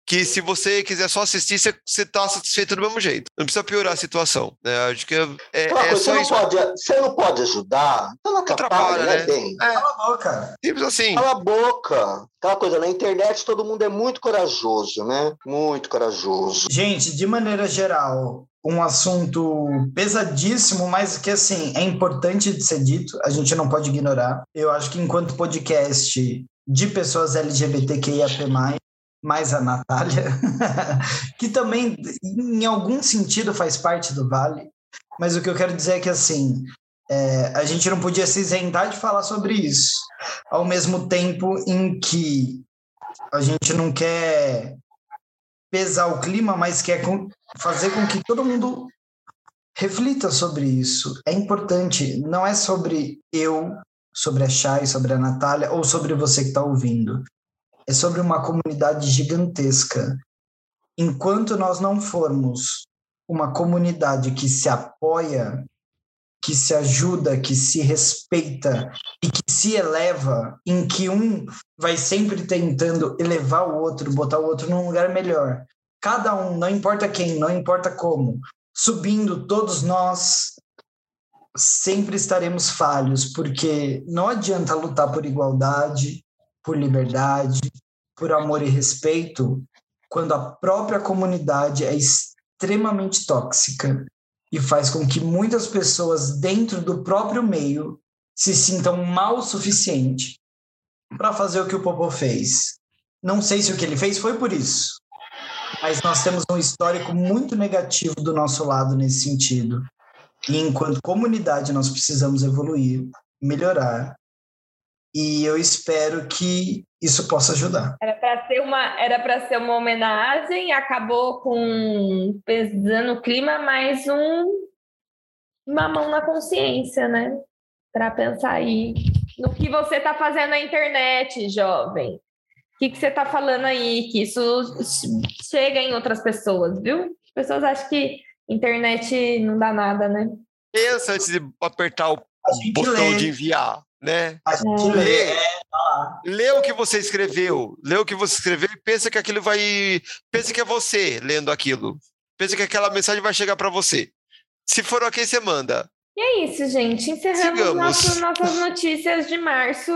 que se você quiser só assistir, você, você tá satisfeito do mesmo jeito. Não precisa piorar a situação. Né? Acho que é, é, é você, só não isso. pode, você não pode ajudar, então não atrapalha, Atrapalha, né, né? bem? Cala a boca. Simples assim. Cala a boca. Aquela coisa, na internet todo mundo é muito corajoso, né? Muito corajoso. Gente, de maneira geral, um assunto pesadíssimo, mas que assim é importante de ser dito, a gente não pode ignorar. Eu acho que enquanto podcast de pessoas LGBTQIAP+, mais a Natália, que também em algum sentido faz parte do Vale, mas o que eu quero dizer é que assim, é, a gente não podia se isentar de falar sobre isso, ao mesmo tempo em que a gente não quer pesar o clima, mas quer fazer com que todo mundo reflita sobre isso. É importante, não é sobre eu, sobre a Chay, sobre a Natália ou sobre você que está ouvindo. É sobre uma comunidade gigantesca. Enquanto nós não formos uma comunidade que se apoia, que se ajuda, que se respeita e que se eleva, em que um vai sempre tentando elevar o outro, botar o outro num lugar melhor. Cada um, não importa quem, não importa como, subindo todos nós sempre estaremos falhos, porque não adianta lutar por igualdade, por liberdade, por amor e respeito, quando a própria comunidade é extremamente tóxica e faz com que muitas pessoas dentro do próprio meio se sintam mal o suficiente para fazer o que o Popô fez. Não sei se o que ele fez foi por isso, mas nós temos um histórico muito negativo do nosso lado nesse sentido. E enquanto comunidade nós precisamos evoluir, melhorar. E eu espero que isso possa ajudar. Era para ser uma, era para ser uma homenagem, acabou com pesando o clima, mais um uma mão na consciência, né? Para pensar aí no que você está fazendo na internet, jovem. O que, que você está falando aí? Que isso chega em outras pessoas, viu? As pessoas acham que internet não dá nada, né? Pensa antes de apertar o botão lê, de enviar, né? a gente lê. É, Lê o que você escreveu, lê o que você escreveu e pensa que aquilo vai. Pensa que é você lendo aquilo. Pensa que aquela mensagem vai chegar para você. Se for ok, você manda. E é isso, gente. Encerramos Sigamos. nosso- nossas notícias de março,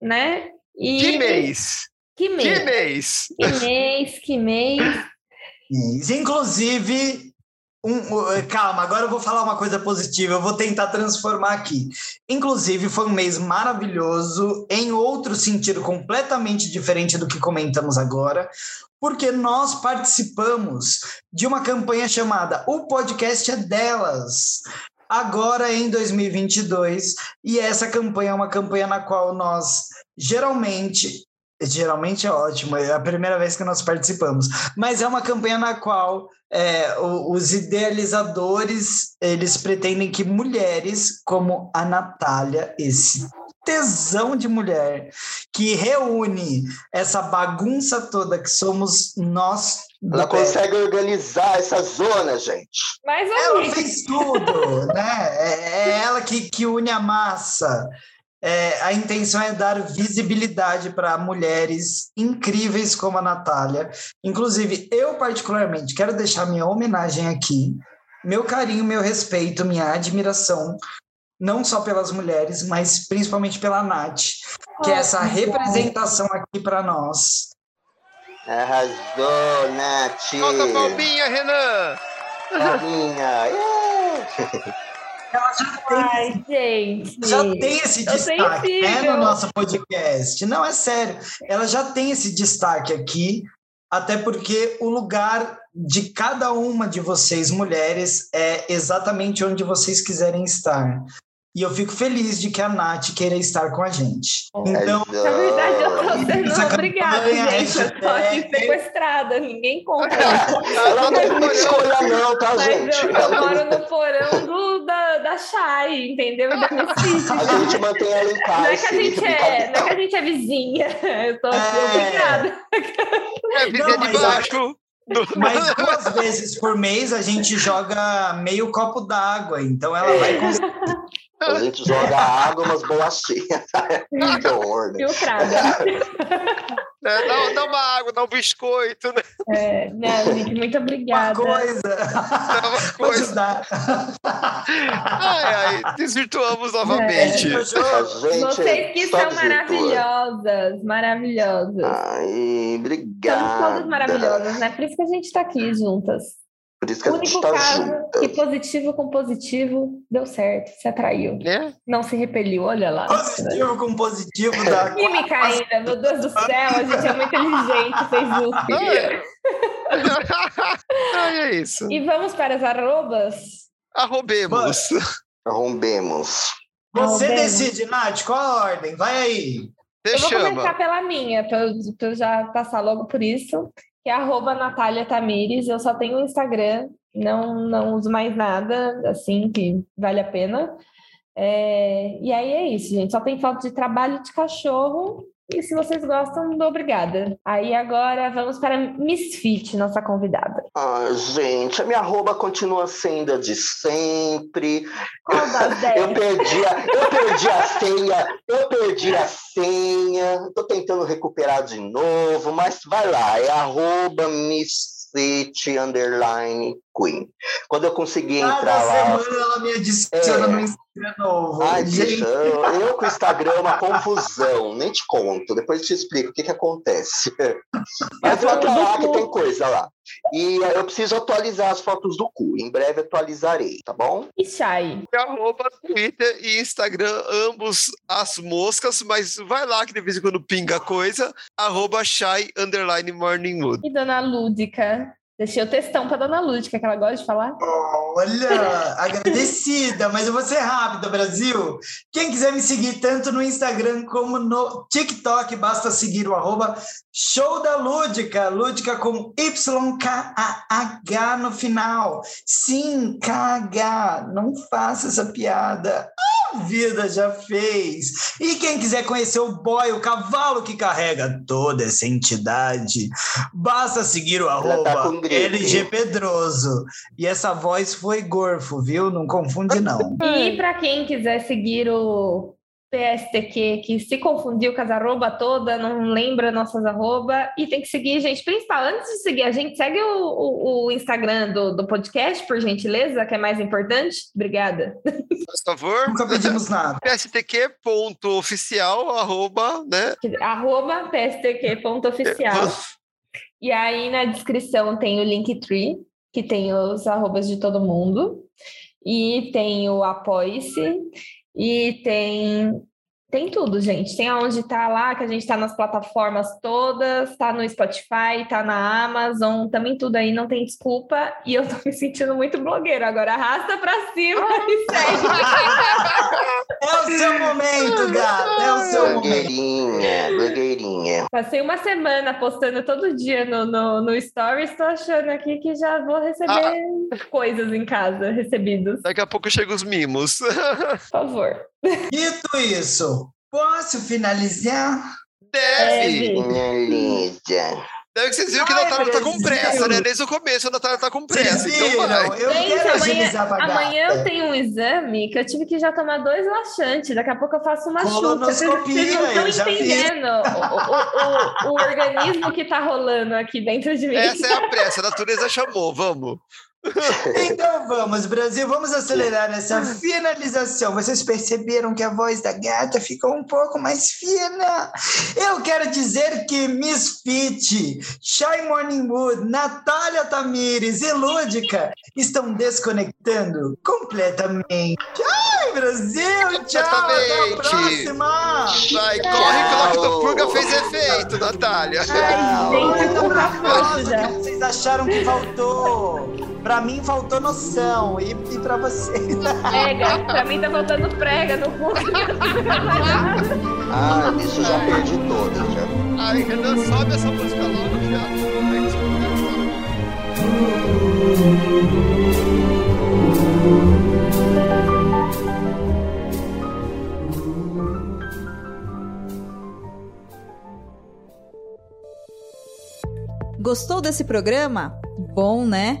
né? E... Que mês! Que mês? Que mês! Que mês, que mês. Inclusive, Um, um, calma, agora eu vou falar uma coisa positiva, eu vou tentar transformar aqui. Inclusive, foi um mês maravilhoso, em outro sentido completamente diferente do que comentamos agora, porque nós participamos de uma campanha chamada O Podcast é Delas, agora em 2022, e essa campanha é uma campanha na qual nós geralmente geralmente é ótimo, é a primeira vez que nós participamos, mas é uma campanha na qual é, os idealizadores eles pretendem que mulheres como a Natália, esse tesão de mulher que reúne essa bagunça toda que somos nós. Ela consegue organizar essa zona, gente. Mais ou ela fez tudo, né? É, é ela que, que une a massa. É, a intenção é dar visibilidade para mulheres incríveis como a Natália. Inclusive, eu, particularmente, quero deixar minha homenagem aqui, meu carinho, meu respeito, minha admiração, não só pelas mulheres, mas principalmente pela Nath, que é essa representação aqui para nós. Arrasou, Nath! Solta a palminha, Renan! Palminha! Ela já tem, Ai, gente. já tem esse destaque né, no nosso podcast. Não, é sério. Ela já tem esse destaque aqui, até porque o lugar de cada uma de vocês, mulheres, é exatamente onde vocês quiserem estar. E eu fico feliz de que a Nath queira estar com a gente. Então, na verdade, eu tô sendo essa obrigada, campanha, gente. Eu tô aqui sequestrada, ninguém conta. Ela não tem muita escolha, não, tá, Mas gente? eu, eu moro no porão do, da, da Chay, entendeu? E da. A gente mantém ela em Não casa. é, que a gente é, não é que a gente é vizinha. Eu tô aqui É. obrigada. É, vizinha Não, de baixo. Mas duas vezes por mês a gente joga meio copo d'água. Então ela vai conseguir. A gente joga água, umas bolachinhas. que horror, né? Filtrada. É, dá, dá uma água, dá um biscoito, né? É, não, gente, muito Uma obrigada. coisa. Dá uma coisa. Ai, ai, desvirtuamos novamente. A gente Vocês que só são maravilhosas, maravilhosas. Ai, obrigado. Somos todas maravilhosas, né? Por isso que a gente tá aqui juntas. Por isso que O a gente único tá caso junto. que positivo com positivo deu certo, se atraiu. Né? Não se repeliu, olha lá. Positivo com positivo da Química ainda, meu Deus do céu, a gente é muito inteligente, fez USP. Ai, é isso. E vamos para as arrobas? Arrobemos. Arrombemos. Você decide, Nath, qual a ordem? Vai aí. Você Eu vou chama. começar pela minha, para eu já passar logo por isso, que é arroba Natália Tamires. Eu só tenho o Instagram, não, não uso mais nada, assim, que vale a pena. É, e aí é isso, gente. Só tem foto de trabalho de cachorro. E se vocês gostam, muito obrigada. Aí agora vamos para Misfit, nossa convidada. Ah, gente, a minha arroba continua sendo a de sempre. Qual das Eu 10? perdi, a, eu perdi a senha, eu perdi a senha, tô tentando recuperar de novo, mas vai lá, é arroba City Underline Queen. Quando eu conseguir Cada entrar lá. semana ela me adiciona É. no Instagram novo. Ai, Gente, eu, com o Instagram é uma confusão, nem te conto, depois eu te explico o que, que acontece. Mas pra lá que tem coisa lá. E eh, eu preciso atualizar as fotos do cu. Em breve atualizarei, tá bom? E Chay. Arroba Twitter e Instagram, ambos as moscas, mas vai lá que de vez em quando pinga coisa. Arroba Shy Underline Morning Wood. E Dona Lúdica. Deixei o textão para Dona Lúdica, que ela gosta de falar. Olha, agradecida, mas eu vou ser rápida, Brasil. Quem quiser me seguir tanto no Instagram como no TikTok, basta seguir o arroba Show da Lúdica, Lúdica com YKAH no final. Sim, KH, não faça essa piada. A vida já fez. E quem quiser conhecer o boy, o cavalo que carrega toda essa entidade, basta seguir o tá arroba. LG Pedroso. E essa voz foi gorfo, viu? Não confunde, não. E para quem quiser seguir o PSTQ, que se confundiu com as arroba toda, não lembra nossas arroba, e tem que seguir, gente, principal, antes de seguir a gente, segue o, o, o Instagram do, do podcast, por gentileza, que é mais importante. Obrigada. Por favor. Nunca pedimos nada. PSTQ.oficial, arroba, né? Arroba PSTQ.oficial. E aí na descrição tem o Linktree, que tem os arrobas de todo mundo, e tem o Apoie-se, e tem tem tudo, gente. Tem aonde tá lá, que a gente tá nas plataformas todas, tá no Spotify, tá na Amazon, também tudo aí, não tem desculpa. E eu tô me sentindo muito blogueira agora. Arrasta pra cima e segue. É o seu momento, gata. É o seu momento. Blogueirinha, blogueirinha. Passei uma semana postando todo dia no, no, no Stories, tô achando aqui que já vou receber coisas em casa, recebidos. Daqui a pouco chegam os mimos. Por favor. Dito isso, posso finalizar? Deve! Deve. Minha linda. Deve que vocês viram que a Natália tá com pressa, né? Desde o começo a Natália tá com pressa. Então vai. Eu Gente, quero amanhã, amanhã eu tenho um exame que eu tive que já tomar dois laxantes. Daqui a pouco eu faço uma chuva. Vocês vocês não estão entendendo o, o, o, o organismo que tá rolando aqui dentro de mim. Essa é a pressa, a natureza chamou, vamos. Então vamos, Brasil, vamos acelerar essa finalização. Vocês perceberam que a voz da gata ficou um pouco mais fina? Eu quero dizer que Miss Fit, Shy Morningwood, Natália Tamires e Lúdica estão desconectando completamente. Ai, Brasil, tchau, até a próxima! Vai, corre que o Lactopurga fez efeito, Natália. Ai, gente, eu tô vocês acharam que faltou? Pra mim faltou noção e, e pra vocês. Prega. Pra mim tá faltando prega no cu. Ah, isso já perdi todas. Já. Ai, Renan, sobe essa música logo já. Gostou desse programa? Bom, né?